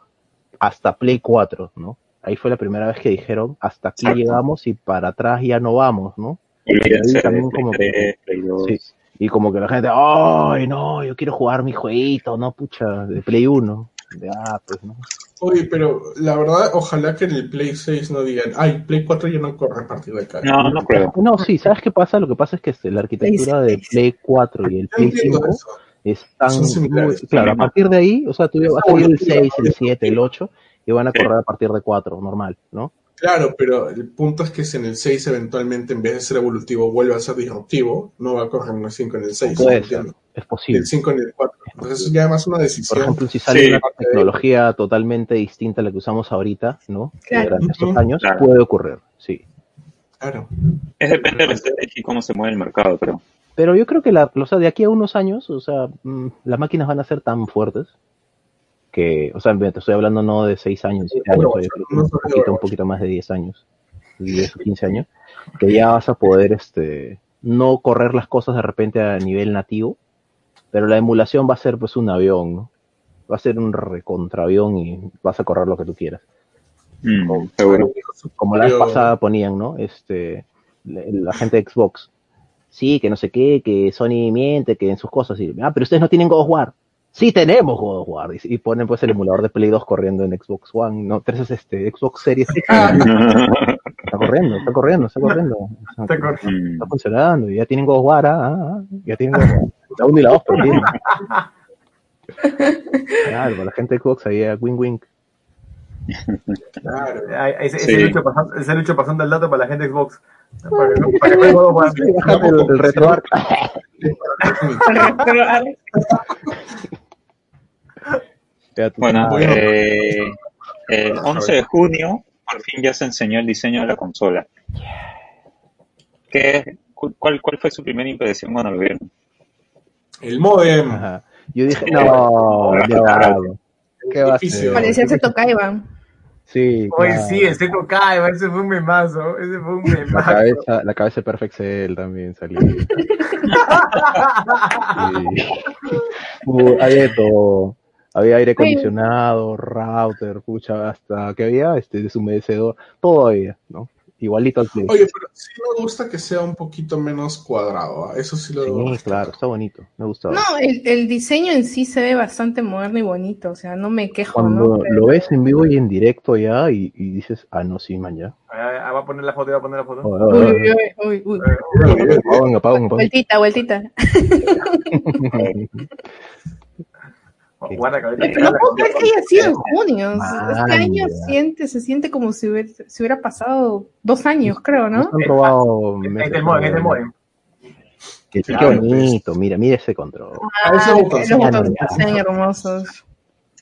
S2: hasta Play 4, ¿no? Ahí fue la primera vez que dijeron, hasta aquí
S4: Exacto.
S2: llegamos y para atrás ya no vamos, ¿no?
S4: Olvídense
S2: Ahí también
S4: de Play
S2: como que-
S4: 3, Play 2.
S2: Sí. Y como que la gente, ¡ay, no! Yo quiero jugar mi jueguito, ¿no? Pucha, de Play 1. De, ah, pues, ¿no?
S1: Oye, pero la verdad, ojalá que en el Play 6 no digan, ay, Play 4 ya no corre a partir de acá.
S4: No, no creo.
S2: No, sí, ¿sabes qué pasa? Lo que pasa es que este, la arquitectura de Play 4 y el Play
S1: entiendo
S2: 5
S1: eso.
S2: están
S1: Son similares.
S2: muy- claro, a partir de ahí, o sea, tú vas a salir el 6, el 7, el 8 y van a correr a partir de 4, normal, ¿no?
S1: Claro, pero el punto es que si en el 6 eventualmente en vez de ser evolutivo vuelve a ser disruptivo, no va a correr en el 5 en el 6.
S2: Puede
S1: ¿entiendes?
S2: ser, es posible.
S1: El 5 en el 4. Entonces eso ya es más una
S2: Por
S1: decisión.
S2: ejemplo, si sale
S4: Sí.
S2: una tecnología totalmente distinta a la que usamos ahorita, ¿no?
S5: Claro.
S2: Durante estos años,
S4: Claro.
S2: puede ocurrir, sí.
S1: Claro.
S4: Es depende de la estrategia y cómo se mueve el mercado, creo.
S2: Pero yo creo que la, o sea, de aquí a unos años, o sea, mm, las máquinas van a ser tan fuertes que, o sea, te estoy hablando no de 6 años, 7 años, yo creo que un poquito, un poquito más de 10 años, 10 o 15 años, que ya vas a poder, este, no correr las cosas de repente a nivel nativo, pero la emulación va a ser pues un avión, ¿no? Va a ser un recontraavión y vas a correr lo que tú quieras.
S4: Mm,
S2: Como- la vez
S1: Yo-
S2: pasada ponían, ¿no? Este, la, la gente de Xbox. Sí, que no sé qué, que Sony miente, que en sus cosas. Y, ah, pero ustedes no tienen God of War. Sí tenemos God of War. Y, y ponen pues el emulador de Play 2 corriendo en Xbox One. No, tres es este, Xbox Series X. Está corriendo, está corriendo, está corriendo. Está,
S3: Está corriendo.
S2: Está funcionando. Y ya tienen God of War, ah, ah, ah, ya tienen God of War. La 1 y la 2, pero tienen. Claro, para la gente de Xbox ahí a win win.
S1: Claro.
S3: Ahí- Ese,
S4: Sí.
S3: Lucho pasando, ese Lucho pasando el dato para la gente de Xbox. Para que, para que God of War.
S2: El, el RetroArch.
S4: Bueno, eh, el 11 de junio por fin ya se enseñó el diseño de la consola. ¿Qué, cu- cuál, ¿Cuál fue su primera impresión cuando lo vieron?
S1: El modem.
S2: Ajá. Yo dije, no, ya va. ¿Qué va a
S1: Difícil.
S2: ser?
S5: Parecía se toca Iván.
S2: Sí, claro.
S3: sí, ese tocaba, ese fue un memazo. Ese fue un
S2: La
S3: memazo.
S2: cabeza, la cabeza de Perfect Cell también salió. Sí. Todo. Había aire acondicionado, router, pucha, hasta que había este deshumedecedor, todo había, ¿no? Igualito al Play.
S1: Oye, pero sí me gusta que sea un poquito menos cuadrado. ¿ah? Eso sí lo
S2: Sí, claro, está bonito, me gustó.
S5: No, el, el diseño en sí se ve bastante moderno y bonito, o sea, no me quejo,
S2: Cuando
S5: ¿no? Pero-
S2: lo ves en vivo y en directo ya y, y dices, ah, no, sí, man, ya.
S3: Ah, va a poner la foto, va a poner la foto.
S2: Oh, oh,
S5: Uy,
S2: oh,
S5: uy, uy, uy.
S2: Apaguen.
S5: Vueltita, vueltita.
S3: Guarda.
S5: No puedo creer que haya sido en junio.
S2: Man,
S5: Este año siente, se siente como si hubiera, si hubiera pasado dos años, creo,
S2: Nos
S5: ¿no?
S2: han robado
S3: Este es el modem, este es el modem.
S2: Qué,
S1: Claro,
S2: bonito, mira, mira ese control.
S5: Ah, los
S1: sí,
S5: botones hermosos.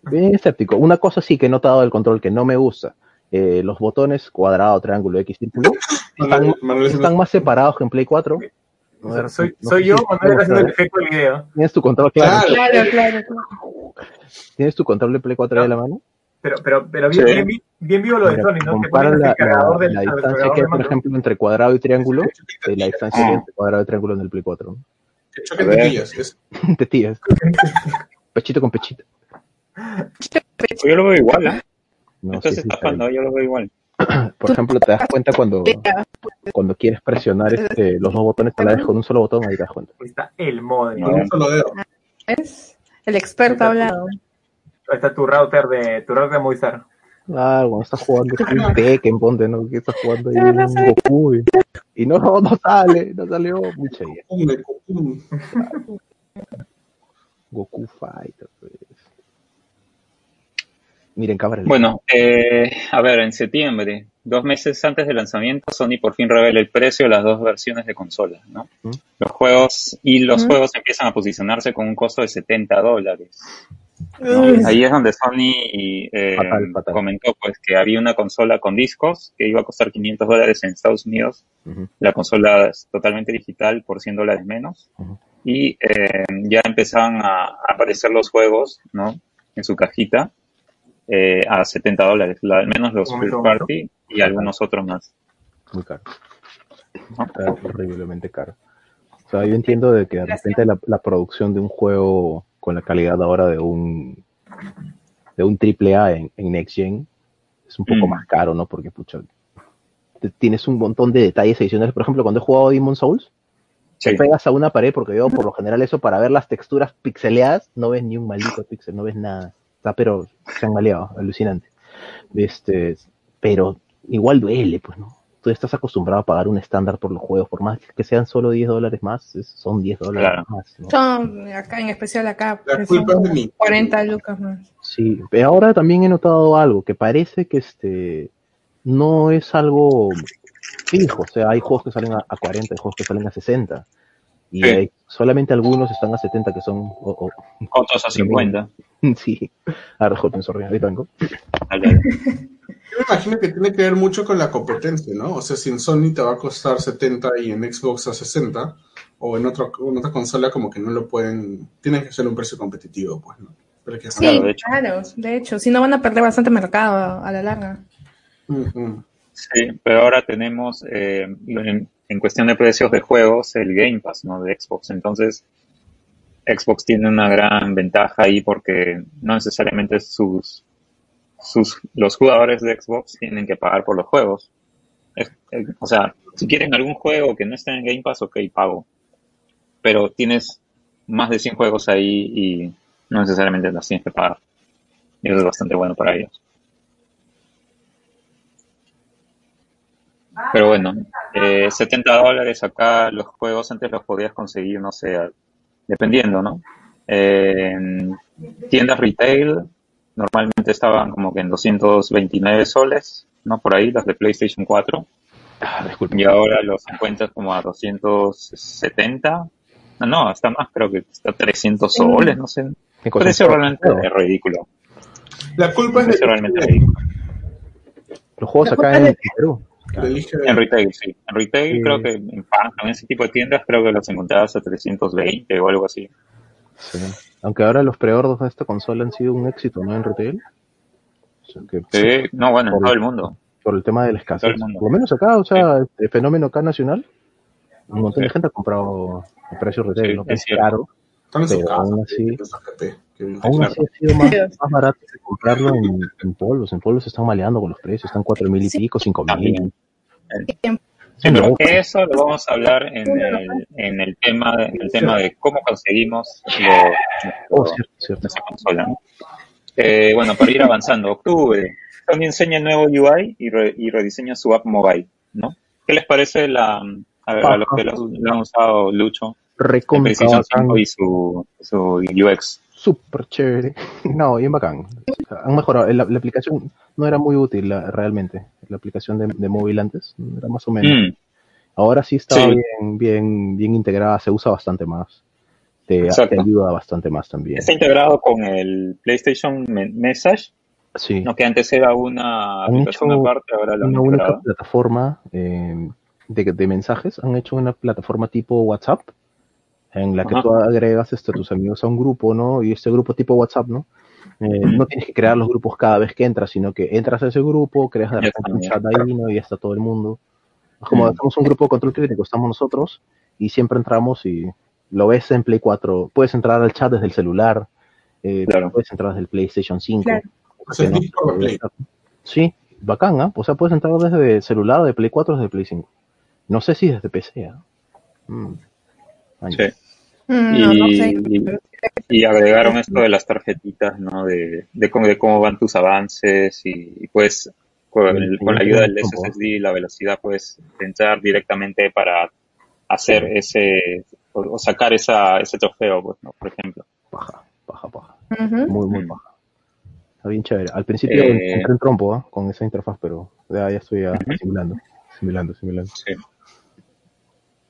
S2: Bien escéptico. Una cosa sí que he notado del control que no me gusta. Eh, los botones cuadrado, triángulo, X, círculo, están,
S1: Manuel, Manuel es
S2: están más separados que en Play 4. No,
S3: Soy, soy,
S2: no
S3: soy yo era haciendo el efecto del video.
S2: Tienes tu control. Claro.
S1: Claro,
S5: claro, claro.
S2: Tienes tu control de Play 4 ahí a la mano.
S3: Pero, pero, pero bien,
S4: Sí.
S3: bien, bien vivo lo de Sony, ¿no? Que
S2: compara
S3: ponen
S2: la,
S3: el cargador
S2: la-
S3: del
S2: la distancia que hay, por ejemplo, entre cuadrado y triángulo, de la distancia que hay
S4: Ah.
S2: entre cuadrado y triángulo en el Play 4.
S1: Que choquen
S4: A ver.
S1: tetillas, es-
S2: Te tiras. Pechito con pechito.
S4: Yo lo veo igual, ¿eh?
S2: No,
S4: Entonces
S2: sí, sí,
S4: tapando, yo lo veo igual.
S2: Por ejemplo, te das cuenta cuando, cuando quieres presionar este, los dos botones a la vez con un solo botón, ahí te das cuenta.
S3: Ahí está el modem.
S4: No.
S1: con un solo dedo.
S5: ¿Ves? El experto ha hablado.
S3: Ahí está tu router de, tu router de Movistar.
S2: Ah, cuando estás jugando un Tekken, ponte, ¿no? Que estás jugando ahí
S5: sé.
S2: Goku y, y no, no, no sale, no salió. Mucha idea. Goku Fighter, pues. Miren, cámara.
S4: Bueno, eh, a ver, en septiembre, dos meses antes del lanzamiento, Sony por fin revela el precio de las dos versiones de consola, ¿no?
S2: ¿Mm?
S4: Los juegos, y los
S5: ¿Mm?
S4: juegos empiezan a posicionarse con un costo de 70 dólares. Ahí es donde Sony eh,
S2: Fatal, fatal.
S4: comentó pues que había una consola con discos que iba a costar 500 dólares en Estados Unidos, la consola es totalmente digital por 100 dólares menos, y eh, ya empezaban a a aparecer los juegos, ¿no? En su cajita eh, a 70 dólares, la- al menos los first party y algunos otros más.
S2: Muy caro.
S4: ¿no?
S2: Está horriblemente caro. O sea, yo entiendo de que de repente la, la producción de un juego con la calidad ahora de un de un triple A en, en Next Gen es un poco
S4: Mm.
S2: más caro, ¿no? Porque, pucha, te- tienes un montón de detalles adicionales. Por ejemplo, cuando he jugado Demon Souls,
S4: Sí.
S2: te pegas a una pared, porque yo por lo general eso para ver las texturas pixeleadas, no ves ni un maldito pixel, no ves nada. Está, pero se han maleado, alucinante. Este, pero igual duele, pues, ¿no? Tú estás acostumbrado a pagar un estándar por los juegos, por más que sean solo 10 dólares más, es- son 10 dólares
S4: Claro.
S2: más, ¿no?
S5: son, acá, en especial acá,
S1: La
S5: que son
S1: culpa es de mí.
S5: 40 lucas más.
S2: Sí, pero ahora también he notado algo, que parece que este no es algo fijo, o sea, hay juegos que salen a, a 40, hay juegos que salen a 60, y
S4: Sí.
S2: hay- solamente algunos están a 70 que son, o- o-
S4: Otros a 50.
S2: sí, ahora joder, sorry, ahorita vengo.
S1: Yo me imagino que tiene que ver mucho con la competencia, ¿no? O sea, si en Sony te va a costar 70 y en Xbox a 60, o en, otro, en otra consola como que no lo pueden, tienen que ser un precio competitivo, pues, ¿no? Pero que
S5: Sí,
S4: Claro, de hecho.
S5: claro, de hecho, si no van a perder bastante mercado a la larga.
S4: Sí, pero ahora tenemos, eh, en, en cuestión de precios de juegos, el Game Pass, ¿no? De Xbox. Entonces, Xbox tiene una gran ventaja ahí porque no necesariamente sus, sus, los jugadores de Xbox tienen que pagar por los juegos. O sea, si quieren algún juego que no esté en Game Pass, ok, pago. Pero tienes más de 100 juegos ahí y no necesariamente los tienes que pagar. Y eso es bastante bueno para ellos. Pero bueno, eh, 70 dólares acá los juegos antes los podías conseguir, no sé, dependiendo, ¿no? Eh, en tiendas retail normalmente estaban como que en 229 soles, ¿no? Por ahí, las de PlayStation 4.
S2: Ah.
S4: Y ahora los encuentras como a 270. No, no, está más, creo que está a 300 soles, no sé. Precio realmente es ridículo.
S1: La culpa es
S4: Precio
S1: de
S4: realmente ridículo.
S2: Los juegos acá en, Perú.
S4: En retail, sí. En retail
S2: Sí.
S4: creo que en Phantom, en ese tipo de tiendas creo que los encontrabas a 320 o algo así.
S2: Sí. Aunque ahora los preordos de esta consola han sido un éxito, ¿no? En retail. O sea que,
S4: Sí, no, bueno, en
S2: Por-
S4: todo el mundo.
S2: por el tema de la escasez. Por lo menos acá, o sea, el fenómeno acá nacional, un montón de gente ha comprado a precio retail,
S4: Sí,
S2: ¿no? Que
S4: es
S2: caro, pero aún así- aún así ha sido más, más barato que comprarlo en, en polvos. En polvos se están maleando con los precios, están cuatro mil y
S5: Sí.
S2: pico, cinco mil.
S4: También.
S5: Tiempo.
S4: Sí, pero eso lo vamos a hablar en el, en el tema, en el tema de cómo conseguimos lo-
S2: Oh, cierto, cierto.
S4: nuestra consola. ¿no? Eh, bueno, para ir avanzando, octubre, Sony enseña el nuevo UI y, re- y rediseña su app mobile, ¿no? ¿Qué les parece la, a, ver, a los que lo, lo han usado Lucho, el
S2: Recontra
S4: PlayStation
S2: bacán,
S4: 5 y su, su UX?
S2: Súper chévere. No, bien bacán. O sea, han mejorado. La, la aplicación no era muy útil la- realmente. La aplicación de, de móvil antes era más o menos.
S4: Mm,
S2: Ahora sí está
S4: Sí.
S2: bien, bien, bien integrada, se usa bastante más. Te, te ayuda bastante más también.
S4: Está integrado con el PlayStation Me- Message,
S2: Sí.
S4: no que antes era una
S2: Han
S4: aplicación
S2: hecho
S4: aparte, ahora lo han
S2: una única plataforma eh, de, de mensajes. Han hecho una plataforma tipo WhatsApp en la que
S4: Ajá.
S2: tú agregas este, a tus amigos a un grupo, ¿no? Y este grupo tipo WhatsApp, ¿no? Eh, no tienes que crear los grupos cada vez que entras, sino que entras a ese grupo, creas de repente un chat ahí, ¿no? Y ya está todo el mundo. Es como hacemos un grupo de control crítico, estamos nosotros y siempre entramos y lo ves en Play 4. Puedes entrar al chat desde el celular, eh,
S4: Claro.
S2: puedes entrar desde el PlayStation 5.
S5: Claro.
S2: No-
S1: Play.
S2: Sí, bacán, ¿ah? O sea, puedes entrar desde celular, de Play 4 desde Play 5. No sé si desde PC, ¿ah? Mm.
S4: Sí.
S5: Mm,
S4: y,
S5: No, no sé.
S4: y- y agregaron esto de las tarjetitas, ¿no? De, de, cómo, de cómo van tus avances y, y pues con, el- con la ayuda del SSD y la velocidad puedes entrar directamente para hacer ese o, o sacar esa, ese trofeo, pues, ¿no? Por ejemplo.
S2: Paja, paja, paja. Muy, muy
S4: Mm.
S2: paja. Está bien chévere. Al principio
S4: Eh.
S2: entré en trompo ¿ah? con esa interfaz, pero ya, ya estoy simulando, simulando, simulando.
S4: Sí.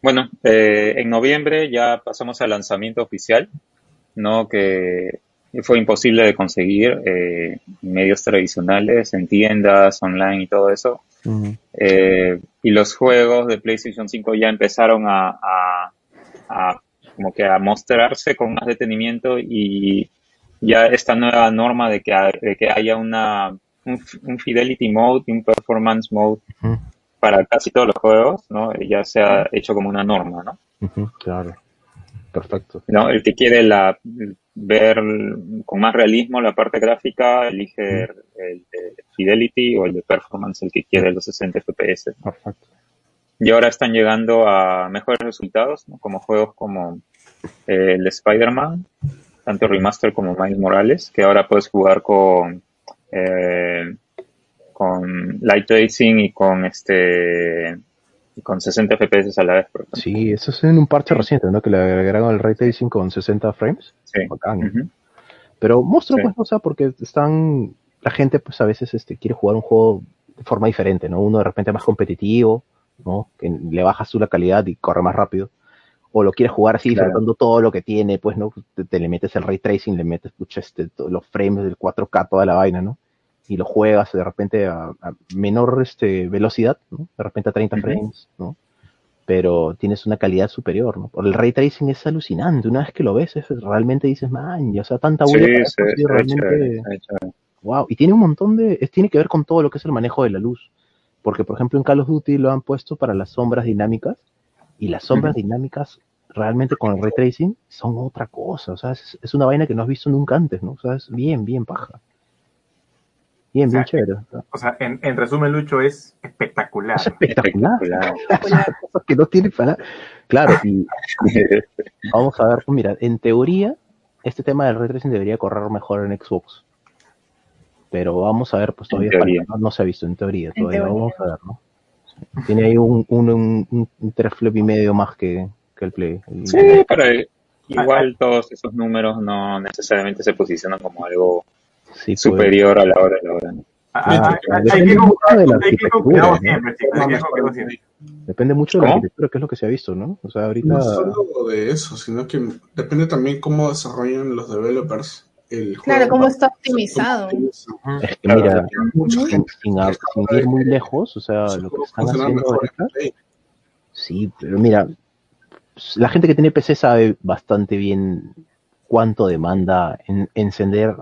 S4: Bueno, eh, en noviembre ya pasamos al lanzamiento oficial, ¿no? Que fue imposible de conseguir eh, medios tradicionales, en tiendas, online y todo eso. Eh, y los juegos de PlayStation 5 ya empezaron a, a- a como que a mostrarse con más detenimiento y ya esta nueva norma de que, de que haya una, un, Fidelity Mode y un Performance Mode. Para casi todos los juegos, ¿no? Ya se ha hecho como una norma, ¿no?
S2: Claro. Perfecto.
S4: ¿no? El que quiere la, ver con más realismo la parte gráfica, elige el de Fidelity o el de Performance, el que quiere los 60 FPS.
S2: Perfecto.
S4: Y ahora están llegando a mejores resultados, ¿no? como juegos como eh, el de Spider-Man, tanto remaster como Miles Morales, que ahora puedes jugar con eh, con light tracing y con este y con 60 FPS a la vez, por.
S2: Sí, eso es en un parche reciente, ¿no? Que le agregaron el ray tracing con 60 frames.
S4: Sí.
S2: Bacán. Pero monstruo,
S4: Sí.
S2: pues, o sea, porque están. La gente, pues, a veces este, quiere jugar un juego de forma diferente, ¿no? Uno de repente más competitivo, ¿no? Que le bajas tú la calidad y corre más rápido. O lo quieres jugar así,
S4: Claro.
S2: disfrutando todo lo que tiene, pues, ¿no? Te, te le metes el ray tracing, le metes, pucha, este, los frames del 4K, toda la vaina, ¿no? Y lo juegas de repente a, a menor este, velocidad, ¿no? de repente a 30
S4: Ujú.
S2: frames, ¿no? pero tienes una calidad superior. ¿no? El ray tracing es alucinante, una vez que lo ves, es, realmente dices, man, ya o sea, tanta
S4: Sí,
S2: bulla sí, realmente,
S4: ve chévere.
S2: wow, y tiene un montón de, es- tiene que ver con todo lo que es el manejo de la luz, porque por ejemplo en Call of Duty lo han puesto para las sombras dinámicas, y las sombras dinámicas realmente con el ray tracing son otra cosa, o sea, es, es una vaina que no has visto nunca antes, ¿no? O sea, es bien, bien paja. Bien, bien
S3: O sea,
S2: chévere. o sea,
S3: en, en resumen, Lucho, es espectacular.
S2: es espectacular.
S4: Espectacular.
S2: Cosas que no tiene para. Claro, y vamos a ver, pues mira, en teoría, este tema del ray tracing debería correr mejor en Xbox. Pero vamos a ver, pues todavía ¿no? No se ha visto en teoría,
S5: En
S2: todavía
S5: teoría.
S2: vamos a ver, ¿no? Tiene ahí un, un, un, un, un teraflop y medio más que, que el Play. El-
S4: Sí, pero igual todos esos números no necesariamente se posicionan como algo
S2: sí, pues.
S4: superior a la hora de la hora.
S2: depende mucho de la arquitectura. Depende mucho de la
S4: ¿Cómo?
S2: arquitectura, que es lo que se ha visto, ¿no? O sea, ahorita.
S1: No solo de eso, sino que depende también cómo desarrollan los developers el juego.
S5: Claro, cómo está optimizado.
S2: Es que
S4: Claro,
S2: mira, sin, ir muy lejos, o sea, lo que están haciendo ahorita. Sí, pero mira, la gente que tiene PC sabe bastante bien cuánto demanda en, encender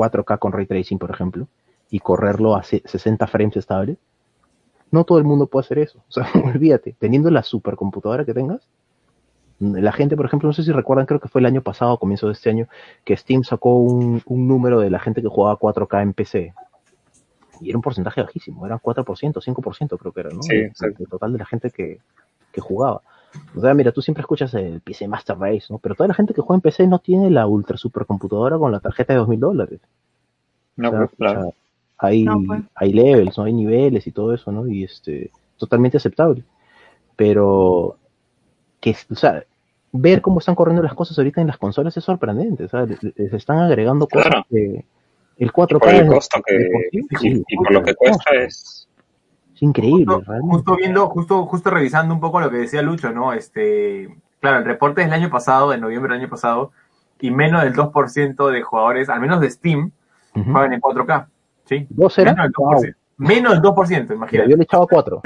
S2: 4K con ray tracing, por ejemplo, y correrlo a se- 60 frames estable. No todo el mundo puede hacer eso. O sea, olvídate, teniendo la supercomputadora que tengas, la gente, por ejemplo, no sé si recuerdan, creo que fue el año pasado, a comienzo de este año, que Steam sacó un, un número de la gente que jugaba 4K en PC. Y era un porcentaje bajísimo, eran 4%, 5% creo que era, ¿no?
S4: Sí,
S2: El-
S4: exacto.
S2: el total de la gente que, que jugaba. O sea, mira, tú siempre escuchas el PC Master Race, ¿no? Pero toda la gente que juega en PC no tiene la ultra supercomputadora con la tarjeta de 2000 dólares.
S4: No,
S2: O sea,
S4: pues, claro.
S2: o sea, hay,
S5: No, pues.
S2: hay levels, ¿no? Hay niveles y todo eso, ¿no? Y este, totalmente aceptable. Pero, que, o sea, ver cómo están corriendo las cosas ahorita en las consolas es sorprendente, o sea, le- le- les están agregando cosas
S4: Claro.
S2: que el 4K
S4: por el
S2: de-
S4: costo que,
S2: de por sí,
S4: y,
S2: sí,
S4: y por lo que cuesta es
S2: es increíble,
S3: Justo,
S2: realmente.
S3: justo viendo, justo, justo revisando un poco lo que decía Lucho, ¿no? Este, claro, el reporte del año pasado, de noviembre del año pasado, y menos del 2% de jugadores, al menos de Steam, juegan en 4K. ¿Sí?
S2: ¿Dos era?
S3: Menos del
S2: Wow.
S3: 2%. Menos del 2%,
S2: Mira,
S3: imagínate.
S2: yo le echaba 4,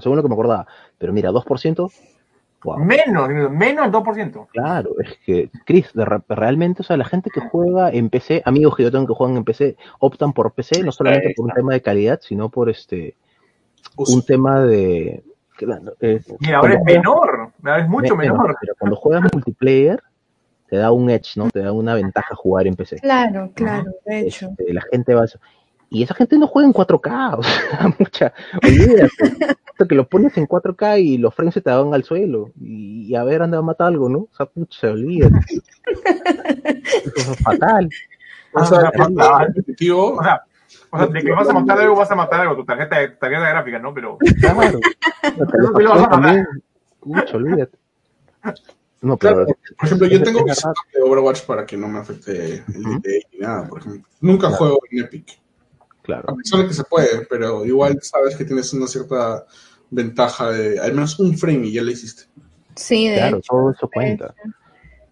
S2: según lo que me acordaba. Pero mira, 2%, wow.
S3: Menos, menos del 2%.
S2: Claro, es que, Chris, de realmente, o sea, la gente que juega en PC, amigos que yo tengo que juegan en PC, optan por PC, no solamente por un tema de calidad, sino por este,
S1: Uso.
S2: un tema de... claro, eh,
S3: Mira, ahora es menor. Ahora es mucho
S2: me-
S3: menor.
S2: Pero cuando juegas multiplayer, te da un edge, ¿no? Te da una ventaja jugar en PC.
S5: Claro, claro, de hecho.
S2: Este, la gente va a. Y esa gente no juega en 4K, o sea, mucha, olvídate. Que lo pones en 4K y los frames se te van al suelo. Y, y a ver, anda a matar algo, ¿no? O sea, pucha, olvídate. Eso es fatal.
S1: O sea,
S3: Ah,
S1: el
S3: ah,
S1: competitivo,
S3: O sea, o sea, de que vas a matar algo, vas a matar algo. Tu tarjeta, tarjeta gráfica, ¿no? Pero
S2: Claro.
S3: Sí lo vas a
S2: también. Pucha, olvídate. No, pero.
S1: Claro, por ejemplo, yo tengo mi de Overwatch para que no me afecte el delay ni nada, por ejemplo. Nunca
S2: Claro.
S1: juego en Epic.
S2: Claro.
S1: A pesar de que se puede, pero igual sabes que tienes una cierta ventaja de al menos un frame y ya lo hiciste.
S5: Sí, de
S2: Claro,
S5: hecho.
S2: todo eso cuenta.
S5: hecho.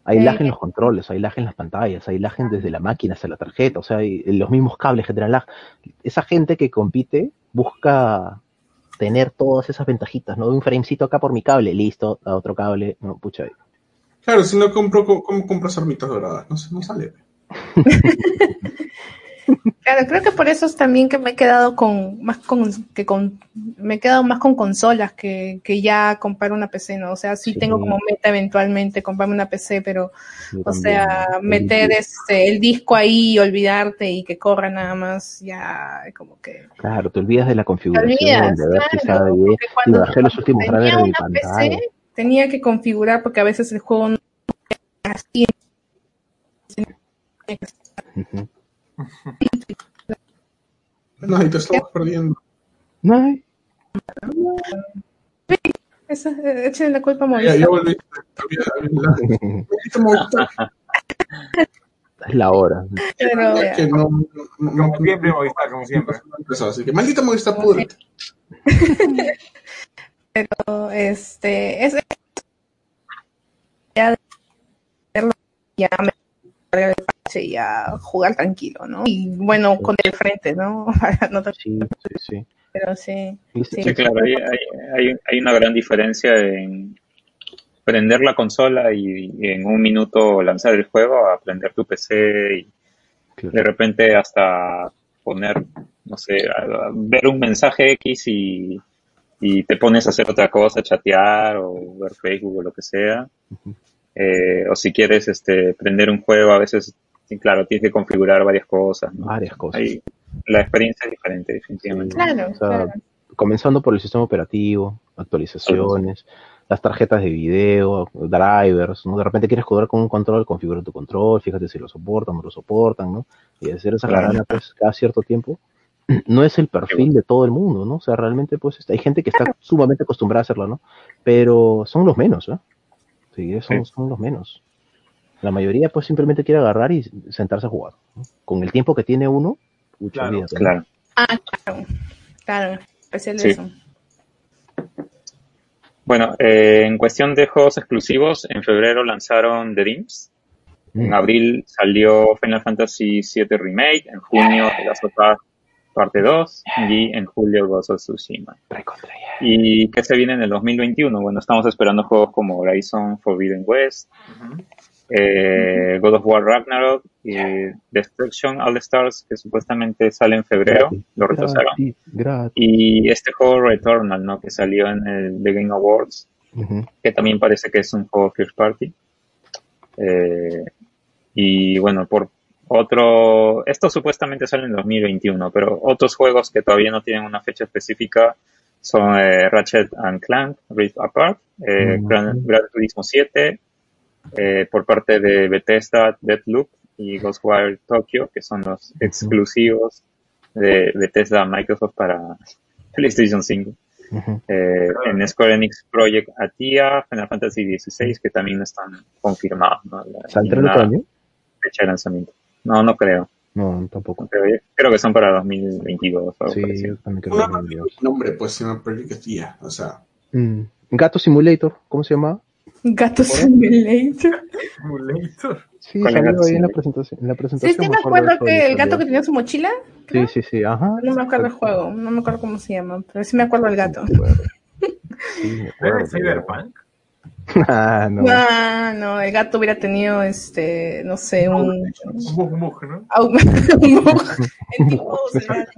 S2: Hay lag en los controles, hay lag en las pantallas, hay lag desde la máquina hasta la tarjeta, o sea, hay los mismos cables generan lag. Esa gente que compite busca tener todas esas ventajitas, ¿no? Un framecito acá por mi cable, listo, a otro cable, no, pucha.
S1: Claro, si no compro, ¿cómo compras armitas doradas? No, sé, no sale.
S5: Claro, creo que por eso es también que me he quedado con más con que con me he quedado más con consolas que, que ya comprar una PC, ¿no? O sea, sí,
S2: Sí.
S5: tengo como meta eventualmente comprarme una PC, pero
S2: Yo
S5: o
S2: también,
S5: sea, meter este el disco ahí y olvidarte y que corra nada más, ya como que
S2: Claro, te olvidas de la
S5: te
S2: configuración,
S5: olvidas,
S2: de si
S5: claro,
S2: y bajé los últimos
S5: tenía
S2: de pantalla.
S5: PC tenía que configurar porque a veces el juego no así
S2: Ujú.
S1: No, y te estamos perdiendo.
S2: Ay,
S5: Esa, eh, échenle la culpa a
S1: Ya,
S5: Mauricio.
S1: ya volví. Movistar.
S2: es la hora.
S5: Pero,
S1: Es que no, no, no, no-
S3: como siempre, Movistar, como siempre.
S1: no Así que maldita Movistar, púdrete.
S5: este es ya de- ya me sí, ya jugar tranquilo, ¿no? Y bueno, con el frente, ¿no? no te-
S2: Sí, sí, sí.
S5: pero sí.
S2: Y-
S5: Sí.
S4: Sí, claro, hay, hay, hay- hay una gran diferencia en prender la consola y, y en un minuto lanzar el juego a prender tu PC y
S2: claro.
S4: de repente hasta poner, no sé, a- a ver un mensaje X y, y te pones a hacer otra cosa, chatear o ver Facebook o lo que sea. Eh, o si quieres este, prender un juego, a veces, sí, claro, tienes que configurar varias cosas. ¿no?
S2: Varias cosas.
S4: Ahí, la experiencia es diferente, definitivamente.
S5: Claro,
S2: O sea,
S5: claro.
S2: comenzando por el sistema operativo, actualizaciones, las tarjetas de video, drivers, ¿no? De repente quieres jugar con un control, configura tu control, fíjate si lo soportan o no lo soportan, ¿no? Y hacer esa
S4: Claro.
S2: jarana, pues, cada cierto tiempo, no es el perfil de todo el mundo, ¿no? O sea, realmente, pues, este, hay gente que está sumamente acostumbrada a hacerlo, ¿no? Pero son los menos, ¿eh? Sí, son,
S4: Sí.
S2: son los menos. La mayoría, pues, simplemente quiere agarrar y sentarse a jugar. ¿no? Con el tiempo que tiene uno,
S1: Claro,
S2: ¿no?
S4: Claro.
S5: Ah, claro. Claro, especial
S4: Sí.
S5: eso.
S4: Bueno, eh, en cuestión de juegos exclusivos, en febrero lanzaron The Dreams. En
S2: Mm.
S4: abril salió Final Fantasy VII Remake. En junio, The Last of Us Parte 2. Y en julio, Ghost of Tsushima. ¿Y qué se viene en el 2021? Bueno, estamos esperando juegos como Horizon Forbidden West. Eh, God of War Ragnarok y Destruction All Stars, que supuestamente sale en febrero.
S2: Gratis,
S4: Lo retrasaron.
S2: gratis, gratis.
S4: Y este juego Returnal, ¿no? Que salió en el The Game Awards. Que también parece que es un juego first party. Eh, y bueno, por otro, esto supuestamente sale en 2021, pero otros juegos que todavía no tienen una fecha específica son eh, Ratchet and Clank, Rift Apart, eh,
S2: Ujú.
S4: Gran, Gran Turismo 7, eh, por parte de Bethesda, Deathloop y Ghostwire Tokyo, que son los exclusivos de Bethesda Microsoft para PlayStation 5
S2: Ujú.
S4: eh, en Square Enix Project Atia, Final Fantasy XVI, que también no están confirmados, ¿no? La-
S2: ¿Saldrá el
S4: ninguna
S2: otro año?
S4: fecha de lanzamiento. No, no creo.
S2: No, tampoco.
S4: Creo, creo que son para 2022 o algo
S2: Sí,
S4: parecido.
S2: yo también creo
S1: No,
S2: que
S1: no,
S2: no, Dios.
S1: nombre, pues, se llama Project Tía, o sea,
S2: Mm. Gato Simulator, ¿cómo se llama?
S5: Gato Simulator.
S3: Simulator.
S2: Sí,
S4: ¿Cuál es
S2: salió ahí en la presentación. En la
S5: Sí,
S2: presentación
S5: sí me
S2: acuerdo
S5: que el gato que tenía su mochila.
S2: Sí, sí, sí, ajá.
S5: No me acuerdo el juego, no me acuerdo cómo se llama, pero sí me acuerdo del gato.
S2: Sí, me
S3: ¿No
S2: acuerdo.
S3: es Cyberpunk?
S2: Ah, no.
S5: Ah, no, el gato hubiera tenido, este, no sé, un...
S3: Un bug, ¿no?
S5: un bug.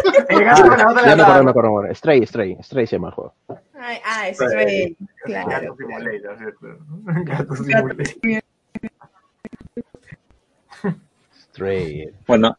S5: El
S3: gato con la otra
S2: Ya me acuerdo, me acuerdo. Stray, Stray, Stray se llama el juego.
S5: Ay, ah, Stray, claro.
S3: Gato Simulator, ¿cierto? Gato
S5: Gato
S3: Simulator.
S2: Stray.
S4: Bueno,